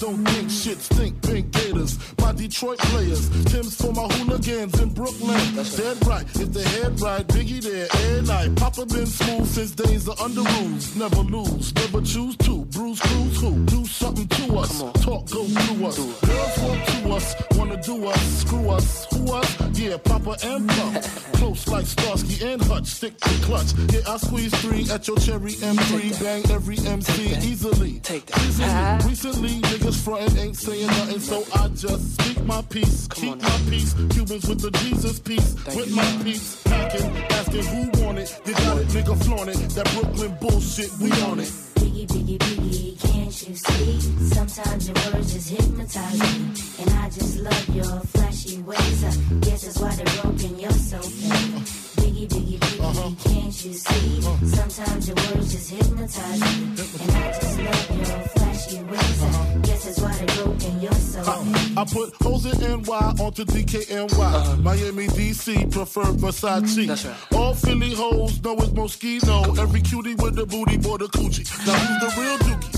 Don't think shit stink. Pink Gators, my Detroit players. Tim's for my hooligans in Brooklyn. That's Dead right. If the head right, Biggie there, air night. Papa been smooth since days of under rules. Never lose, never choose to. Bruise, cruise, who? Do something to us. Talk, go through us. Girls want to us, wanna do us. Screw us, who us? Yeah, Papa and Pump. Close like Starsky and Hutch. Stick to clutch. Yeah, I squeeze three at your cherry M3. Bang every MC easily. Take that. Recently, niggas frontin' ain't saying nothing, so I just speak my peace. Keep my peace. Cubans with the Jesus peace. with my peace. Packing, asking who want it. They got it, nigga flaunt it. That Brooklyn bullshit, we on it.
Biggie, biggie, biggie, can't you see? Sometimes your words just hypnotize me. And I just love your flashy ways. I guess that's why they're broken, you're so fake. Biggie, biggie, biggie, uh-huh. can't you see? Uh-huh. Sometimes your words just hypnotize me. And I just love your flashy ways. I guess that's why they're broken, you're so fake.
I put hoes in NY onto DKNY. Uh-huh. Miami, DC, prefer Versace. All Philly hoes know it's Moschino. Every cutie with the booty, boy, the coochie. Now who's the real dookie?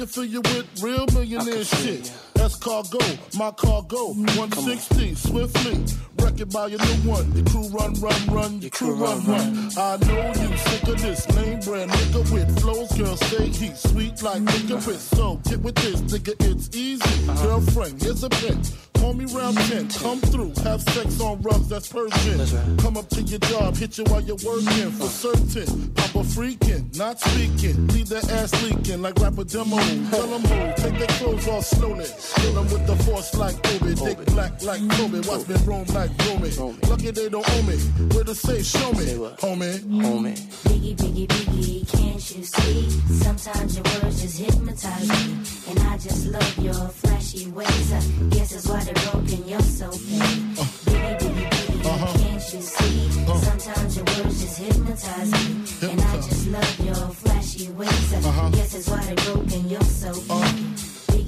I can fill you with real millionaire shit. That's cargo, my cargo. 160, swiftly. Wreck it by your new one. Your crew run, run, run. Your crew run, run. I know you sick of this lame brand nigga with flows. Girl, say he Sweet like licorice. So get with this, nigga, it's easy. Girlfriend, here's a bitch. Call me round 10, come through, have sex on rugs, that's Persian. Come up to your job, hit you while you're working, for certain. Papa freaking, not speaking, leave that ass leaking like rapper demo. Tell them who, take their clothes off slowly. Kill them with the force like Obi, dick black like Kobe, watch me roam like Romy. Lucky they don't owe me, where to say, show me, homie. Homie.
Biggie, biggie, biggie, can't you see? Sometimes your words just hypnotize me. And I just love your flashy ways. I guess that's why they're broken, you're so fake. Biggie, biggie, biggie, uh-huh. can't you see? Uh-huh. Sometimes your words just hypnotize me. And I just love your flashy ways. I uh-huh. guess that's why they're broken, you're so fake.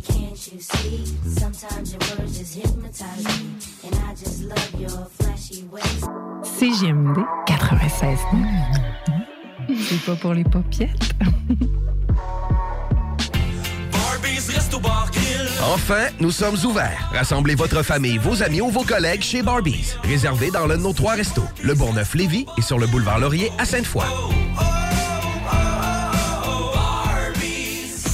can't you see? Sometimes your words just hypnotize me. And I just love your flashy ways.
CGMD 96. C'est pas pour les popiettes.
Enfin, nous sommes ouverts. Rassemblez votre famille, vos amis ou vos collègues chez Barbies. Réservé dans l'un de nos trois restos, le Bourgneuf-Lévis et sur le boulevard Laurier à Sainte-Foy.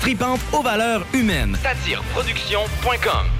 tripante aux valeurs humaines. Satireproduction.com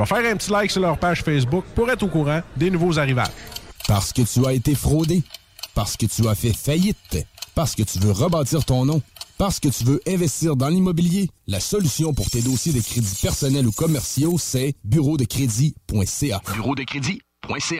vais faire un petit like sur leur page Facebook pour être au courant des nouveaux arrivages.
Parce que tu as été fraudé. Parce que tu as fait faillite.
Parce que tu veux rebâtir ton nom. Parce que tu veux investir dans l'immobilier. La solution pour tes dossiers de crédits personnels ou commerciaux, c'est bureau de crédit.ca.
Bureau de crédit.ca.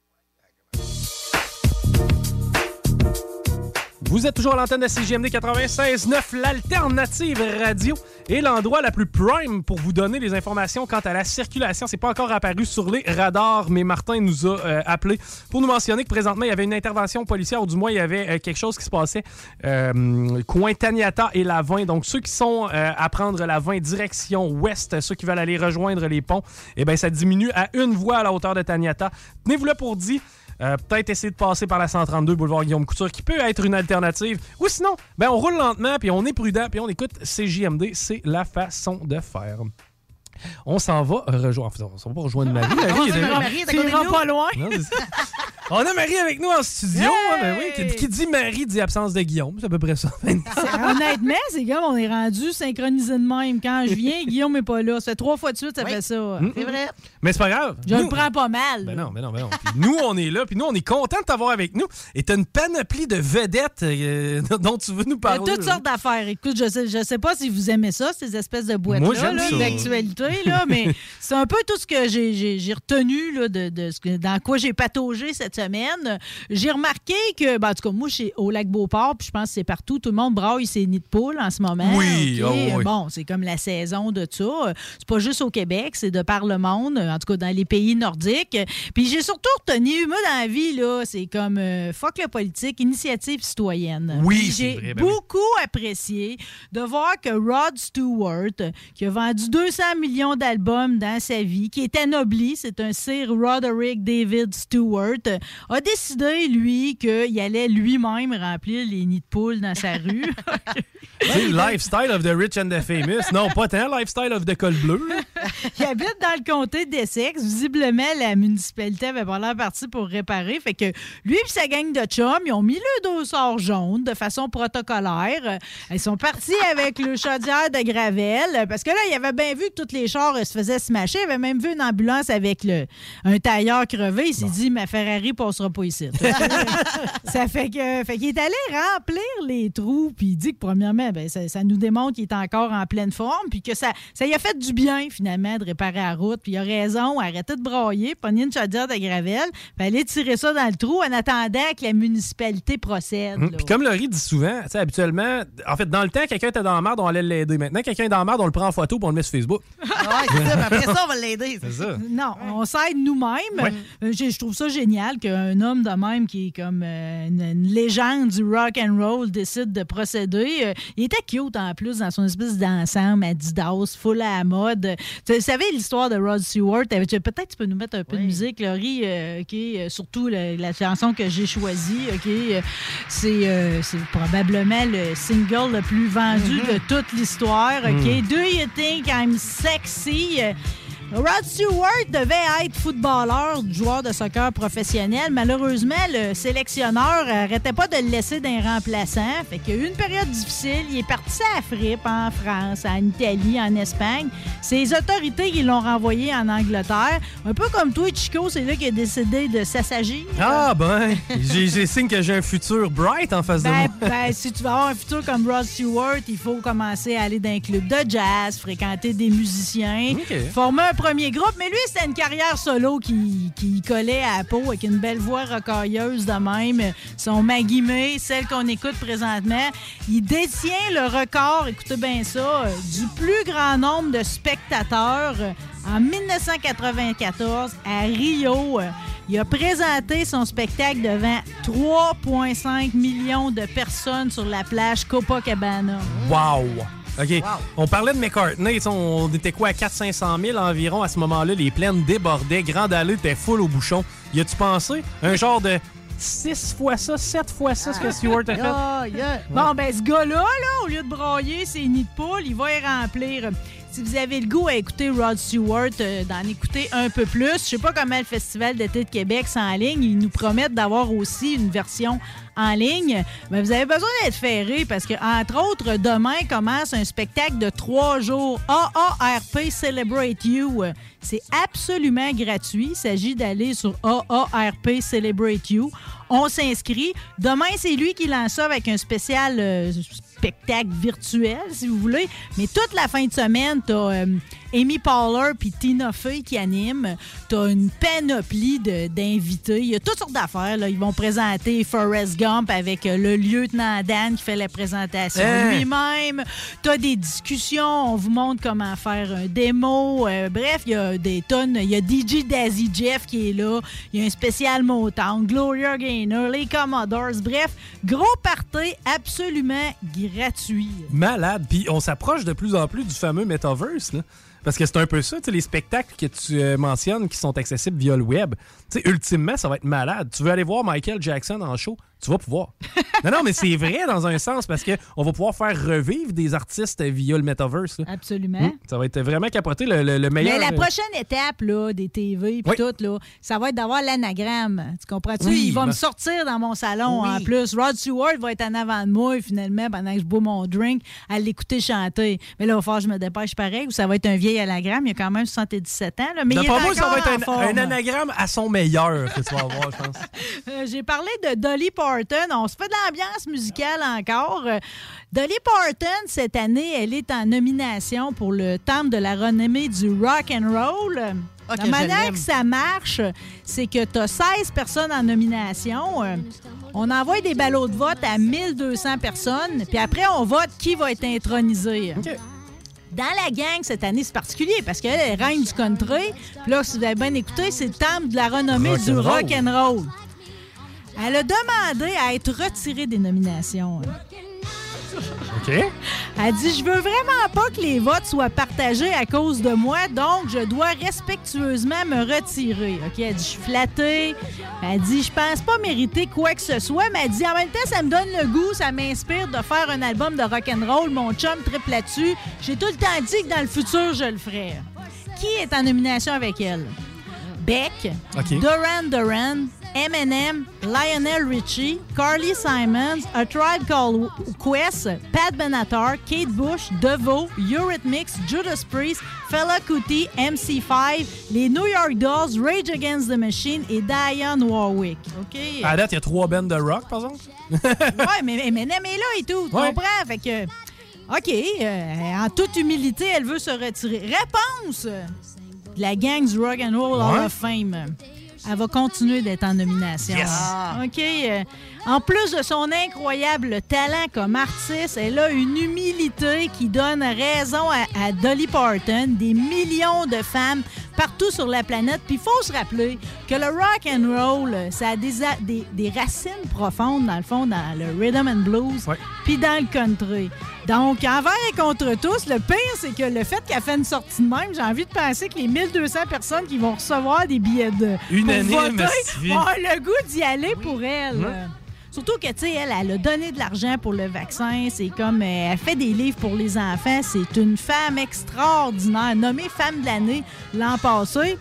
Vous êtes toujours à l'antenne de CGMD 96.9, l'alternative radio et l'endroit la plus prime pour vous donner les informations quant à la circulation. C'est pas encore apparu sur les radars, mais Martin nous a euh, appelé pour nous mentionner que présentement, il y avait une intervention policière, ou du moins, il y avait euh, quelque chose qui se passait euh, coin Taniata et Lavin. Donc, ceux qui sont euh, à prendre Lavin direction ouest, ceux qui veulent aller rejoindre les ponts, eh bien, ça diminue à une voie à la hauteur de Taniata. Tenez-vous là pour dire... Euh, Peut-être essayer de passer par la 132 boulevard Guillaume Couture, qui peut être une alternative. Ou sinon, ben on roule lentement, puis on est prudent, puis on écoute CJMD. C'est la façon de faire. On s'en va rejoindre. On s'en va pas rejoindre Marie. Est
est pas loin.
Non. On a Marie avec nous en studio. hein, ben oui, qui, qui dit Marie dit absence de Guillaume. C'est à peu près ça.
Honnêtement, c'est comme on est rendu synchronisé de même. Quand je viens, Guillaume n'est pas là. Ça fait trois fois de suite, ça fait ça.
C'est vrai. Mais c'est pas grave.
Je
Nous-
le prends pas mal.
Ben non, ben non, ben non. Puis nous, on est là, puis nous, on est content de t'avoir avec nous. Et t'as une panoplie de vedettes euh, dont tu veux nous
Il y a
parler.
toutes sortes d'affaires. Écoute, je sais, je sais pas si vous aimez ça, ces espèces de
Moi,
boîtes-là
j'aime
là,
ça.
d'actualité, là, mais c'est un peu tout ce que j'ai- retenu là, de, de ce que- dans quoi j'ai pataugé cette semaine. J'ai remarqué que, ben, en tout cas, moi, je suis au lac Beauport, puis je pense que c'est partout. Tout le monde braille ses nids de poules en ce moment.
Oui,
OK?
oh oui.
Bon, c'est comme la saison de ça. C'est pas juste au Québec, c'est de par le monde, en tout cas dans les pays nordiques. Puis j'ai surtout retenu, moi, dans la vie, là, c'est comme euh, fuck la politique, initiative citoyenne.
Oui,
j'ai
ben oui.
beaucoup apprécié de voir que Rod Stewart, qui a vendu 200 millions d'albums dans sa vie, qui est anobli, c'est un Sir Roderick David Stewart, a décidé, lui, qu'il allait lui-même remplir les nids de poules dans sa rue.
C'est le lifestyle of the rich and the famous. Non, pas tant lifestyle of the col bleu.
Il habite dans le comté d'Essex. Visiblement, la municipalité avait pas l'air partie pour réparer. Fait que lui et sa gang de chums, ils ont mis le dossard jaune de façon protocolaire. Ils sont partis avec le chaudière de Gravel parce que là, il avait bien vu que tous les chars euh, se faisaient smasher. Il avait même vu une ambulance avec le, un tailleur crevé. Il s'est dit, ma Ferrari passera pas ici. ça fait que fait qu'il est allé remplir les trous puis il dit que premièrement ben, ça, ça nous démontre qu'il est encore en pleine forme puis que ça ça y a fait du bien finalement de réparer la route puis il a raison arrêtez de brailler pogner une chaudière de gravel puis aller tirer ça dans le trou en attendant que la municipalité procède
Hum. Puis comme Laurie dit souvent, habituellement, en fait, dans le temps, quelqu'un était dans la merde, on allait l'aider. Maintenant, quelqu'un est dans la merde, on le prend en photo puis on le met sur Facebook.
C'est ça. Mais après ça, on va l'aider.
C'est ça.
Non, on s'aide nous-mêmes.
Ouais.
Euh, Je, je trouve ça génial qu'un homme de même qui est comme euh, une, une légende du rock and roll décide de procéder. Euh, il était cute en plus dans son espèce d'ensemble Adidas, full à la mode. Tu savez l'histoire de Rod Stewart? Peut-être tu peux nous mettre un peu de musique, Laurie, euh, surtout la, la chanson que j'ai choisie, ok? Euh, C'est euh, probablement le single le plus vendu de toute l'histoire, ok?
Mm.
Do you think I'm sexy? Euh, Rod Stewart devait être footballeur, joueur de soccer professionnel. Malheureusement, le sélectionneur arrêtait pas de le laisser d'un remplaçant. Fait qu'il y a eu une période difficile. Il est parti à Frippe, en France, en Italie, en Espagne. Les autorités qui l'ont renvoyé en Angleterre. Un peu comme toi, Chico, c'est là qu'il a décidé de s'assagir.
Ah ben, j'ai signe que j'ai un futur bright en face de
Ben,
moi.
ben, si tu veux avoir un futur comme Rod Stewart, il faut commencer à aller dans un club de jazz, fréquenter des musiciens, former un premier groupe. Mais lui, c'était une carrière solo qui, qui collait à la peau avec une belle voix rocailleuse de même. Son Maggie May, celle qu'on écoute présentement. Il détient le record, écoutez bien ça, du plus grand nombre de spectateurs en 1994 à Rio. Il a présenté son spectacle devant 3,5 millions de personnes sur la plage Copacabana.
Wow! OK. On parlait de McCartney. On était quoi à 400-500 000 environ à ce moment-là. Les plaines débordaient. Grande Allée était full au bouchon. Y a-tu pensé? Un genre de 6 fois ça, 7 fois ça, ce que Stewart a fait?
Ah, yeah. Bon, ben, ce gars-là, là, au lieu de broyer ses nids de poule, il va y remplir. Si vous avez le goût à écouter Rod Stewart, euh, d'en écouter un peu plus, je sais pas comment le Festival d'été de Québec s'enligne. Ils nous promettent d'avoir aussi une version en ligne. Mais vous avez besoin d'être ferré parce que, entre autres, demain commence un spectacle de trois jours. AARP Celebrate You. C'est absolument gratuit. Il s'agit d'aller sur AARP Celebrate You. On s'inscrit. Demain, c'est lui qui lance ça avec un spécial euh, spectacle virtuel, si vous voulez. Mais toute la fin de semaine, t'as euh, Amy Poehler puis Tina Fey qui animent. T'as une panoplie d'invités. Il y a toutes sortes d'affaires. Ils vont présenter Forrest Gump avec euh, le lieutenant Dan qui fait la présentation
Hein?
lui-même. T'as des discussions. On vous montre comment faire un démo. Euh, bref, il y a des tonnes. Il y a DJ Dazzy Jeff qui est là. Il y a un spécial Motown, Gloria Gaynor, les Commodores. Bref, gros party absolument gratuit.
Malade. Puis on s'approche de plus en plus du fameux metaverse. Là. Parce que c'est un peu ça, tu sais, les spectacles que tu euh, mentionnes qui sont accessibles via le web. Tu sais, ultimement, ça va être malade. Tu veux aller voir Michael Jackson en show, tu vas pouvoir. non, non, mais c'est vrai dans un sens parce qu'on va pouvoir faire revivre des artistes via le metaverse. là.
Absolument.
Hum, ça va être vraiment capoté, le, le- le meilleur.
Mais la prochaine étape là, des TV puis tout, là, ça va être d'avoir l'anagramme. Tu comprends-tu?
Oui,
Il va
ben-
me sortir dans mon salon
Oui.
en plus. Rod Stewart va être en avant de moi finalement pendant que je bois mon drink à l'écouter chanter. Mais là, il va falloir que je me dépêche pareil ou ça va être un vieil anagramme. Il a quand même 77 ans. Là, mais il est
moi, ça va être un anagramme à son meilleur que tu vas avoir, je pense.
Euh, J'ai parlé de Dolly Parton. On se fait de l'ambiance musicale encore. Dolly Parton, cette année, elle est en nomination pour le Temple de la renommée du rock and roll.
Ah,
la manière que ça marche, c'est que tu as 16 personnes en nomination. On envoie des ballots de vote à 1200 personnes, puis après, on vote qui va être intronisé. Dans la gang, cette année, c'est particulier parce qu'elle est reine du country. Puis là, si vous avez bien écouté, c'est le temple de la renommée
Rock
du
and roll.
rock and roll. Elle a demandé à être retirée des nominations.
OK?
Elle dit Je veux vraiment pas que les votes soient partagés à cause de moi, donc je dois respectueusement me retirer. OK? Elle dit Je suis flattée. Elle dit Je pense pas mériter quoi que ce soit, mais elle dit En même temps, ça me donne le goût, ça m'inspire de faire un album de rock'n'roll. Mon chum triple là-dessus. J'ai tout le temps dit que dans le futur, je le ferai. Qui est en nomination avec elle? Beck. Duran Duran, Eminem, Lionel Richie, Carly Simons, A Tribe Called Quest, Pat Benatar, Kate Bush, Devo, Eurythmics, Judas Priest, Fela Kuti, MC5, les New York Dolls, Rage Against the Machine et Diane Warwick. OK?
À date, il y a trois bands de rock, par exemple?
ouais, mais Eminem est là et tout. Tu
Ouais.
comprends? Fait que. OK, euh, en toute humilité, elle veut se retirer. Réponse de la gang du Rock and Roll Hall of Fame. Elle va continuer d'être en nomination.
Yes.
OK. En plus de son incroyable talent comme artiste, elle a une humilité qui donne raison à, à Dolly Parton, des millions de femmes partout sur la planète. Puis il faut se rappeler que le rock and roll, ça a des, a- des, des racines profondes, dans le fond, dans le rhythm and blues, puis dans le country. Donc, envers et contre tous, le pire, c'est que le fait qu'elle fait une sortie de même, j'ai envie de penser que les 1200 personnes qui vont recevoir des billets de pour
Unanime,
voter
Stevie.
ont le goût d'y aller pour elle. Surtout que, tu sais, elle, elle a donné de l'argent pour le vaccin. C'est comme, euh, elle fait des livres pour les enfants. C'est une femme extraordinaire, nommée femme de l'année l'an passé.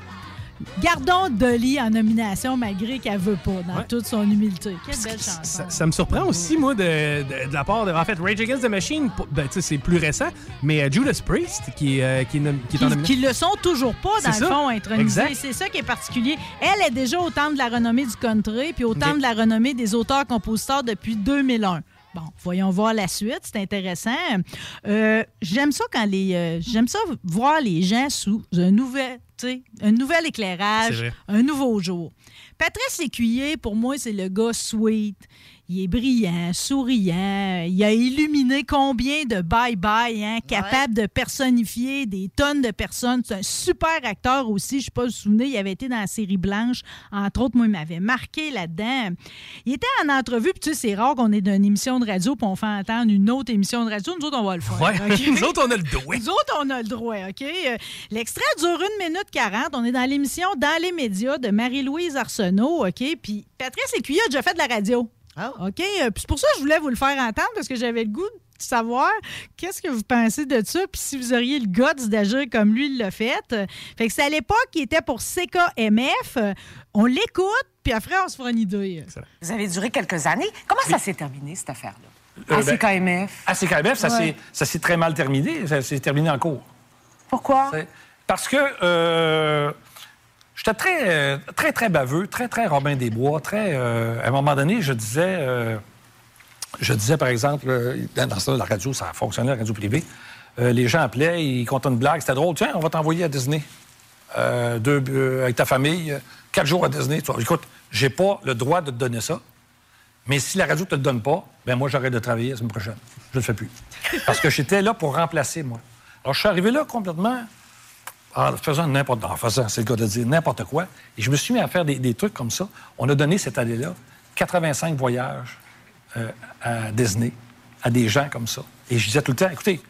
Gardons Dolly en nomination malgré qu'elle veut pas, dans
Ouais.
toute son humilité. Quelle belle chanson.
Ça, ça me surprend aussi, moi, de, de- de la part de. En fait, Rage Against the Machine, ben, c'est plus récent, mais euh, Judas Priest, qui, est, euh, qui, qui
qui,
nomination.
qui le sont toujours pas, dans le
ça.
fond, intronisés. C'est ça qui est particulier. Elle est déjà au temple de la renommée du country, puis au temple de la renommée des auteurs-compositeurs depuis 2001. Bon, voyons voir la suite, c'est intéressant. Euh, j'aime ça quand les, euh, j'aime ça voir les gens sous un nouvel, un nouvel éclairage, un nouveau jour. Patrice Lécuyer, pour moi, c'est le gars sweet. Il est brillant, souriant. Il a illuminé combien de bye-bye, hein, capable de personnifier des tonnes de personnes. C'est un super acteur aussi. Je ne sais pas si vous vous souvenez, il avait été dans la série Blanche. Entre autres, moi, il m'avait marqué là-dedans. Il était en entrevue, puis tu sais, c'est rare qu'on est dans une émission de radio, puis on fait entendre une autre émission de radio. Nous autres, on va le faire.
Ouais. Nous autres, on a le droit.
Nous autres, on a le droit, OK? Euh, L'extrait dure une minute 40. On est dans l'émission Dans les médias de Marie-Louise Arsenault, OK? Puis Patrice Lécuyer a déjà fait de la radio. OK? Euh, Puis c'est pour ça que je voulais vous le faire entendre, parce que j'avais le goût de savoir qu'est-ce que vous pensez de ça, puis si vous auriez le guts d'agir comme lui il l'a fait. Fait que c'est à l'époque qui était pour CKMF. On l'écoute, puis après, on se fera une idée.
Vous avez duré quelques années. Comment ça s'est terminé, cette affaire-là?
Euh,
À
ben,
CKMF.
À CKMF, ça s'est- très mal terminé. Ça s'est terminé en cours.
Pourquoi?
Parce que euh, j'étais très, euh, très, très baveux, très, très Robin des Bois, très... euh, à un moment donné, je disais... euh, je disais, par exemple, dans dans la radio, ça fonctionnait, la radio privée. Les gens appelaient, ils comptaient une blague, c'était drôle. Tiens, on va t'envoyer à Disney. Avec ta famille, quatre jours à Disney. Tu vois, écoute, j'ai pas le droit de te donner ça. Mais si la radio ne te le donne pas, ben moi, j'arrête de travailler la semaine prochaine. Je le fais plus. Parce que j'étais là pour remplacer, moi. Alors, je suis arrivé là complètement en faisant n'importe en faisant, c'est le cas de dire, n'importe quoi. Et je me suis mis à faire des, trucs comme ça. On a donné cette année-là 85 voyages euh, à Disney à des gens comme ça. Et je disais tout le temps, écoutez,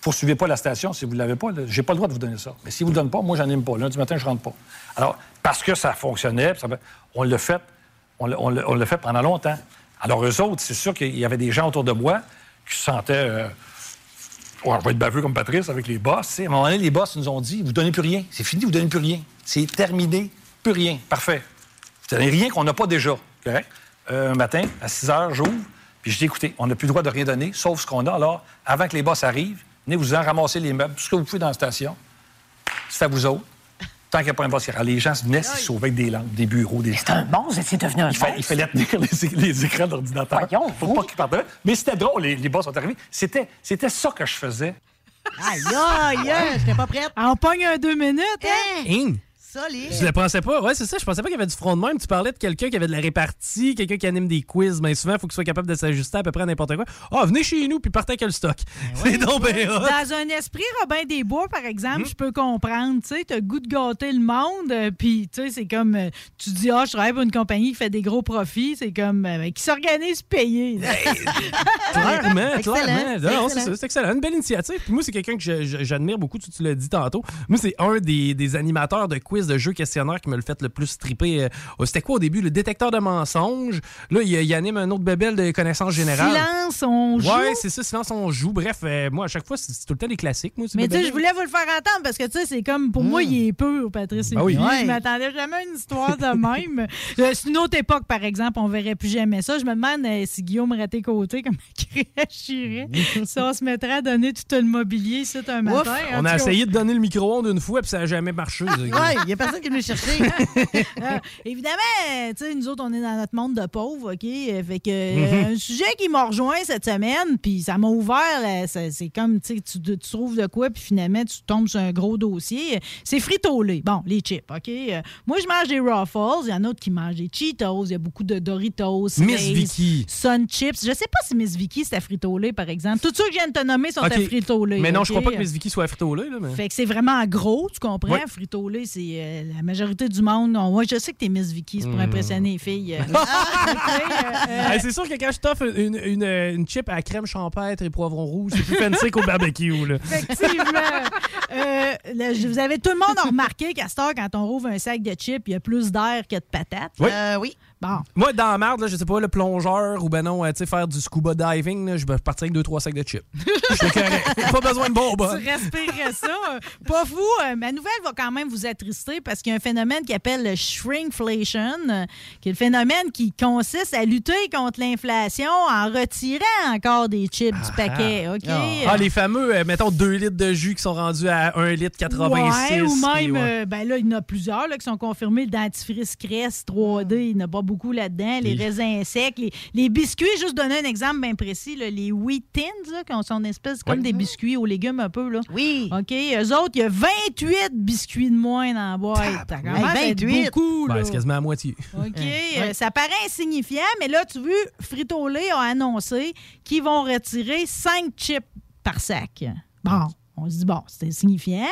poursuivez pas la station si vous ne l'avez pas. J'ai pas le droit de vous donner ça. Mais si vous ne le donnez pas, moi, j'en aime pas. Lundi matin, je rentre pas. Alors, parce que ça fonctionnait, ça- on l'a fait, on l'a fait pendant longtemps. Alors, eux autres, c'est sûr qu'il y avait des gens autour de moi qui se sentaient... euh, Ouais, je vais être baveux comme Patrice avec les boss. À un moment donné, les boss nous ont dit vous donnez plus rien. C'est fini, vous donnez plus rien. C'est terminé, plus rien. Parfait. Vous donnez rien qu'on n'a pas déjà. Correct? Euh, un matin, à 6 heures, j'ouvre, puis je dis écoutez, on n'a plus le droit de rien donner, sauf ce qu'on a. Alors, avant que les boss arrivent, venez vous en ramasser les meubles, tout ce que vous pouvez dans la station. C'est à vous autres. Tant qu'il n'y a pas un rentre. Les gens se venaient se sauver avec des lampes, des bureaux, des. C'est
un bon, vous étiez devenu un
il, fa- il fallait tenir les, les écrans d'ordinateur. Pour pas qu'ils partent. Mais c'était drôle, les, les boss sont arrivés. C'était, c'était ça que je faisais.
Aïe, aïe, aïe, j'étais pas prête.
On pogne un deux minutes, hein?
Hein?
Solide.
Je le pensais pas. Ouais, c'est ça. Je pensais pas qu'il y avait du front de même. Tu parlais de quelqu'un qui avait de la répartie, quelqu'un qui anime des quiz. Mais souvent, il faut qu'il soit capable de s'ajuster à peu près à n'importe quoi. Ah, venez chez nous puis partez avec le stock. c'est donc bien.
Dans un esprit Robin des Bois, par exemple, je peux comprendre. Tu sais, t'as goût de gâter le monde, euh, puis tu sais, c'est comme. euh, tu dis, ah, je travaille pour une compagnie qui fait des gros profits. C'est comme. euh, qui s'organise payer.
Clairement, clairement.
c'est excellent.
Une belle initiative. Puis moi, c'est quelqu'un que j'admire beaucoup, tu, tu l'as dit tantôt. Moi, c'est un des, des animateurs de quiz de jeux questionnaires qui me le fait le plus triper. Euh, C'était quoi au début? Le détecteur de mensonges. Là, il, il anime un autre bébel de connaissances générales.
Silence, on joue.
Ouais, c'est ça, silence, on joue. Bref, euh, moi, à chaque fois, c'est c'est tout le temps des classiques. Moi,
Mais tu sais, je voulais vous le faire entendre parce que, tu sais, c'est comme, pour moi, il est pur, Patrice.
Ben oui. Ouais.
Je m'attendais jamais à une histoire de même. Euh, C'est une autre époque, par exemple, on verrait plus jamais ça. Je me demande euh, si Guillaume raté côté, comment il réagirait. si on se mettrait à donner tout le mobilier ici un matin.
On a essayé de donner le micro-ondes une fois, puis ça n'a jamais marché.
Ouais, il y a personne qui est venu chercher.
Euh, évidemment, tu sais, nous autres, on est dans notre monde de pauvres, OK? Euh, Fait que euh,
Mhm.
un sujet qui m'a rejoint cette semaine, puis ça m'a ouvert, là, ça- c'est comme, tu sais, tu tu trouves de quoi, puis finalement, tu tombes sur un gros dossier. C'est frito-lay. Bon, les chips, OK? Euh, moi, je mange des Ruffles. Il y en a d'autres qui mangent des Cheetos. Il y a beaucoup de Doritos,
Miss
Lay's,
Vicky.
Sun Chips. Je sais pas si Miss Vicky, c'était frito-lay, par exemple. Tous ceux que je viens de te nommer sont
Ok.
à frito-lay.
Mais non, je crois pas que Miss Vicky soit frito-lay. Là, mais...
Fait que c'est vraiment gros, tu comprends?
Ouais.
Frito-Lay, c'est euh, la majorité du monde. Non, ouais, je sais que t'es Miss Vicky, c'est pour
Mm.
impressionner les filles. euh.
Hey, c'est sûr que quand je t'offre une, une, une chip à crème champêtre et poivron rouge, c'est plus fancy qu'au barbecue. Là.
Effectivement. Euh, là, je- vous avez tout le monde a remarqué qu'à cette heure, quand on rouvre un sac de chips, il y a plus d'air que de patates.
Oui.
oui.
Bon.
Moi, dans la merde, là, je sais pas, le plongeur ou ben non, euh, tu sais, faire du scuba diving, là, je vais partir avec deux, trois sacs de chips. Je correct. Pas besoin de bonbons.
Tu respirerais ça. Pas fou. Euh, Ma nouvelle va quand même vous attrister parce qu'il y a un phénomène qui appelle le shrinkflation, qui est le phénomène qui consiste à lutter contre l'inflation en retirant encore des chips du paquet. OK?
Ah, les fameux, euh, mettons, 2 litres de jus qui sont rendus à 1 litre 86.
Ouais, ou même,
ouais.
euh, ben là, il y en a plusieurs là, qui sont confirmés. Le dentifrice Crest 3D, il n'y en a pas beaucoup. Beaucoup là-dedans. Les
Les-
raisins secs, les, les biscuits. Juste donner un exemple bien précis, là, les Wheat Tins, là, qui sont une espèce comme des biscuits aux légumes un peu. Là.
Oui.
OK. Eux autres, il y a 28 biscuits de moins dans la boîte. Commence à être
28?
beaucoup.
Ben, c'est quasiment à moitié.
OK. euh, ça paraît insignifiant, mais là, tu vois, Frito-Lay a annoncé qu'ils vont retirer 5 chips par sac. Bon. On se dit, bon, c'est insignifiant,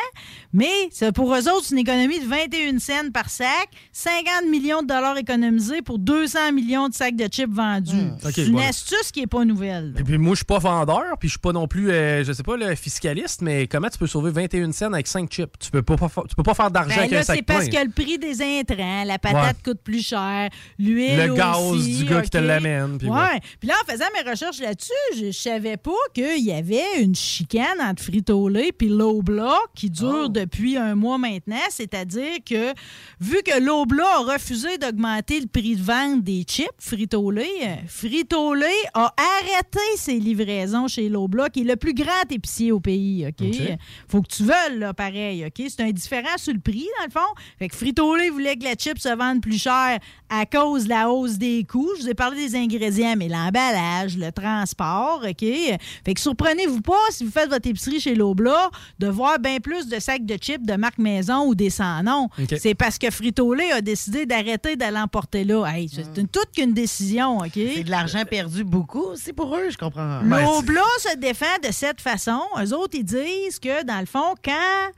mais c'est pour eux autres, c'est une économie de 21 cents par sac, 50 millions de dollars économisés pour 200 millions de sacs de chips vendus.
OK,
c'est une astuce qui n'est pas nouvelle.
Et puis moi, je suis pas vendeur, puis je suis pas non plus, euh, je sais pas, le fiscaliste, mais comment tu peux sauver 21 cents avec 5 chips? Tu peux pas, tu peux pas faire d'argent
Ben
avec
là,
un sac
c'est parce que le prix des intrants, la patate coûte plus cher, l'huile
Le gaz
aussi,
du gars qui te l'amène, puis
ouais.
ouais.
Puis là, en faisant mes recherches là-dessus, je, je savais pas qu'il y avait une chicane entre Puis Lobla qui dure
Oh.
depuis un mois maintenant. C'est-à-dire que, vu que Lobla a refusé d'augmenter le prix de vente des chips Frito-Lay, euh, Frito-Lay a arrêté ses livraisons chez Lobla, qui est le plus grand épicier au pays, OK?
OK.
Faut que tu veuilles, là, pareil, OK? C'est un différent sur le prix, dans le fond. Fait que Frito-Lay voulait que la chip se vende plus cher à cause de la hausse des coûts. Je vous ai parlé des ingrédients, mais l'emballage, le transport, OK? Fait que surprenez-vous pas, si vous faites votre épicerie chez Lobla, de voir bien plus de sacs de chips de marque maison ou des sans nom. C'est parce que Frito-Lay a décidé d'arrêter d'aller emporter là. Hey, c'est une, toute qu'une décision, OK?
C'est de l'argent perdu beaucoup aussi pour eux, je comprends.
L'Obla se défend de cette façon. Eux autres, ils disent que, dans le fond, quand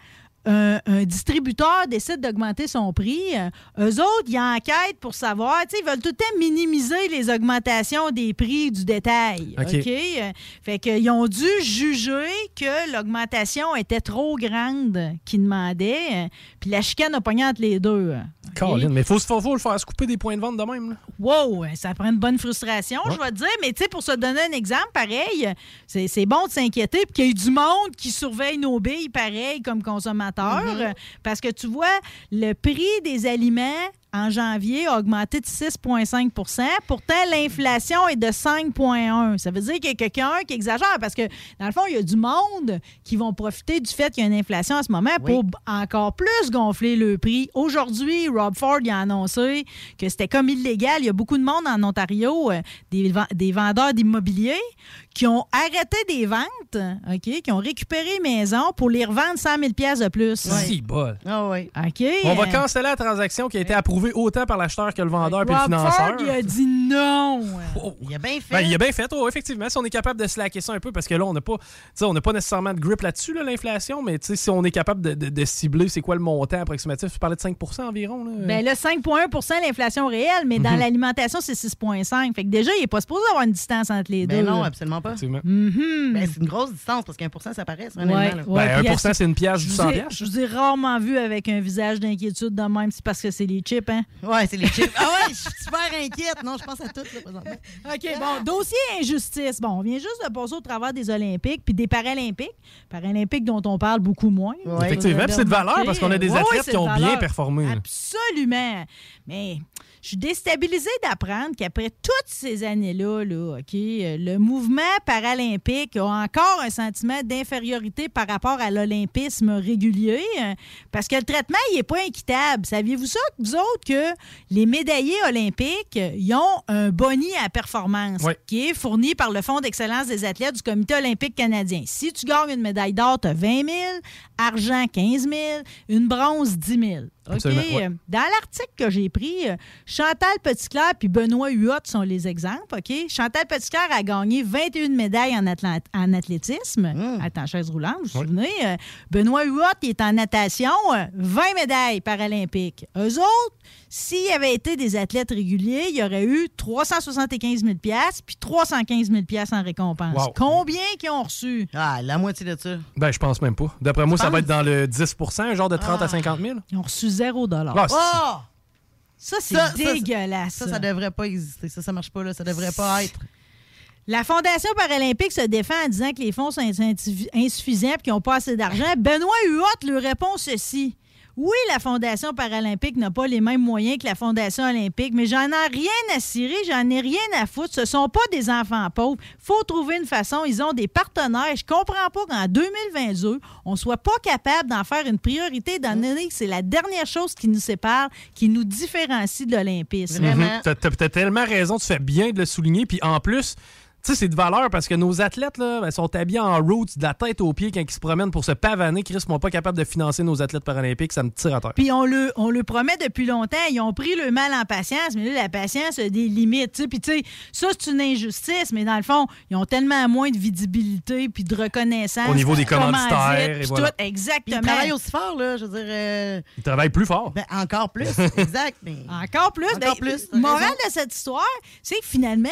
un, un distributeur décide d'augmenter son prix, euh, eux autres, ils enquêtent pour savoir, tu sais, ils veulent tout le temps minimiser les augmentations des prix du détail.
OK.
Euh, Fait qu'ils ont dû juger que l'augmentation était trop grande qu'ils demandaient, euh, puis la chicane a pogné entre les deux. euh.
Colin, mais faut, faut, faut le faire se couper des points de vente de même. Là.
Wow, ça prend une bonne frustration, je vais te dire. Mais tu sais, pour se donner un exemple, pareil, c'est bon de s'inquiéter puis qu'il y ait du monde qui surveille nos billes, pareil, comme
Mm-hmm.
Parce que tu vois, le prix des aliments en janvier a augmenté de 6,5% Pourtant, l'inflation est de 5,1 Ça veut dire qu'il y a quelqu'un qui exagère parce que, dans le fond, il y a du monde qui vont profiter du fait qu'il y a une inflation en ce moment pour encore plus gonfler le prix. Aujourd'hui, Rob Ford il a annoncé que c'était comme illégal. Il y a beaucoup de monde en Ontario, euh, des, des vendeurs d'immobilier, qui ont arrêté des ventes, OK, qui ont récupéré les maisons pour les revendre 100 000 de plus.
Si, bol.
Ah oui.
OK.
On va canceller la transaction qui a été approuvée autant par l'acheteur que le vendeur et le financeur.
Ford, il a dit non.
Il a bien fait.
Ben, il a bien fait, oh, effectivement. Si on est capable de slacker ça un peu, parce que là, on n'a pas, on n'a pas nécessairement de grip là-dessus, là, l'inflation, mais si on est capable de, de- de cibler, c'est quoi le montant approximatif? Tu parlais de 5% environ. Là.
Ben là, 5,1% l'inflation réelle, mais dans
Mhm.
l'alimentation, c'est 6,5 Fait que déjà, il n'est pas supposé avoir une distance entre les
Ben
deux.
non,
là.
absolument pas.
Mhm.
Ben, c'est une grosse distance parce qu'un pour cent, ça paraît. c'est un
Ouais,
élément, là.
ouais,
Ben,
puis
1%,
à-
c'est une pièce
je
du
vous
100
ai-
piastres.
Je vous ai rarement vu avec un visage d'inquiétude de même. C'est parce que c'est les chips, hein?
Ouais, c'est les chips. Ah ouais, je suis super inquiète. Non, je pense à tout, là, présentement.
OK, bon, dossier injustice. Bon, on vient juste de passer au travers des Olympiques puis des Paralympiques. Paralympiques dont on parle beaucoup moins.
Ouais.
Effectivement, puis c'est de valeur parce qu'on a des athlètes qui ont bien performé.
Absolument. Mais je suis déstabilisée d'apprendre qu'après toutes ces années-là, là, OK, euh, le mouvement paralympique a encore un sentiment d'infériorité par rapport à l'olympisme régulier euh, parce que le traitement, il n'est pas équitable. Saviez-vous ça, vous autres, que les médaillés olympiques, euh, ils ont un boni à performance qui est fourni par le Fonds d'excellence des athlètes du Comité olympique canadien. Si tu gagnes une médaille d'or, tu as 20 000, argent 15 000, une bronze 10 000. OK?
Absolument, ouais.
Euh, Dans l'article que j'ai pris, euh, Chantal Petitclerc puis Benoît Huot sont les exemples. OK? Chantal Petitclerc a gagné 21 médailles en, atla- en athlétisme. Attends, chaise roulante, vous vous souvenez? Euh, Benoît Huot, il est en natation, euh, 20 médailles paralympiques. Eux autres, s'ils avaient été des athlètes réguliers, il y aurait eu 375 000 puis 315 000 en récompense.
Wow.
Combien qu'ils ont reçu?
Ah, la moitié de ça.
Ben, je pense même pas. D'après moi, ça va être dans le 10 un genre de 30
Ah.
à 50 000.
Ils ont reçu 0
Ah, c'est-
Oh!
Ça, c'est
Ça, ça,
dégueulasse.
Ça, ça devrait pas exister. Ça, ça marche pas, là. Ça devrait pas être.
La Fondation paralympique se défend en disant que les fonds sont insuffis- insuffisants et qu'ils n'ont pas assez d'argent. Benoît Huot lui répond ceci. Oui, la Fondation paralympique n'a pas les mêmes moyens que la Fondation olympique, mais j'en ai rien à cirer, j'en ai rien à foutre. Ce sont pas des enfants pauvres. faut trouver une façon. Ils ont des partenaires. Je comprends pas qu'en 2022, on soit pas capable d'en faire une priorité, étant donné que c'est la dernière chose qui nous sépare, qui nous différencie de l'olympisme.
Mhm. T'as t'as- t'as tellement raison, tu fais bien de le souligner. Puis en plus, sais, c'est de valeur parce que nos athlètes là, ben, sont habillés en roots de la tête aux pieds quand ils se promènent pour se pavaner. Chris, moi, pas capable de financer nos athlètes paralympiques, ça me tire à terre.
Puis on le, on le promet depuis longtemps. Ils ont pris le mal en patience, mais là, la patience a des limites. tu sais. Puis, tu sais, ça, c'est une injustice, mais dans le fond, ils ont tellement moins de visibilité puis de reconnaissance.
Au niveau des commanditaires,
dire,
et voilà.
tout, exactement.
Ils travaillent aussi fort, là. Je veux dire. euh,
Ils travaillent plus fort.
ben, encore plus. exact. Mais...
Encore plus.
Encore
Ben,
plus,
Morale de cette histoire, c'est que finalement,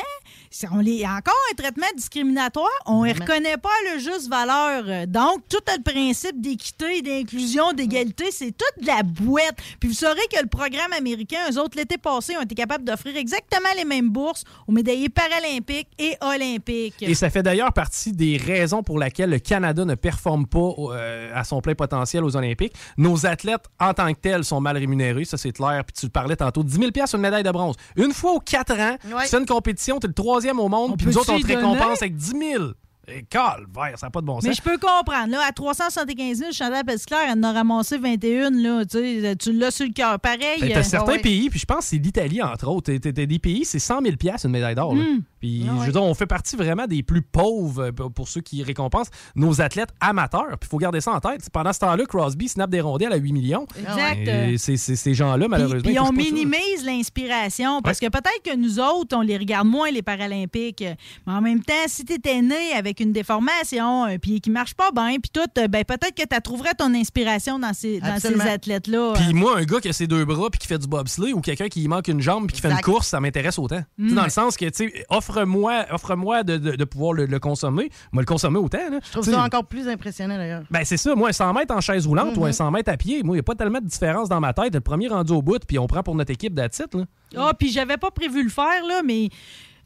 on les, encore un traitement discriminatoire. On ne reconnaît pas le juste valeur. Donc, tout le principe d'équité, d'inclusion, d'égalité, c'est toute de la boîte. Puis vous saurez que le programme américain, eux autres, l'été passé, ont été capables d'offrir exactement les mêmes bourses aux médaillés paralympiques et olympiques.
Et ça fait d'ailleurs partie des raisons pour lesquelles le Canada ne performe pas euh, à son plein potentiel aux Olympiques. Nos athlètes, en tant que tels, sont mal rémunérés, ça c'est clair. Puis tu le parlais tantôt, 10 000 une médaille de bronze. Une fois aux quatre ans,
Ouais.
fais une compétition, tu es le troisième au monde, puis nous autres, on te récompense avec 10 000. Et calvaire, ça n'a pas de bon sens.
Mais je peux comprendre. Là, à 375 000, Chantal Petitclerc, elle en a ramassé 21. Là, tu sais, tu l'as sur le cœur. Pareil.
Ben, t'as
euh,
certains
ouais.
pays, puis je pense que c'est l'Italie, entre autres. T'as- des pays, c'est 100 000 une médaille d'or. là.
Mm.
Puis,
Ah ouais.
je veux dire, on fait partie vraiment des plus pauvres euh, pour ceux qui récompensent nos athlètes amateurs. Puis, il faut garder ça en tête. Pendant ce temps-là, Crosby snap des rondelles à 8 millions.
Exact.
Et c'est- c'est- ces gens-là,
Puis,
malheureusement,
puis on minimise l'inspiration parce que peut-être que nous autres, on les regarde moins, les Paralympiques. Mais en même temps, si tu étais né avec une déformation, un pied qui marche pas bien, puis tout, euh, ben, peut-être que tu trouverais ton inspiration dans ces, dans ces athlètes-là.
Puis moi, un gars qui a ses deux bras puis qui fait du bobsleigh ou quelqu'un qui manque une jambe puis qui fait une course, ça m'intéresse autant. Tu sais,
Mm.
Dans le sens que, tu sais, offre-moi offre-moi de, de- de pouvoir le, le consommer. Moi, le consommer autant. là.
Je trouve ça encore plus impressionnant, d'ailleurs.
Ben, c'est ça. Moi, un 100 mètres en chaise roulante ou un
Mhm.
100 mètres à pied, moi, il n'y a pas tellement de différence dans ma tête. Le premier rendu au bout, puis on prend pour notre équipe d'attitude. là.
Ah, puis j'avais pas prévu le faire, là, mais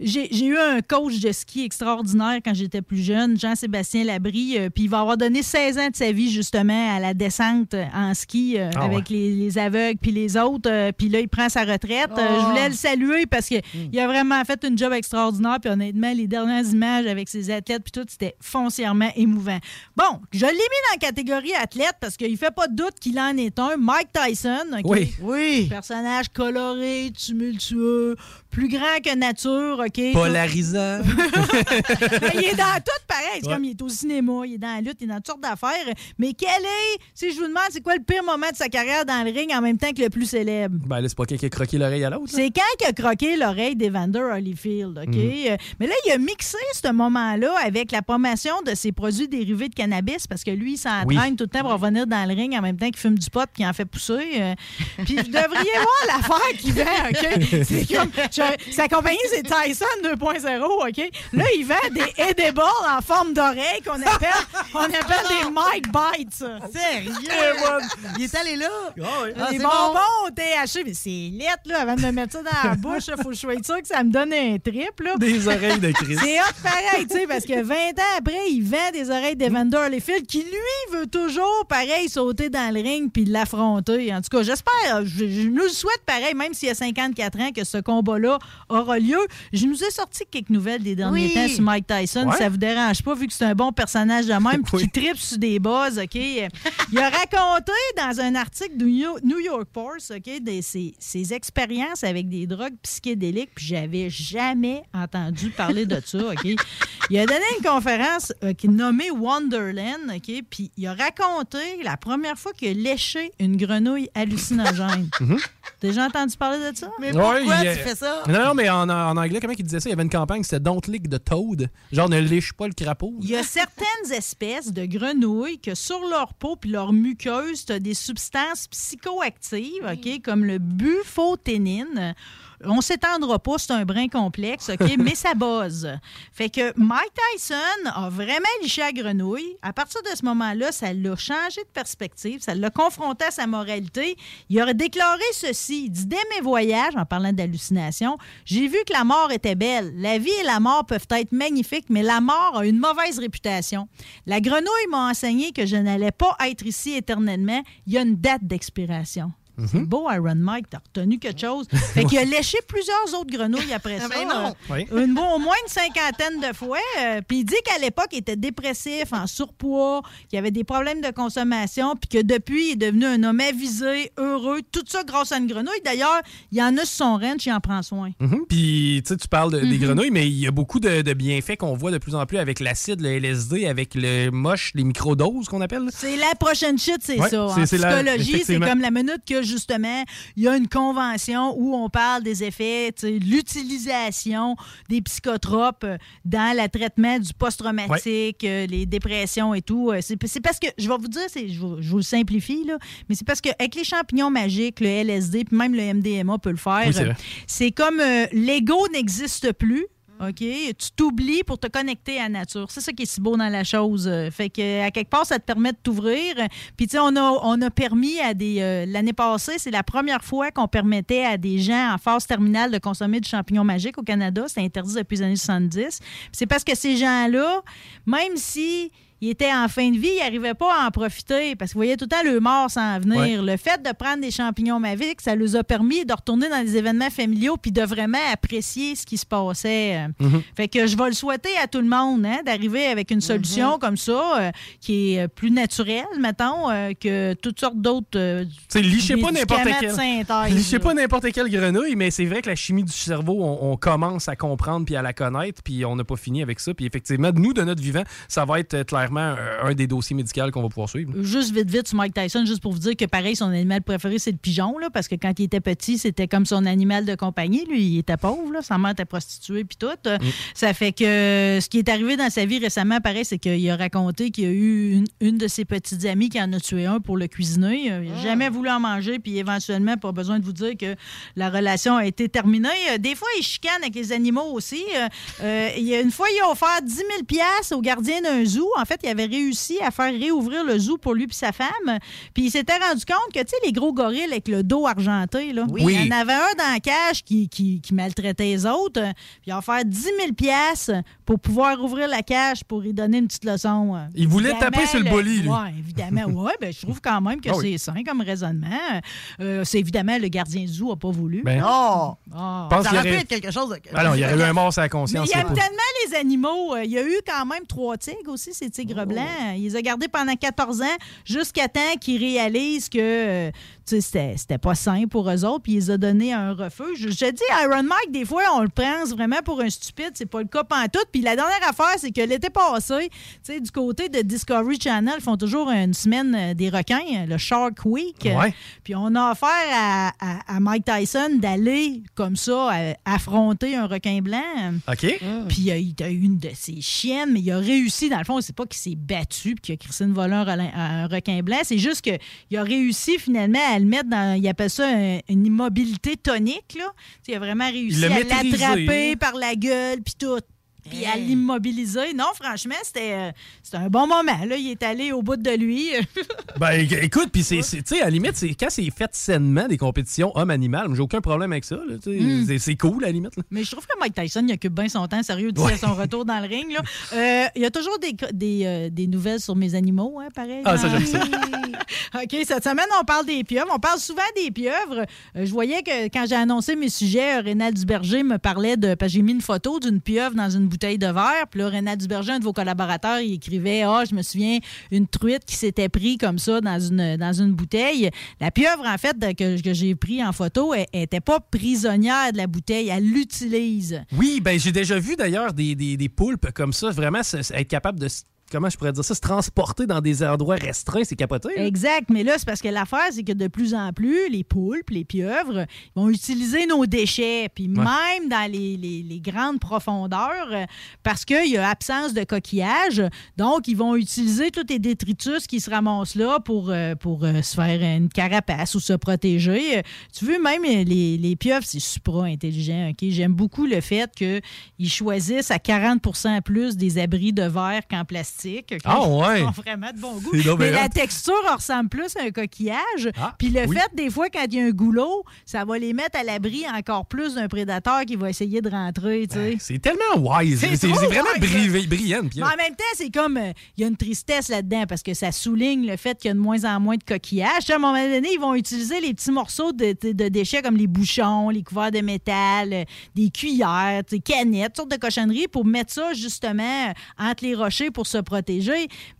j'ai eu un coach de ski extraordinaire quand j'étais plus jeune, Jean-Sébastien Labrie, euh, puis il va avoir donné 16 ans de sa vie, justement, à la descente en ski euh,
Ah
avec les, les aveugles puis les autres. euh, puis là, il prend sa retraite. Euh, je voulais le saluer parce qu'il il a vraiment fait une job extraordinaire. Puis honnêtement, les dernières images avec ses athlètes puis tout, c'était foncièrement émouvant. Bon, je l'ai mis dans la catégorie athlète parce qu'il fait pas de doute qu'il en est un. Mike Tyson, OK?
Oui.
Oui.
Personnage coloré, tumultueux, plus grand que nature, OK?
Polarisant.
Ben, il est dans tout pareil. C'est
Ouais.
comme il est au cinéma, il est dans la lutte, il est dans toutes sortes d'affaires. Mais quel est, si je vous demande, c'est quoi le pire moment de sa carrière dans le ring en même temps que le plus célèbre?
Ben là, c'est pas quelqu'un qui a croqué l'oreille à l'autre.
C'est quand il a croqué l'oreille d'Evander Holyfield, OK?
Mhm.
Euh, Mais là, il a mixé ce moment-là avec la promotion de ses produits dérivés de cannabis parce que lui, il s'entraîne
Oui.
tout le temps pour revenir dans le ring en même temps qu'il fume du pot puis qu'il en fait pousser. euh. Puis vous devriez voir l'affaire qu'il vend, OK? C'est comme... je- sa compagnie, c'est Tyson 2.0, OK? Là, il vend des edibles en forme d'oreille qu'on appelle, on appelle des Mike Bites.
Sérieux? Il est allé là? Ah,
les
c'est
bonbons au THC, mais c'est lettre, là, avant de me mettre ça dans la bouche, il faut que je sois sûr que ça me donne un trip, là.
Des oreilles de Christ.
C'est hot pareil, tu sais, parce que 20 ans après, il vend des oreilles d'Evander Holyfield qui, lui, veut toujours, pareil, sauter dans le ring puis l'affronter. En tout cas, j'espère, je, je nous le souhaite pareil, même s'il y a 54 ans, que ce combat-là aura lieu. Je nous ai sorti quelques nouvelles des derniers
Oui.
temps sur Mike Tyson.
Ouais.
Ça vous dérange pas, vu que c'est un bon personnage de même puis qui tripe sur des buzz, OK? Il a raconté dans un article du New York Post, OK, des, ses, ses expériences avec des drogues psychédéliques, puis j'avais jamais entendu parler de ça, OK? Il a donné une conférence euh, qui nommée Wonderland, OK? Puis il a raconté la première fois qu'il a léché une grenouille hallucinogène.
Mhm.
T'as déjà entendu parler de ça?
Mais pourquoi
a-
tu fais ça?
Non, non, mais en, en anglais, comment il disait ça? Il y avait une campagne, c'était Don't lick the toad. Genre, ne lèche pas le crapaud.
Il y a certaines espèces de grenouilles que sur leur peau puis leur muqueuse, tu as des substances psychoactives, OK, comme le bufoténine. On s'étendra pas, c'est un brin complexe, OK? mais ça buzz. Fait que Mike Tyson a vraiment liché la grenouille. À partir de ce moment-là, ça l'a changé de perspective, ça l'a confronté à sa moralité. Il aurait déclaré ceci. Il dit Dès mes voyages, en parlant d'hallucination, j'ai vu que la mort était belle. La vie et la mort peuvent être magnifiques, mais la mort a une mauvaise réputation. La grenouille m'a enseigné que je n'allais pas être ici éternellement. Il y a une date d'expiration. C'est beau, Iron Mike, t'as retenu quelque chose. Fait qu'il a léché plusieurs autres grenouilles après ça.
ben non.
euh,
Oui.
une, au moins une cinquantaine de fois. euh, puis il dit qu'à l'époque, il était dépressif, en surpoids, qu'il avait des problèmes de consommation, puis que depuis, il est devenu un homme avisé, heureux. Tout ça grâce à une grenouille. D'ailleurs, il y en a sur son ranch, il en prend soin.
Mhm. Puis, tu sais, tu parles de- des
Mhm.
grenouilles, mais il y a beaucoup de, de bienfaits qu'on voit de plus en plus avec l'acide, le LSD, avec le moche, les microdoses qu'on appelle.
C'est la prochaine shit, c'est
Ouais,
ça. En
la-
psychologie, c'est comme la minute que, justement, il y a une convention où on parle des effets, l'utilisation des psychotropes dans le traitement du post-traumatique, euh, les dépressions et tout. Euh, C'est parce que, je vais vous dire, c'est- je vous, je vous le simplifie, là, mais c'est parce qu'avec les champignons magiques, le LSD, puis même le MDMA peut le faire,
Oui, c'est
comme euh, l'ego n'existe plus. Tu t'oublies pour te connecter à la nature. C'est ça qui est si beau dans la chose. Fait que, à quelque part, ça te permet de t'ouvrir. Puis, tu sais, on a, on a permis à des. euh, L'année passée, c'est la première fois qu'on permettait à des gens en phase terminale de consommer du champignon magique au Canada. C'est interdit depuis les années 70. Puis C'est parce que ces gens-là, même si. Ils étaient en fin de vie, ils n'arrivaient pas à en profiter parce qu'ils voyaient tout le temps le mort s'en venir.
Ouais.
Le fait de prendre des champignons magiques, ça leur a permis de retourner dans des événements familiaux puis de vraiment apprécier ce qui se passait.
Mhm.
Fait que je vais le souhaiter à tout le monde hein, d'arriver avec une solution comme ça euh, qui est plus naturelle, mettons, euh, que toutes sortes d'autres. euh,
Tu sais, pas n'importe quel. Lichez pas n'importe quelle grenouille, mais c'est vrai que la chimie du cerveau, on, on commence à comprendre puis à la connaître, puis on n'a pas fini avec ça. Puis effectivement, nous, de notre vivant, ça va être euh, clairement euh, un des dossiers médicaux qu'on va pouvoir suivre.
Juste vite, vite sur Mike Tyson, juste pour vous dire que pareil, son animal préféré, c'est le pigeon, là, parce que quand il était petit, c'était comme son animal de compagnie. Lui, il était pauvre, là, sa mère était prostituée, puis tout. Euh, Ça fait que euh, ce qui est arrivé dans sa vie récemment, pareil, c'est qu'il a raconté qu'il y a eu une, une de ses petites amies qui en a tué un pour le cuisiner. Il n'a jamais voulu en manger, puis éventuellement, pas besoin de vous dire que la relation a été terminée. Des fois, il chicane avec les animaux aussi. Euh, il y a une fois, il a offert 10 000 piastres au gardien d'un zoo. En fait, il avait réussi à faire réouvrir le zoo pour lui et sa femme. Puis il s'était rendu compte que, tu sais, les gros gorilles avec le dos argenté, là,
Oui.
il y en avait un dans la cage qui, qui, qui maltraitait les autres. Puis il a offert 10 000 piastres pour pouvoir ouvrir la cage pour lui donner une petite leçon. euh.
Il voulait
Évidemment,
taper sur le bolly, lui.
Ouais, évidemment. Oui, ben, je trouve quand même que
Ah oui.
c'est sain comme raisonnement. Euh, c'est évidemment le gardien du zoo n'a pas voulu.
Ben,
Non!
Ah.
pense
ça
y
aurait pu être quelque chose de.
Ah non, il y aurait eu un mort sur la
Mais
conscience.
il aime tellement les animaux. Euh, Il y a eu quand même trois tigres aussi, ces tigres
Oh.
blancs. Il les a gardés pendant 14 ans jusqu'à temps qu'ils réalisent que euh, c'était c'était pas sain pour eux autres, puis il les a donné un refuge. Je te dis, Iron Mike, des fois, on le pense vraiment pour un stupide. C'est pas le cas pantoute. Puis la dernière affaire, c'est que l'été passé, tu sais, du côté de Discovery Channel, ils font toujours une semaine euh, des requins, euh, le Shark Week.
Ouais.
Puis on a offert à, à- à Mike Tyson d'aller comme ça euh, affronter un requin blanc.
OK.
Puis il a, eu une de ses chiennes, mais il a réussi, dans le fond, c'est pas qu'il s'est battu puis crissé une voleur un, un requin blanc, c'est juste qu'il a réussi finalement à le mettre dans, il appelle ça un- une immobilité tonique, là. Il a vraiment réussi à l'attraper
hein.
par la gueule puis tout. Puis à l'immobiliser. Non, franchement, c'était euh, c'était un bon moment. Là. Il est allé au bout de lui.
Ben, écoute, puis c'est, à la limite, c'est, quand c'est fait sainement, des compétitions homme-animal, j'ai aucun problème avec ça.
Mm.
C'est, cool, à la limite. là.
Mais je trouve que Mike Tyson, il occupe bien son temps, sérieux, d'ici
Ouais.
à son retour dans le ring. là. Euh, il y a toujours des, des, euh, des nouvelles sur mes animaux, hein, pareil.
Ah, ça, j'aime ça.
OK, cette semaine, on parle des pieuvres. On parle souvent des pieuvres. Euh, je voyais que quand j'ai annoncé mes sujets, Rénal Duberger me parlait de. Parce que j'ai mis une photo d'une pieuvre dans une de verre. Puis là, Rénal Duberger, un de vos collaborateurs, il écrivait Ah, je me souviens, une truite qui s'était pris comme ça dans une, bouteille. La pieuvre, en fait, que, j'ai pris en photo, elle n'était pas prisonnière de la bouteille. Elle l'utilise.
Oui, ben j'ai déjà vu d'ailleurs des, des, des poulpes comme ça, vraiment être capable de comment je pourrais dire ça, se transporter dans des endroits restreints, c'est capoté. là.
Exact, mais là, c'est parce que l'affaire, c'est que de plus en plus, les poulpes, les pieuvres, ils vont utiliser nos déchets, puis même dans les, les- les grandes profondeurs, euh, parce qu'il y a absence de coquillage, donc ils vont utiliser tous les détritus qui se ramassent là pour, euh, pour euh, se faire une carapace ou se protéger. Tu veux, même les, les pieuvres, c'est super intelligent. ok? J'aime beaucoup le fait qu'ils choisissent à 40% plus des abris de verre qu'en plastique.
Ah ouais?
Ils ont vraiment de bon goût. Mais la texture ressemble plus à un coquillage.
Ah,
Puis le
oui.
fait, des fois, quand il y a un goulot, ça va les mettre à l'abri encore plus d'un prédateur qui va essayer de rentrer. sais.
C'est tellement wise.
C'est
vraiment
wise,
bri- brillant.
Mais en même temps, c'est comme. euh, Il y a une tristesse là-dedans parce que ça souligne le fait qu'il y a de moins en moins de coquillages. À un moment donné, ils vont utiliser les petits morceaux de, de- de déchets comme les bouchons, les couverts de métal, euh, des cuillères, des canettes, toutes sortes de cochonneries pour mettre ça justement euh, entre les rochers pour se protéger.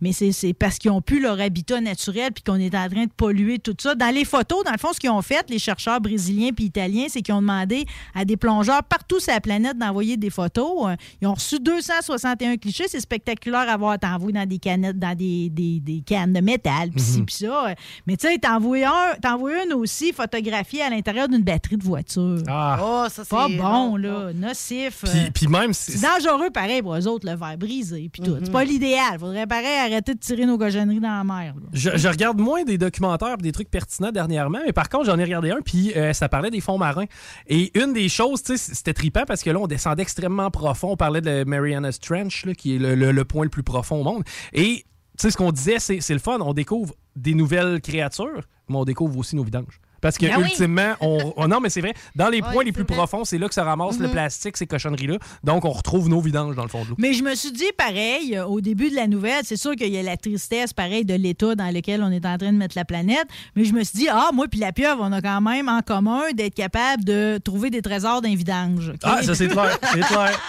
Mais c'est parce qu'ils ont plus leur habitat naturel puis qu'on est en train de polluer tout ça. Dans les photos, dans le fond, ce qu'ils ont fait, les chercheurs brésiliens puis italiens, c'est qu'ils ont demandé à des plongeurs partout sur la planète d'envoyer des photos. Euh, Ils ont reçu 261 clichés. C'est spectaculaire à voir. T'envoies dans des canettes, dans des, des- des cannes de métal, puis ci,
Mhm.
puis ça. Euh, Mais tu sais, t'envoies un, une aussi photographiée à l'intérieur d'une batterie de voiture.
Ah.
Oh, ça,
Pas
c'est
bon,
non,
là. Nocif.
Puis,
Euh,
même,
c'est
c'est
dangereux, pareil, pour eux autres, le verre brisé, puis tout. C'est pas l'idéal. Faudrait, pareil, arrêter de tirer nos cochonneries dans la mer.
Je, regarde moins des documentaires des trucs pertinents dernièrement, mais par contre, j'en ai regardé un, puis euh, ça parlait des fonds marins. Et une des choses, c'était trippant parce que là, on descendait extrêmement profond. On parlait de Mariana's Trench, là, qui est le, le- point le plus profond au monde. Et, tu sais, ce qu'on disait, c'est le fun. On découvre des nouvelles créatures, mais on découvre aussi nos vidanges. Parce que,
Ben oui.
on, on- Non, mais c'est vrai, dans les
Ouais,
points les plus
vrai.
profonds, c'est là que ça ramasse le
Mhm.
plastique, ces cochonneries-là. Donc, on retrouve nos vidanges dans le fond de l'eau.
Mais je me suis dit, pareil, euh, au début de la nouvelle, c'est sûr qu'il y a la tristesse, pareil, de l'état dans lequel on est en train de mettre la planète. Mais je me suis dit, ah, moi puis la pieuvre, on a quand même en commun d'être capable de trouver des trésors d'un vidange.
Ah, ça, c'est clair. C'est clair.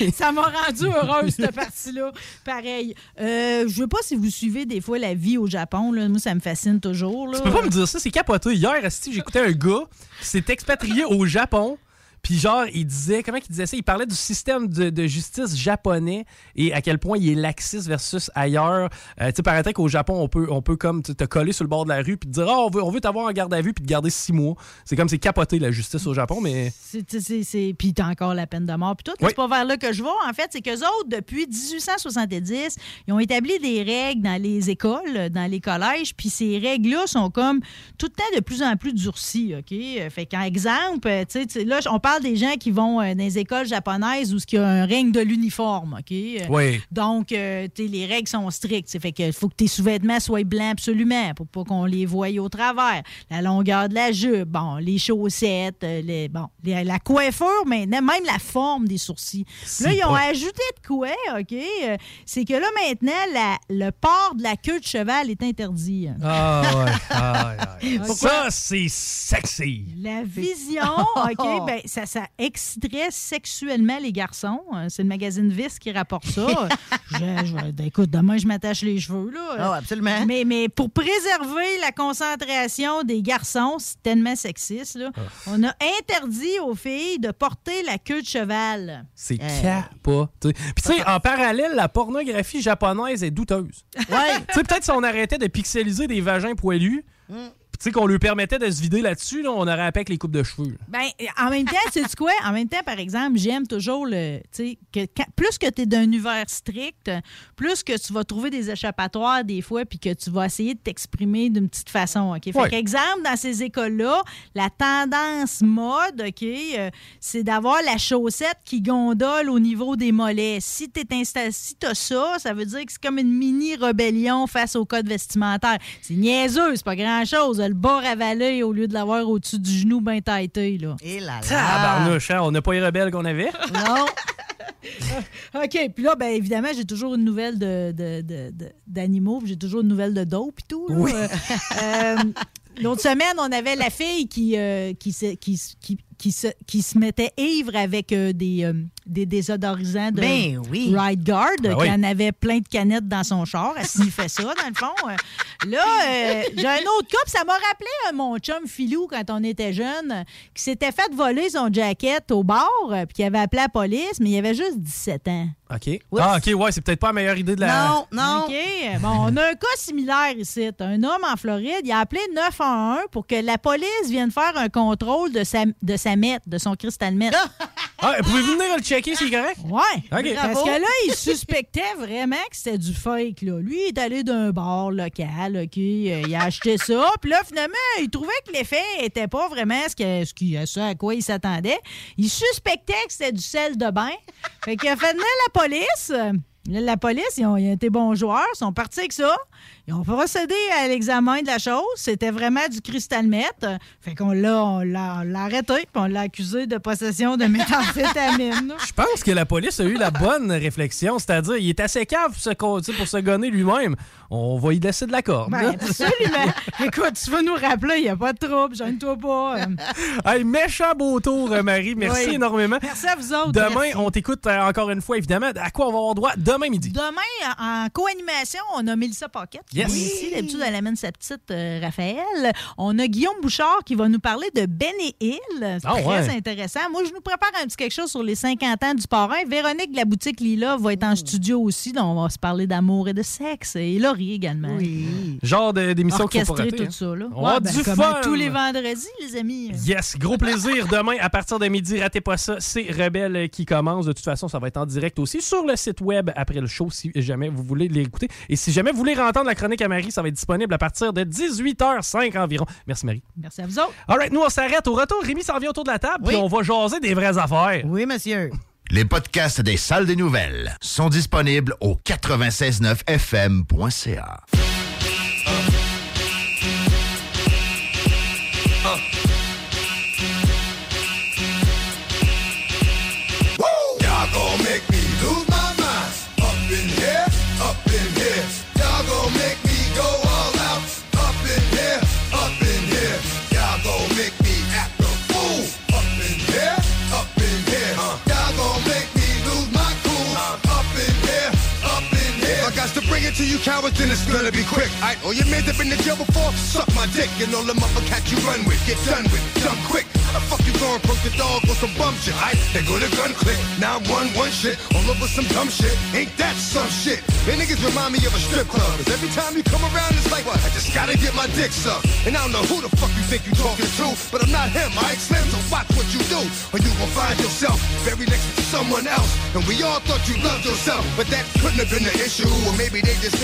Oui.
Ça m'a rendu heureuse, cette partie-là. Pareil. Euh, je veux pas si vous suivez des fois la vie au Japon. Là. Moi, ça me fascine toujours. Là.
Tu peux pas me dire ça, c'est capoté. Hier, j'écoutais un gars qui s'est expatrié au Japon. Puis genre, il disait, comment il disait ça? Il parlait du système de, de justice japonais et à quel point il est laxiste versus ailleurs. Euh, tu sais, paraîtrait qu'au Japon, on peut, on peut comme te coller sur le bord de la rue puis te dire, ah, on veut, on veut t'avoir en garde à vue puis te garder six mois. C'est comme, c'est capoté la justice au Japon, mais...
C'est, Puis t'as encore la peine de mort. Puis tout,
Oui.
c'est pas vers là que je vais. En fait, c'est qu'eux autres, depuis 1870, ils ont établi des règles dans les écoles, dans les collèges. Puis ces règles-là sont comme tout le temps de plus en plus durcies. OK? Fait qu'en exemple, tu sais, là, on parle des gens qui vont euh, dans les écoles japonaises où il y a un règne de l'uniforme. OK? Euh,
Oui.
Donc, euh, les règles sont strictes. Fait qu'il faut que tes sous-vêtements soient blancs absolument pour pas qu'on les voie au travers. La longueur de la jupe, bon, les chaussettes, les, bon, les- la coiffure maintenant, même la forme des sourcils. Là, ils ont ajouté de quoi, OK? C'est que là, maintenant, la- le port de la queue de cheval est interdit.
Ah ouais. Ah, ouais, ouais.
Pourquoi?
Ça, c'est sexy.
La vision, OK, ben, ça, ça exciterait sexuellement les garçons. Euh, C'est le magazine Vice qui rapporte ça. je, je- ben, écoute, demain, je m'attache les cheveux. Là.
Ah, absolument.
Mais, mais pour préserver la concentration des garçons, c'est tellement sexiste, là, on a interdit aux filles de porter la queue de cheval.
C'est
Euh.
capoté. Puis tu sais, en parallèle, la pornographie japonaise est douteuse.
Ouais.
Tu sais, peut-être si on arrêtait de pixeliser des vagins poilus,
Mm.
Tu sais, qu'on lui permettait de se vider là-dessus, là, on aurait appelé avec les coupes de cheveux.
Ben, en même temps, tu sais quoi? En même temps, par exemple, j'aime toujours le. Tu sais, plus que tu es d'un univers strict, plus que tu vas trouver des échappatoires des fois, puis que tu vas essayer de t'exprimer d'une petite façon. OK? Fait
Ouais.
qu'exemple, dans ces écoles-là, la tendance mode, OK, euh, c'est d'avoir la chaussette qui gondole au niveau des mollets. Si tu si as ça, ça veut dire que c'est comme une mini-rébellion face au code vestimentaire. C'est niaiseux, c'est pas grand-chose. Le bas ravalé au lieu de l'avoir au-dessus du genou bien taillé, là.
Et là là.
Tabarnouche, hein, on n'a pas les rebelles qu'on avait?
Non.
OK, puis là, bien évidemment, j'ai toujours une nouvelle de, de- de- d'animaux, j'ai toujours une nouvelle de dope et tout. là.
Oui.
Euh, euh, L'autre semaine, on avait la fille qui, euh, qui, s'est- qui, qui- qui se, qui se mettait ivre avec euh, des, euh, des désodorisants de
Ben oui.
Ride Guard,
Ben
qui
oui.
en avait plein de canettes dans son char. Elle sniffait ça, dans le fond? Euh, Là, euh, j'ai un autre cas, puis ça m'a rappelé euh, mon chum Filou quand on était jeune, qui s'était fait voler son jacket au bar, puis qui avait appelé la police, mais il avait juste 17 ans.
OK. Ah, OK, ouais, c'est peut-être pas la meilleure idée de la.
Non, non. OK. Bon, on a un cas similaire ici. Un homme en Floride, il a appelé 911 pour que la police vienne faire un contrôle de sa, de sa de son cristal meth.
Ah, pouvez-vous venir le checker s'il est correct?
Ouais.
OK.
Parce que là, il suspectait vraiment que c'était du fake. Là. Lui, il est allé d'un bar local, OK? euh, Il a acheté ça. Puis là, finalement, il trouvait que l'effet était pas vraiment ce, que, ce, qui- ce à quoi il s'attendait. Il suspectait que c'était du sel de bain. Fait qu'il a fait venir la police. Là, La police, ils ont, ils ont été bons joueurs, ils sont partis avec ça. Ils ont procédé à l'examen de la chose. C'était vraiment du cristal meth. Fait qu'on l'a, on l'a, arrêté, puis on l'a accusé de possession de méthamphétamine.
Je pense que la police a eu la bonne réflexion, c'est-à-dire il est assez cave pour se, pour se gonner lui-même. On va y laisser de la corde.
Ben, absolument. Écoute, tu vas nous rappeler, il n'y a pas de trouble, gêne-toi pas.
Hey, méchant beau tour, euh, Marie. Merci
Oui.
énormément.
Merci à vous autres.
Demain,
Merci.
on t'écoute euh, encore une fois, évidemment. À quoi on va avoir droit? Demain midi?
Demain, en co-animation, on a Mélissa Paquette. qui
Yes.
est Ici, d'habitude, elle amène sa petite euh, Raphaël. On a Guillaume Bouchard qui va nous parler de Ben et Hill. C'est
Ah,
très
ouais.
intéressant. Moi, je nous prépare un petit quelque chose sur les 50 ans du parrain. Véronique de la boutique Lila va être en studio aussi. Donc, on va se parler d'amour et de sexe. Et Laurie également.
Genre de- d'émission qu'il faut pas rater.
tout
hein.
ça. Là.
On
Ouais, ben,
du
comme
fun.
tous les vendredis, les amis.
Yes, gros plaisir. Demain, à partir de midi, ratez pas ça. C'est Rebelle qui commence. De toute façon, ça va être en direct aussi sur le site web après le show si jamais vous voulez l'écouter. Et si jamais vous voulez la chronique à Marie, ça va être disponible à partir de 18h05 environ. Merci, Marie.
Merci à vous autres.
All right, nous, on s'arrête. Au retour, Rémi s'en vient autour de la table, puis on va jaser des vraies affaires.
Oui, monsieur.
Les podcasts des salles des nouvelles sont disponibles au 969fm.ca.
you cowards, then it's gonna be quick. I all your men that been in jail before, suck my dick. And all them other cats you run with, get done with, done quick. How the fuck you going broke the dog with some bum shit? I they go to gun click, now I'm one one shit, all over some dumb shit. Ain't that some shit? Man, niggas remind me of a strip club. Cause every time you come around, it's like, what? I just gotta get my dick sucked. And I don't know who the fuck you think you talking to, but I'm not him, I Slim, so watch what you do. Or you gon' find yourself very next to someone else. And we all thought you loved yourself, but that couldn't have been the issue. Or maybe they just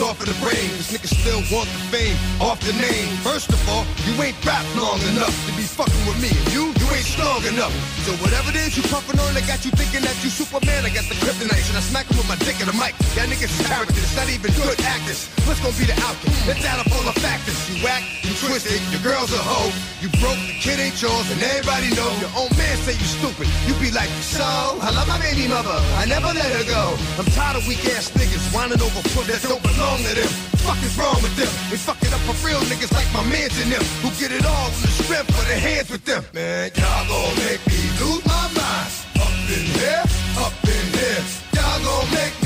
soft in the brain. Cause niggas still want the fame off the name. First of all, you ain't rap long enough to be fucking with me. You, you ain't strong enough. So whatever it is you puffin' on, they got you thinking that you Superman. I got the kryptonite, and I smack 'em with my dick in the mic. Y'all niggas characters, not even good actors. What's gonna be the outcome? It's out of full of factors. You whack, you twisted, your girl's a hoe. You broke, the kid ain't yours, and everybody know. Your own man say you stupid. You be like, so, I love my baby mother. I never let her go. I'm tired of weak ass niggas whining over foot that don't belong to them. Fuck is wrong with them? They fuck it up for real niggas like my mans and them who get it all from the strength of their hands with them. Man, y'all gon' make me lose my mind. Up in here, up in here. Y'all gon' make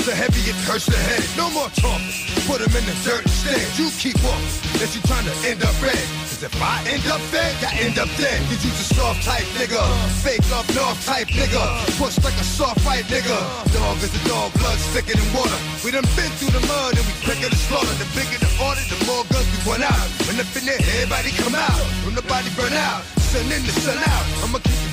rain so heavy it hurts the head. No more talking. Put 'em in the dirt instead. You keep walking. Unless you trying to end up red. Cause if I end up fed, I end up dead. Cause you just soft type nigga. Fake up north type nigga. Push like a soft fight nigga. Dog is a dog, blood thicker than water. We done been through the mud and we quicker to slaughter. The bigger the order, the more guns we run out. When up in there, everybody come out. When the body burn out. Sun in the sun out. I'ma keep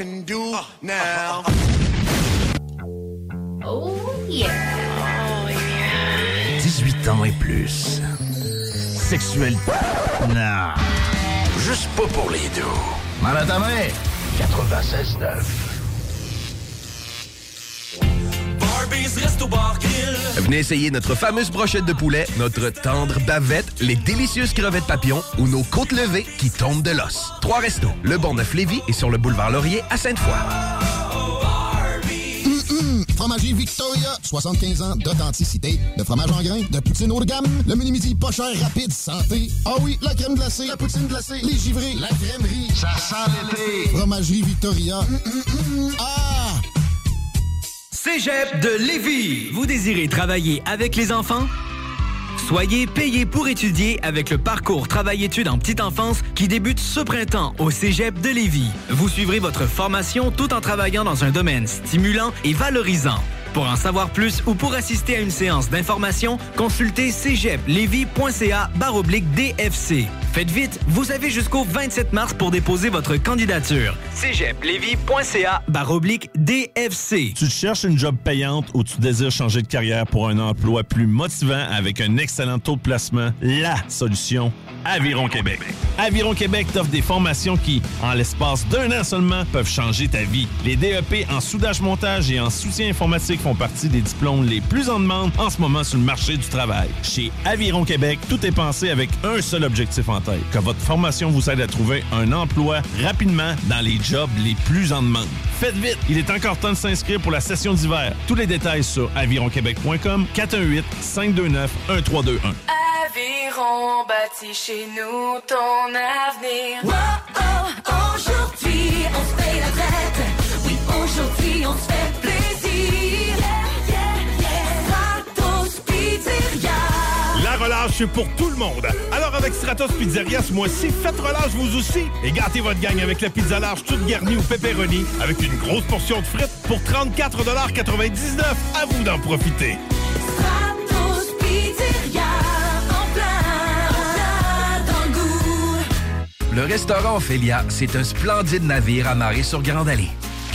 Can do now.
Oh yeah.
18 ans et plus. Sexuel. Non. Juste pas pour les deux. Mal à ta main. 96.9.
Venez essayer notre fameuse brochette de poulet, notre tendre bavette, les délicieuses crevettes papillons ou nos côtes levées qui tombent de l'os. Trois restos, le Bonneuf Lévis et sur le boulevard Laurier à Sainte-Foy.
Hum, Fromagerie Victoria, 75 ans d'authenticité, de fromage en grains, de poutine haut de gamme, le mini midi pas cher, rapide, santé. Ah oui, la crème glacée, la poutine glacée, les givrés, la crèmerie. Ça sent l'été. Fromagerie Victoria. Hum, hum, hum. Ah!
Cégep de Lévis. Vous désirez travailler avec les enfants? Soyez payé pour étudier avec le parcours Travail-études en petite enfance qui débute ce printemps au Cégep de Lévis. Vous suivrez votre formation tout en travaillant dans un domaine stimulant et valorisant. Pour en savoir plus ou pour assister à une séance d'information, consultez cégeplevy.ca baroblique DFC. Faites vite, vous avez jusqu'au 27 mars pour déposer votre candidature. cégeplevy.ca baroblique DFC.
Tu cherches une job payante ou tu désires changer de carrière pour un emploi plus motivant avec un excellent taux de placement? La solution, Aviron Québec. Aviron Québec t'offre des formations qui, en l'espace d'un an seulement, peuvent changer ta vie. Les DEP en soudage-montage et en soutien informatique font partie des diplômes les plus en demande en ce moment sur le marché du travail. Chez Aviron Québec, tout est pensé avec un seul objectif en tête, que votre formation vous aide à trouver un emploi rapidement dans les jobs les plus en demande. Faites vite, il est encore temps de s'inscrire pour la session d'hiver. Tous les détails sur avironquebec.com 418 529 1321.
Aviron bâti chez nous ton avenir.
Oh, oh, aujourd'hui, on se paye la traite. Oui, aujourd'hui, on se fait plaisir.
La relâche, c'est pour tout le monde. Alors, avec Stratos Pizzeria, ce mois-ci, faites relâche vous aussi. Et gâtez votre gang avec la pizza large toute garnie ou pepperoni, avec une grosse portion de frites pour 34,99 À vous d'en profiter.
Stratos Pizzeria. En plein, en plein dans le goût.
Le restaurant Ophélia, c'est un splendide navire amarré sur Grande Allée.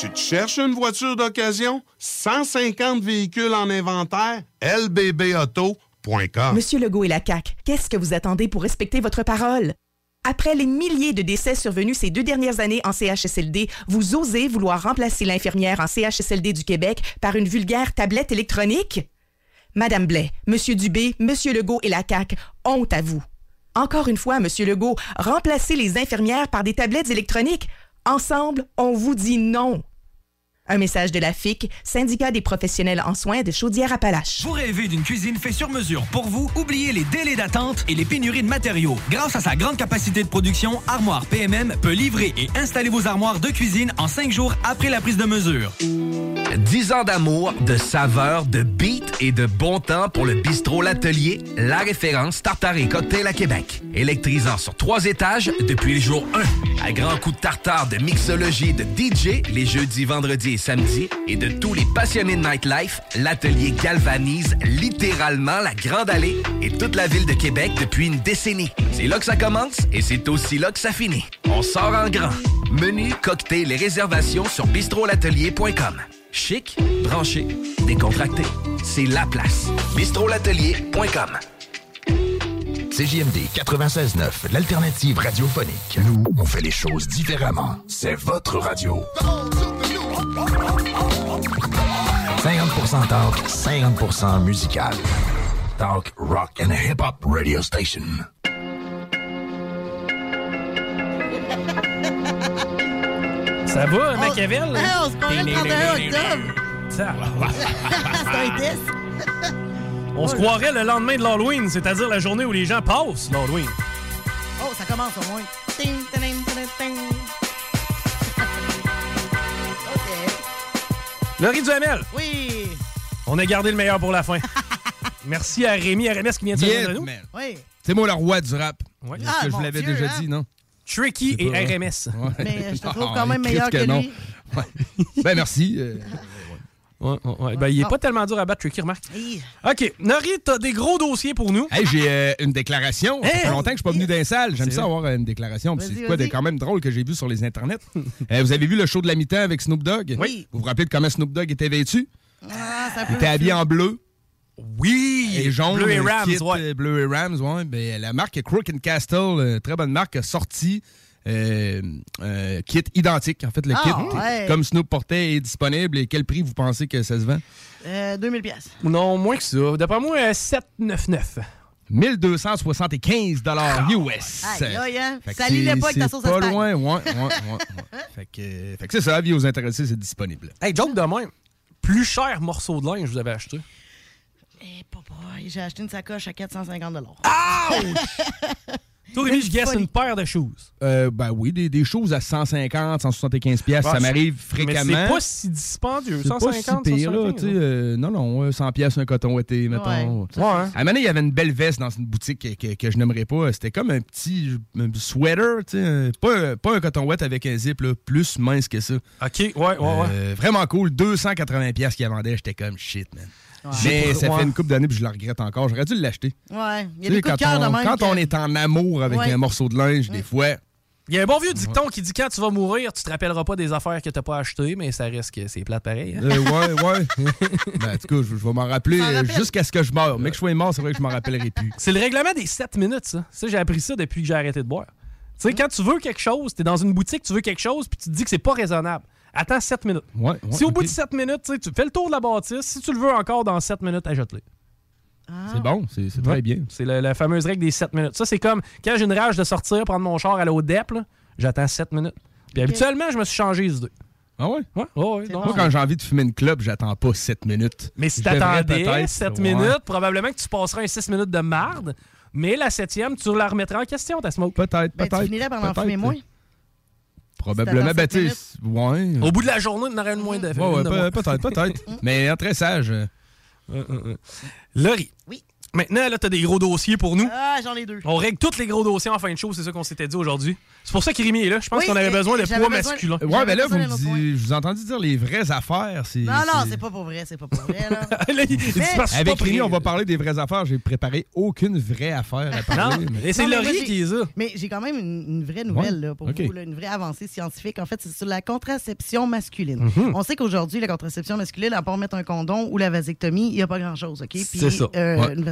Tu te cherches une voiture d'occasion? 150 véhicules en inventaire? lbbauto.com
Monsieur Legault et la CAQ, qu'est-ce que vous attendez pour respecter votre parole? Après les milliers de décès survenus ces deux dernières années en CHSLD, vous osez vouloir remplacer l'infirmière en CHSLD du Québec par une vulgaire tablette électronique? Madame Blais, Monsieur Dubé, Monsieur Legault et la CAQ, honte à vous. Encore une fois, Monsieur Legault, remplacez les infirmières par des tablettes électroniques. Ensemble, on vous dit non. Un message de la FIC, syndicat des professionnels en soins de Chaudière-Appalaches.
Vous rêvez d'une cuisine faite sur mesure pour vous? Oubliez les délais d'attente et les pénuries de matériaux. Grâce à sa grande capacité de production, Armoire PMM peut livrer et installer vos armoires de cuisine en cinq jours après la prise de mesure.
10 ans d'amour, de saveur, de beat et de bon temps pour le bistrot L'Atelier, la référence tartare et cocktail à Québec. Électrisant sur trois étages depuis le jour 1. À grands coups de tartare, de mixologie, de DJ, les jeudis, vendredis et samedis, et de tous les passionnés de nightlife, L'Atelier galvanise littéralement la Grande Allée et toute la ville de Québec depuis une décennie. C'est là que ça commence et c'est aussi là que ça finit. On sort en grand. Menu, cocktail et réservations sur bistrolatelier.com. Chic, branché, décontracté. C'est la place. bistrolatelier.com.
CJMD 96.9, l'alternative radiophonique. Nous, on fait les choses différemment. C'est votre radio. 50% talk, 50% musical. Talk, rock and hip-hop radio station.
Ça va, Machiavel?
On se croirait le 31 octobre.
Ça
C'est un test.
On se croirait le lendemain de l'Halloween, c'est-à-dire la journée où les gens passent l'Halloween.
Oh, ça commence au moins. Ting, ting, ting,
Laurie Duhamel,
Oui.
on a gardé le meilleur pour la fin. Merci à Rémi RMS qui vient de se
Yeah,
nous?
Oui.
C'est moi le roi du rap.
Ouais.
Est-ce
Ah,
que je vous l'avais déjà
hein?
dit, non?
Tricky et
pas,
RMS.
Ouais.
Mais je te trouve
Ah,
quand même meilleur que
non.
lui.
Ouais. Ben, merci. euh,
Ouais, ouais, ouais. Ben, il est
Ah.
pas tellement dur à battre, Tricky, remarque. OK. Nori, t'as des gros dossiers pour nous.
Hey, j'ai euh, une déclaration. Ça
Hey!
fait longtemps que je suis pas venu d'un salle. J'aime
C'est
ça
vrai.
avoir euh, une déclaration. C'est quoi de quand même drôle que j'ai vu sur les internets. Euh, vous avez vu le show de la mi-temps avec Snoop Dogg?
Oui.
Vous vous rappelez de comment Snoop Dogg était vêtu?
Ah,
Il était habillé en bleu
Oui!
et jaune.
Bleu et Rams,
kit,
ouais.
Bleu et Rams, ouais. Ben, la marque Crook and Castle, très bonne marque, a sorti euh, un kit identique. En fait, le
Ah,
kit,
ouais.
comme Snoop portait, est disponible. Et quel prix vous pensez que ça se vend?
Euh, 2000 pièces.
Non, moins que ça. D'après moi, euh, 799.
1275 dollars US.
Aïe, aïe, hein?
Fait que
Ça l'îlait
c'est-
pas avec ta
c'est
sauce à
pas loin, ouais, ouais, ouais, ouais. Fait que, euh, fait que c'est ça, avis aux intéressés, c'est disponible.
Hey, joke de même. Plus cher morceau de linge vous avez acheté?
Eh, papa, j'ai acheté une sacoche à 450
Toi, Rémi, je guesse une paire de shoes.
Euh, ben oui, des, des choses à 150, 175 pièces,
Ouais,
ça m'arrive
c'est- mais
fréquemment.
c'est pas si dispendieux.
C'est pas
150,
si pire, là,
175,
tu sais, euh, non, non, euh, 100 pièces un coton ouaté, mettons.
Ouais, Ouais.
À un moment donné, il y avait une belle veste dans une boutique que, que- que je n'aimerais pas. C'était comme un petit un sweater, tu sais, pas, un- pas un coton ouate avec un zip, là, plus mince que ça.
OK, ouais, ouais, ouais.
Euh, vraiment cool. 280 pièces qu'il vendait, j'étais comme shit, man.
Ouais.
Mais ça fait une couple d'années puis je le regrette encore. J'aurais dû l'acheter.
Ouais, il y
Tu
a
sais,
des coups
quand
de cœur de
on,
même.
quand
que-
on est en amour avec
Ouais.
un morceau de linge, des fois,
Il y a un bon vieux dicton qui dit quand tu vas mourir, tu te rappelleras pas des affaires que t'as pas achetées, mais ça reste que c'est plate pareil. hein.
Euh, ouais, ouais. ben, en tout cas, je, je vais m'en rappeler jusqu'à ce que je meure. Mais que je sois mort, c'est vrai que je m'en rappellerai plus.
C'est le règlement des 7 minutes, ça. Ça, j'ai appris ça depuis que j'ai arrêté de boire. Tu sais, quand tu veux quelque chose, t'es dans une boutique, tu veux quelque chose, puis tu te dis que c'est pas raisonnable. Attends 7 minutes.
Ouais, ouais,
si au bout de 7 minutes, tu fais le tour de la bâtisse, si tu le veux encore dans 7 minutes, ajoute-le.
C'est bon, c'est très
Ouais.
bien.
C'est la, la fameuse règle des 7 minutes. Ça, c'est comme quand j'ai une rage de sortir, prendre mon char, aller au DEP, là, j'attends 7 minutes. Puis habituellement, je me suis changé les idées.
Ah ouais?
Ouais, ouais, ouais,
Moi, quand j'ai envie de fumer une clope, j'attends pas 7 minutes.
Mais si t'attendais
peut-être-
7
Ouais.
minutes, probablement que tu passeras un 6 minutes de marde. Mais la septième, tu la remettras en question, ta smoke.
Peut-être,
Ben, tu finirais par en fumer moins.
Probablement. Sais, ouais.
Au bout de la journée, en aurait moins de
Ouais, ouais, peut-être, peut-être. Mais euh, très sage.
Laurie.
Oui.
Maintenant, là, t'as des gros dossiers pour nous.
Ah, j'en ai deux.
On règle tous les gros dossiers en fin de show, c'est ça qu'on s'était dit aujourd'hui. C'est pour ça qu'Rémi est là. Je pense
Oui,
qu'on avait
et-
besoin de poids masculin.
Ouais, ben là, vous je vous ai entendu dire les vraies affaires. c'est-
Non, non,
c'est-
pas pour vrai, c'est pas pour vrai, là.
Là, il-
Mais-
Avec
prêt.
on va parler des vraies affaires. J'ai préparé aucune vraie affaire à parler.
Non,
mais-
et c'est
mais
Laurie qui est ça.
Mais j'ai quand même une, une vraie nouvelle
Ouais.
là, pour
OK.
vous, là, une vraie avancée scientifique. En fait, c'est sur la contraception masculine.
Mhm.
On sait qu'aujourd'hui, la contraception masculine, à part mettre un condom ou la vasectomie, il n'y a pas grand-chose. OK?
C'est ça.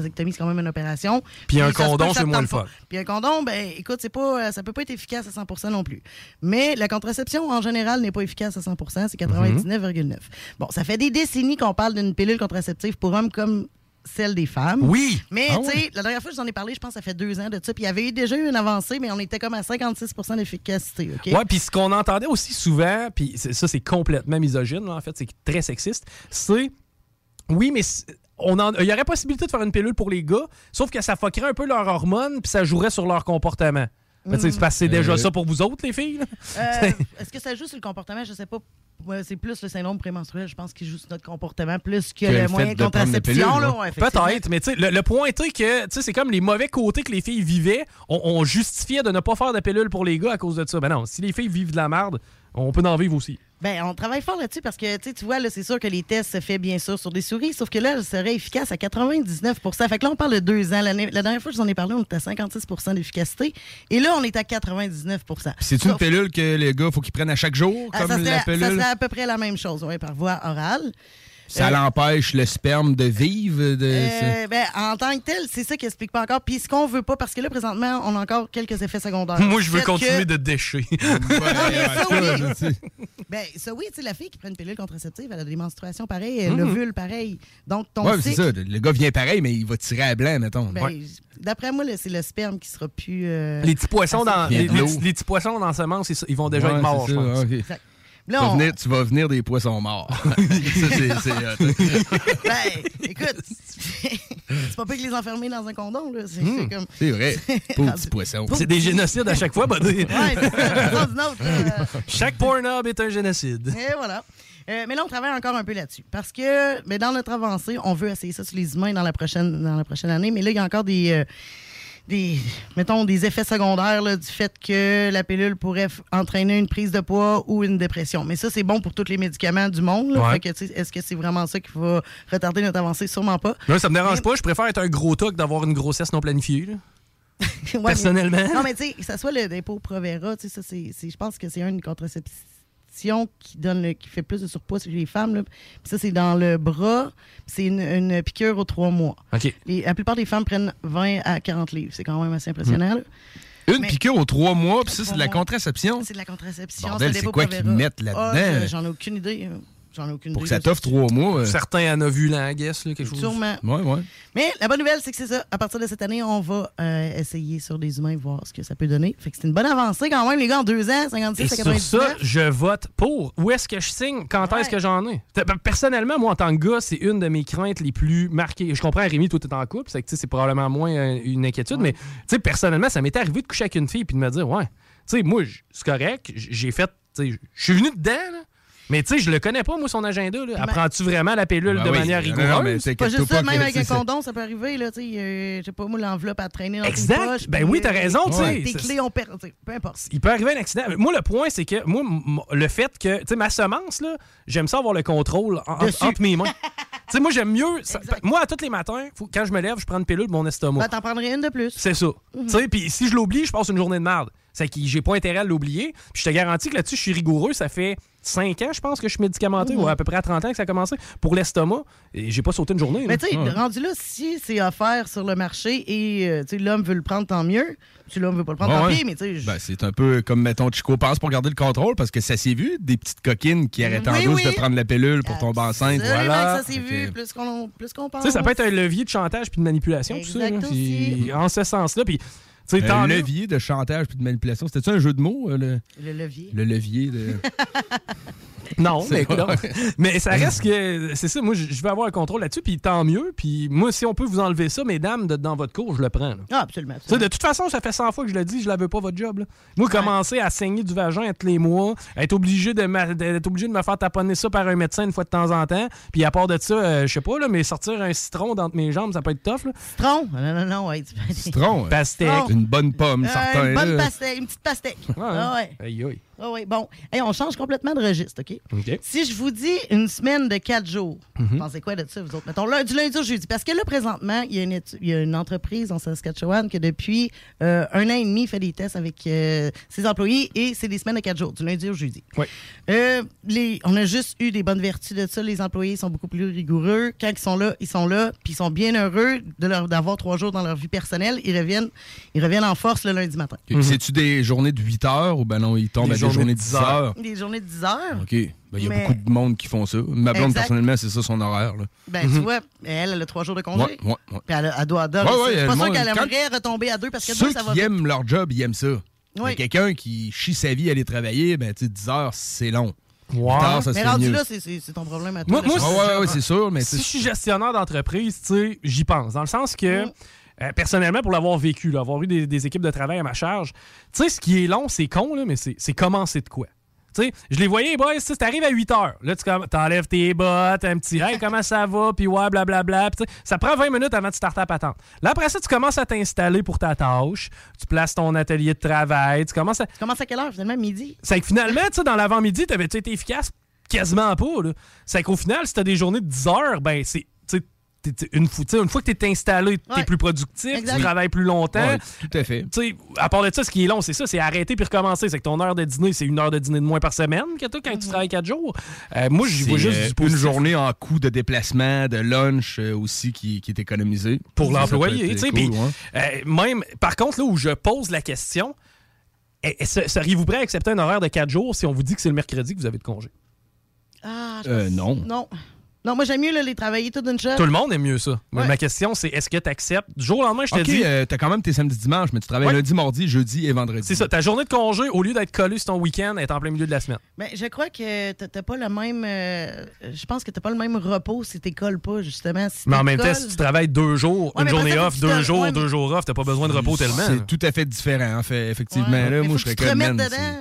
Vasectomie, c'est quand même une opération.
Puis un condom, c'est moins le fun.
Puis un condom, ben écoute, c'est pas, euh, ça peut pas être efficace à 100 non plus. Mais la contraception, en général, n'est pas efficace à 100 c'est 99,9 Bon, ça fait des décennies qu'on parle d'une pilule contraceptive pour hommes comme celle des femmes.
Oui.
Mais,
Ah
tu sais, la dernière fois que j'en ai parlé, je pense que ça fait deux ans de ça. Puis il y avait eu déjà eu une avancée, mais on était comme à 56 d'efficacité. OK?
Ouais, puis ce qu'on entendait aussi souvent, puis ça c'est complètement misogyne, là, en fait, c'est très sexiste, c'est oui, mais on en- il y aurait possibilité de faire une pilule pour les gars, sauf que ça fuckerait un peu leurs hormones, puis ça jouerait sur leur comportement. Mais c'est parce que c'est déjà
Euh,
ça pour vous autres, les filles. là.
Euh, Est-ce que ça joue sur le comportement? Je sais pas. Ouais, c'est plus le syndrome prémenstruel, je pense, qui joue sur notre comportement plus que,
Que
le
le
moyen de contraception.
ouais. Peut-être, mais tu sais, le, le point est que tu sais, c'est comme les mauvais côtés que les filles vivaient, on, on justifiait de ne pas faire de pilule pour les gars à cause de ça. Ben non, si les filles vivent de la merde, on peut en vivre aussi.
Ben, on travaille fort là-dessus parce que, tu vois, là, c'est sûr que les tests se fait bien sûr sur des souris, sauf que là, elle serait efficace à 99% Fait que là, on parle de deux ans. La dernière fois que je vous en ai parlé, on était à 56% d'efficacité. Et là, on est à 99%
C'est une pilule que les gars, faut qu'ils prennent à chaque jour,
Ah,
comme
ça,
la pilule?
À peu près la même chose, ouais, par voie orale.
Ça
Euh,
l'empêche le sperme de vivre? De...
Euh, ben, en tant que tel, c'est ça qui explique pas encore. Puis ce qu'on veut pas, parce que là, présentement, on a encore quelques effets secondaires.
Moi, je veux continuer
que-
de décher.
ça, oui. Ben, ça, oui, tu sais, la fille qui prend une pilule contraceptive, elle a des menstruations pareilles, elle
Mhm.
l'ovule pareil. Donc, ton
Ouais, c'est ça. Le gars vient pareil, mais il va tirer à blanc, mettons.
ben,
Ouais.
d'après moi, c'est le sperme qui sera plus. euh,
Les petits poissons dans les, petits poissons dans semence, ils- ils vont déjà
Ouais,
être morts, je pense.
Tu
Là,
vas
on-
venir- tu vas venir des poissons morts. ça, c'est- hot.
ben, écoute, c'est pas pire que les enfermer dans un condom, là. C'est
Hmm,
comme.
c'est vrai. Pauvre petit poisson.
C'est des génocides à chaque fois, buddy.
Ouais, c'est là.
Chaque Pornhub est un génocide.
Et voilà. Euh, mais là, on travaille encore un peu là-dessus. Parce que mais dans notre avancée, on veut essayer ça sur les humains dans la prochaine, dans la prochaine année. Mais là, il y a encore des, euh, des mettons, des effets secondaires là, du fait que la pilule pourrait entraîner une prise de poids ou une dépression. Mais ça, c'est bon pour tous les médicaments du monde.
Ouais.
Est-ce que c'est vraiment ça qui va retarder notre avancée? Sûrement pas.
Là, ça me dérange pas. Je préfère être un gros tas que d'avoir une grossesse non planifiée. là.
Ouais,
Personnellement.
mais- non, mais tu sais, que ça soit le dépôt Provera, ça, c'est- je pense que c'est une contraception qui donne le- qui fait plus de surpoids chez les femmes. là. Puis ça, c'est dans le bras. C'est une, une piqûre aux trois mois. La plupart des femmes prennent 20 à 40 livres. C'est quand même assez impressionnant. là.
Une
Mais-
piqûre aux trois mois, puis ça, c'est de la contraception?
C'est de la contraception.
Bordel, c'est quoi qu'ils mettent là-dedans?
Ah, je- j'en ai aucune idée. J'en ai aucune
Pour que ça t'offre trois mois. euh.
Certains en ovulant, I guess, là, quelque chose.
Sûrement.
Ouais, ouais.
Mais la bonne nouvelle, c'est que c'est ça. À partir de cette année, on va euh, essayer sur des humains, voir ce que ça peut donner. Fait que c'est une bonne avancée quand même, les gars, en deux ans, 56
Et
à
sur
99.
ça, je vote pour. Où est-ce que je signe? Quand est-ce que j'en ai? Ben, Personnellement, moi, en tant que gars, c'est une de mes craintes les plus marquées. Je comprends, Rémi, toi, t'es en couple, c'est que tu sais, c'est probablement moins euh, une inquiétude, mais tu sais, personnellement, ça m'est arrivé de coucher avec une fille puis de me dire, ouais, tu sais, moi, c'est correct, j'ai fait, tu sais, je suis venu dedans, là. Mais tu sais, je le connais pas, moi, son agenda. Là. Apprends-tu vraiment la pilule
Ben
de
oui.
manière
Non, non,
rigoureuse?
mais c'est
Pas juste ça, même avec un condom, ça peut arriver, là, tu sais, euh, je sais pas, moi, l'enveloppe à traîner dans
Exact.
tes poches.
Ben
puis,
oui, t'as
euh,
raison, tu sais.
Tes clés ont perdu, peu importe.
Il peut arriver un accident. Moi, le point, c'est que moi, le fait que, tu sais, ma semence, là, j'aime ça avoir le contrôle en- entre mes mains. tu sais, moi, j'aime mieux. ça- moi, à tous les matins, faut- quand je me lève, je prends une pilule pour mon estomac.
Ben, t'en prendrais une de plus.
C'est ça.
Mhm.
Tu sais, puis si je l'oublie, je passe une journée de merde. C'est que j'ai pas intérêt à l'oublier. Puis je te garantis que là-dessus, je suis rigoureux. Ça fait 5 ans, je pense, que je suis médicamenté,
Mhm.
ou à peu près à 30 ans que ça a commencé, pour l'estomac. Et j'ai pas sauté une journée.
Mais tu sais, rendu là, si c'est offert sur le marché et euh, tu sais, l'homme veut le prendre, tant mieux. Si l'homme veut pas le prendre, tant
ouais.
pis, mais tu sais,
Ben, c'est un peu comme, mettons, Chico pense pour garder le contrôle parce que ça s'est vu, des petites coquines qui arrêtent en
Oui,
douce
oui.
de prendre la pilule pour tomber enceinte. Voilà.
ça s'est vu plus qu'on plus qu'on pense.
Ça peut être un levier de chantage puis de manipulation, tout ça. Puis, en ce sens-là. Puis, sais,
Un
mieux.
levier de chantage puis de manipulation. C'était-tu un jeu de mots, euh, le,
Le levier.
le levier de.
Non, mais écoute, mais ça reste que c'est ça. Moi, je veux avoir un contrôle là-dessus, puis tant mieux. Puis moi, si on peut vous enlever ça, mesdames, de- dans votre cours, je le prends. là.
Ah, absolument.
Tu sais, de toute façon, ça fait 100 fois que je le dis, je la veux pas votre job. là. Moi, commencer à saigner du vagin à tous les mois, être obligé de, ma- d'être obligé de me faire taponner ça par un médecin une fois de temps en temps, puis à part de ça, euh, je sais pas, là, mais sortir un citron d'entre mes jambes, ça peut être tough. Là.
Citron? Non, non, non, ouais. tu-
Citron. hein.
Pastèque.
Une bonne pomme,
Euh,
certain.
une bonne
là.
pastèque, une petite pastèque.
Ouais,
Ah ouais.
Aïe, aïe.
Ah ouais, bon. Hey, on change complètement de registre, OK?
OK.
Si je vous dis une semaine de quatre jours,
Mhm.
pensez quoi de ça, vous autres? Mettons, du lundi au jeudi. Parce que là, présentement, il y a une, étu- il y a une entreprise en Saskatchewan qui, depuis euh, un an et demi, fait des tests avec euh, ses employés et c'est des semaines de quatre jours, du lundi au jeudi.
Oui.
Euh, les, on a juste eu des bonnes vertus de ça. Les employés sont beaucoup plus rigoureux. Quand ils sont là, ils sont là, puis ils sont bien heureux d'avoir trois jours dans leur vie personnelle. Ils reviennent, ils reviennent en force le lundi matin.
Ok, C'est-tu des journées de 8 heures ou ben non, ils tombent
Des
à des
journées
journées
de
de 10
10 heures.
heures?
Des journées de 10 heures.
OK. Ben, Il y a
Mais-
beaucoup de monde qui font ça. Ma blonde,
Exact.
personnellement, c'est ça son horaire. Là.
Ben, tu vois, elle, elle a trois jours de congé.
Ouais, ouais, ouais.
Puis elle, elle doit adorer
Ouais, ouais,
pas
le
sûr qu'elle
quand-
aimerait retomber à deux parce que
Ceux
deux, ça va
qui
vite.
aiment leur job, ils aiment ça.
Oui.
Quelqu'un qui chie sa vie à aller travailler, ben, tu sais, 10 heures, c'est long.
Ouais.
8 heures, ça
Mais rendu
mieux.
là, c'est- ton problème à toi.
Moi, moi,
là,
Ouais,
je-
ouais, ouais, c'est sûr, mais
si je suis gestionnaire d'entreprise, tu sais, j'y pense. Dans le sens que,
Mm.
Euh, personnellement, pour l'avoir vécu, là, avoir eu des, des équipes de travail à ma charge, tu sais, ce qui est long, c'est con, là, mais c'est commencer de quoi. Tu sais, je les voyais, boys, t'arrives à 8 heures. Là, tu t'enlèves tes bottes, un petit hey, comment ça va, puis ouais, blablabla. Sais, ça prend 20 minutes avant de starter à patente. Là, après ça, tu commences à t'installer pour ta tâche. Tu places ton atelier de travail. Tu commences à.
Tu commences à quelle heure, finalement, midi?
C'est que finalement, tu dans l'avant-midi, t'avais-tu été efficace? Quasiment pas, là. C'est qu'au final, si t'as des journées de 10 heures, ben, c'est. Une, fois- une que tu es installé, tu es
Ouais.
plus productif,
Exact.
tu travailles plus longtemps.
ouais, tout à fait.
Tu sais, à part de ça, ce qui est long, c'est ça, c'est arrêter puis recommencer. C'est que ton heure de dîner, c'est une heure de dîner de moins par semaine que toi quand tu travailles quatre jours. Euh, moi, j'y
C'est
vois juste
euh,
du
une journée en coût de déplacement, de lunch euh, aussi qui, qui est économisé.
pour l'employé.
cool, ouais.
euh, même, par contre, là où je pose la question, eh, eh, se- seriez-vous prêt à accepter un horaire de 4 jours si on vous dit que c'est le mercredi que vous avez de congé?
Ah, je
Euh, non.
Non. Non, moi, j'aime mieux là, les travailler tout d'une shot.
Tout le monde aime mieux ça. Mais
Ouais.
ma question, c'est est-ce que tu acceptes du jour au lendemain, je te dis.
euh, t'as quand même tes samedis dimanches, mais tu travailles
Ouais.
lundi, mardi, jeudi et vendredi.
C'est ça, ta journée de congé, au lieu d'être collé sur ton week-end, est en plein milieu de la semaine.
Mais je crois que t'as pas le même. euh, je pense que t'as pas le même repos si t'écolles pas, justement. Si
Mais en même temps, si tu travailles deux jours,
Ouais,
une journée off,
tu
deux jours, deux jours off, t'as pas besoin de repos tellement.
C'est tout à fait différent, en fait, effectivement.
Ouais.
Là, moi, je serais c'est-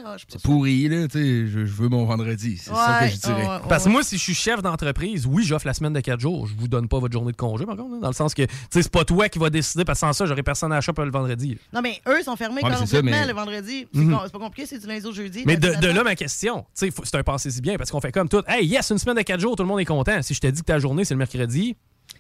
Ah, je sais
c'est pourri, là, tu sais, je, veux mon vendredi. C'est ça que je dirais.
Parce que moi, si je suis chef d'entreprise, oui, j'offre la semaine de 4 jours. Je vous donne pas votre journée de congé, par contre. là, dans le sens que, tu sais, c'est pas toi qui va décider, parce que sans ça, j'aurais personne à la shop le vendredi. là.
Non, mais eux sont fermés
Ouais, ça,
complètement
mais-
le vendredi. C'est c'est pas compliqué, c'est du lundi au jeudi.
Mais de, là, ma question, tu sais, faut- c'est un passé-y bien, parce qu'on fait comme tout. Hey, yes, une semaine de 4 jours, tout le monde est content. Si je te dis que ta journée, c'est le mercredi,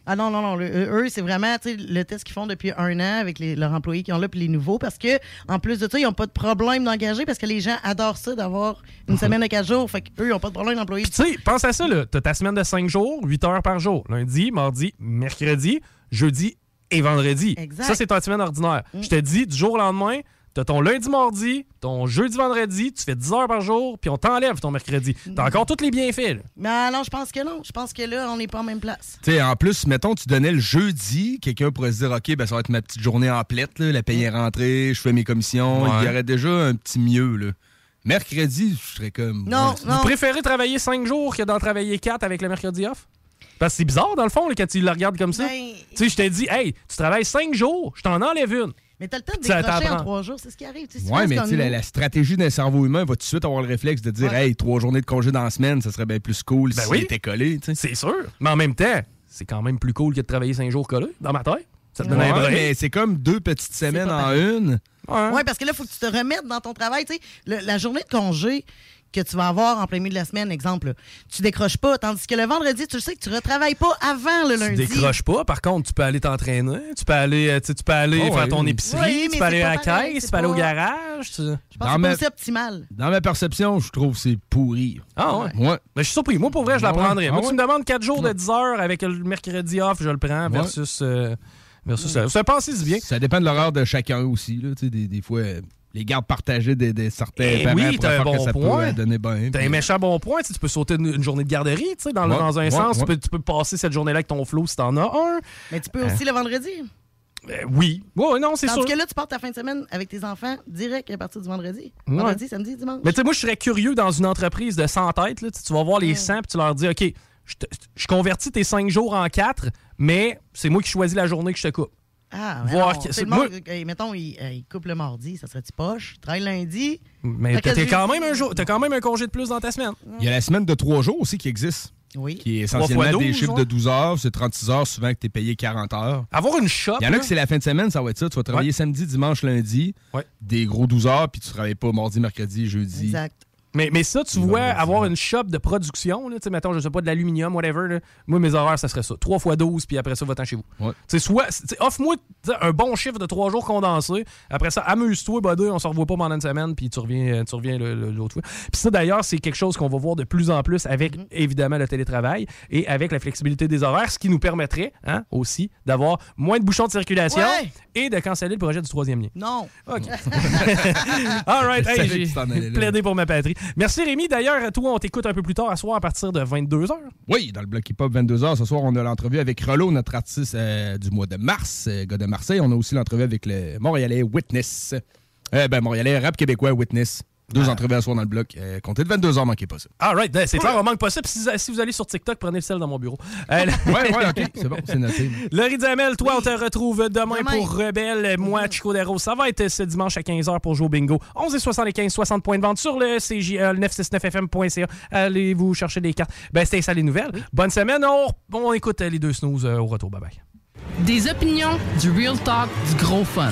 Ah non, non, non. le- eux, c'est vraiment le test qu'ils font depuis un an avec les- leurs employés qui ont là puis les nouveaux parce que en plus de ça, ils n'ont pas de problème d'engager parce que les gens adorent ça d'avoir une semaine de quatre jours. Fait qu'eux, ils n'ont pas de problème d'employer.
Tu sais, pense à ça, là. T'as ta semaine de 5 jours, 8 heures par jour. Lundi, mardi, mercredi, jeudi et vendredi.
Exact.
Ça, c'est ta semaine ordinaire.
Mm.
Je te dis, du jour au lendemain, t'as ton lundi, mardi, ton jeudi, vendredi, tu fais 10 heures par jour, puis on t'enlève ton mercredi. T'as
Mm.
encore tous les bienfaits, là.
Mais non, je pense que non. Je pense que là, on n'est pas en même place.
Tu sais, en plus, mettons, tu donnais le jeudi, quelqu'un pourrait se dire, OK, ben, ça va être ma petite journée en plette, là, la paye est rentrée, je fais mes commissions.
Ouais.
Il y aurait déjà un petit mieux, là. Mercredi, je serais comme.
Non,
ouais,
non.
Vous préférez travailler 5 jours que d'en travailler 4 avec le mercredi off? Parce que c'est bizarre, dans le fond, là, quand tu le regardes comme ça.
Ben,
Tu sais, je t'ai dit, hey, tu travailles 5 jours, je t'en enlève une.
Mais t'as le temps de décrocher en trois jours. C'est ce qui arrive. Tu sais, si tu
Ouais,
penses
mais
comme
tu sais, la, stratégie d'un cerveau humain va tout de suite avoir le réflexe de dire,
Ouais.
hey, trois journées de congé dans la semaine, ça serait bien plus cool
Ben
si
oui.
était collé, tu sais.
C'est sûr. Mais en même temps, c'est quand même plus cool que de travailler 5 jours collés, dans ma tête. Ça te donne
Ouais,
un break.
mais c'est comme deux petites semaines en une.
Ouais.
Oui, parce que là, il faut que tu te remettes dans ton travail. Tu sais, le- la journée de congé que tu vas avoir en plein milieu de la semaine, exemple, là, tu décroches pas. Tandis que le vendredi, tu le sais que tu retravailles pas avant le
Tu
lundi.
décroches pas, par contre, tu peux aller t'entraîner, tu peux aller, euh, tu sais, tu peux aller
Oh,
faire
oui.
ton épicerie,
Oui,
tu peux aller à la caisse, tu peux aller au garage. tu-
Je pense
Dans
que c'est
ma-
optimal.
Dans ma perception, je trouve que c'est pourri.
Ah ouais?
Ouais.
Mais je suis surpris. Moi, pour vrai, je la
Ah
prendrais.
Ah
Moi,
ouais?
tu me demandes 4 jours de 10 heures avec le mercredi off, je le prends, versus. euh, versus ça. Ça pensez bien.
Ça dépend de l'horaire de chacun aussi. Là. Tu sais, Des, des fois, les gardes partagés de, de certains
Eh
parents
oui, t'as un bon
ça
point.
donner bien.
T'as un méchant bon point. Tu sais, tu peux sauter une, une journée de garderie, tu sais, dans, le- dans un
ouais,
sens. Tu, peux, tu peux passer cette journée-là avec ton flow si t'en as un.
Mais tu peux aussi le vendredi.
Euh, oui. Ouais, non, c'est sûr.
que là, tu pars ta fin de semaine avec tes enfants direct à partir du vendredi.
Ouais.
Vendredi, samedi, dimanche.
Mais tu sais, moi, je serais curieux dans une entreprise de 100 têtes. Là, Tu vas voir les 100 puis tu leur dis OK, je, te- je convertis tes 5 jours en 4, mais c'est moi qui choisis la journée que je te coupe.
Ah,
Voir
non,
que-
c'est le
moi-
monde, euh, mettons, il, euh, il coupe le mardi, ça serait-tu poche? Il travaille lundi.
Mais t'as quand même un jour, t'as quand même un congé de plus dans ta semaine.
Il y a la semaine de trois jours aussi qui existe.
Oui.
Qui est essentiellement des
12,
chiffres
ouais.
de 12 heures. C'est 36 heures, souvent que tu es payé 40 heures.
Avoir une shop.
Il y en a
là,
que c'est la fin de semaine, ça va être ça. Tu vas travailler samedi, dimanche, lundi. Des gros 12 heures, puis tu travailles pas mardi, mercredi, jeudi.
Exact.
Mais, mais ça, tu vois, avoir une shop de production, là, tu sais, mettons, je sais pas, de l'aluminium, whatever, là, moi, mes horaires, ça serait ça. 3 fois 12, puis après ça, va-t'en chez vous. Soit, offre-moi un bon chiffre de 3 jours condensé. Après ça, amuse-toi, buddy, on se revoit pas pendant une semaine, puis tu reviens, tu reviens l'autre fois. Puis ça, d'ailleurs, c'est quelque chose qu'on va voir de plus en plus avec, évidemment, le télétravail et avec la flexibilité des horaires, ce qui nous permettrait, hein, aussi, d'avoir moins de bouchons de circulation
Ouais.
et de canceller le projet du troisième lien.
Non.
OK. All right. Hey, j'ai plaidé pour ma patrie. Merci Rémi. D'ailleurs, toi, on t'écoute un peu plus tard à soir à partir de 22h.
Oui, dans le bloc hip-hop 22h, ce soir, on a l'entrevue avec Rollo, notre artiste euh, du mois de mars, euh, gars de Marseille. On a aussi l'entrevue avec le Montréalais Witness. Euh, ben, Montréalais, rap québécois Witness. Deux entrevues à soir dans le bloc. Euh, comptez de 22h, manquez pas ça.
All right. Ben, C'est clair, on manque pas ça. Si, si vous allez sur TikTok, prenez le sel dans mon bureau. Euh,
Ouais, ouais, ok, c'est bon, c'est noté.
Laurie Duhamel, toi, on te retrouve demain,
Demain.
pour Rebelle. Moi, Chico Deros. Ça va être ce dimanche à 15h pour jouer au bingo. 11 et 75, 60 points de vente sur le CJL 969fm.ca. Allez vous chercher des cartes? Ben, c'était ça les nouvelles. Bonne semaine. On, on écoute euh, les deux snooze euh, au retour. Bye bye.
Des opinions, du real talk, du gros fun.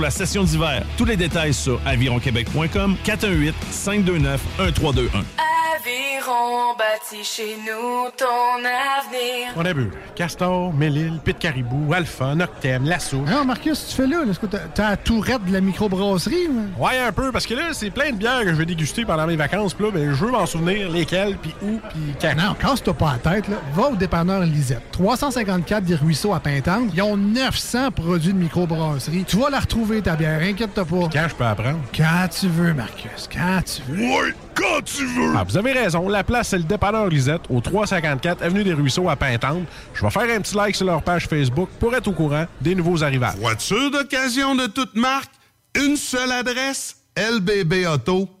la session d'hiver. Tous les détails sur avironquebec.com 418 529 1321.
Aviron bâti chez nous ton avenir.
On a bu Castor, Mélile, Pit Caribou, Alpha, Noctem, Lasso.
Non, Marcus, tu fais là? là? Est-ce que t'as- t'as la tourette de la microbrasserie? ou?
Ouais, un peu, parce que là, c'est plein de bières que je vais déguster pendant mes vacances. Puis là, ben, je veux m'en souvenir lesquelles, puis où, puis quand.
Non, casse-toi pas la tête. Là. Va au dépanneur Lisette. 354 des Ruisseaux à Pintante. Ils ont 900 produits de microbrasserie. Tu vas la retrouver, ta bière. Inquiète-toi pas.
Quand je peux apprendre?
Quand tu veux, Marcus. Quand tu veux.
Ouais, quand tu veux! Ah, vous avez raison, la place, c'est le dépanneur Lisette, au 354 Avenue des Ruisseaux à Pintante. Je vais faire un petit like sur leur page Facebook pour être au courant des nouveaux arrivages.
Voiture d'occasion de toute marque, une seule adresse, lbbauto.com.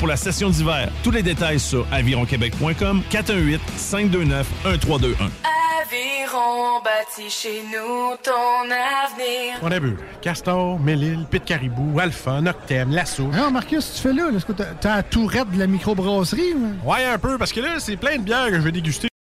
pour la session d'hiver. Tous les détails sur avironquebec.com 418 529 1321.
Aviron bâti chez nous ton avenir.
On a vu. Castor, Mélile, Pit Caribou, Alpha, Noctem, Lasso.
Non, Marcus, tu fais là? là, est-ce que t'as- la tourette de la microbrasserie? ou?
Ouais, un peu, parce que là, c'est plein de bières que je vais déguster.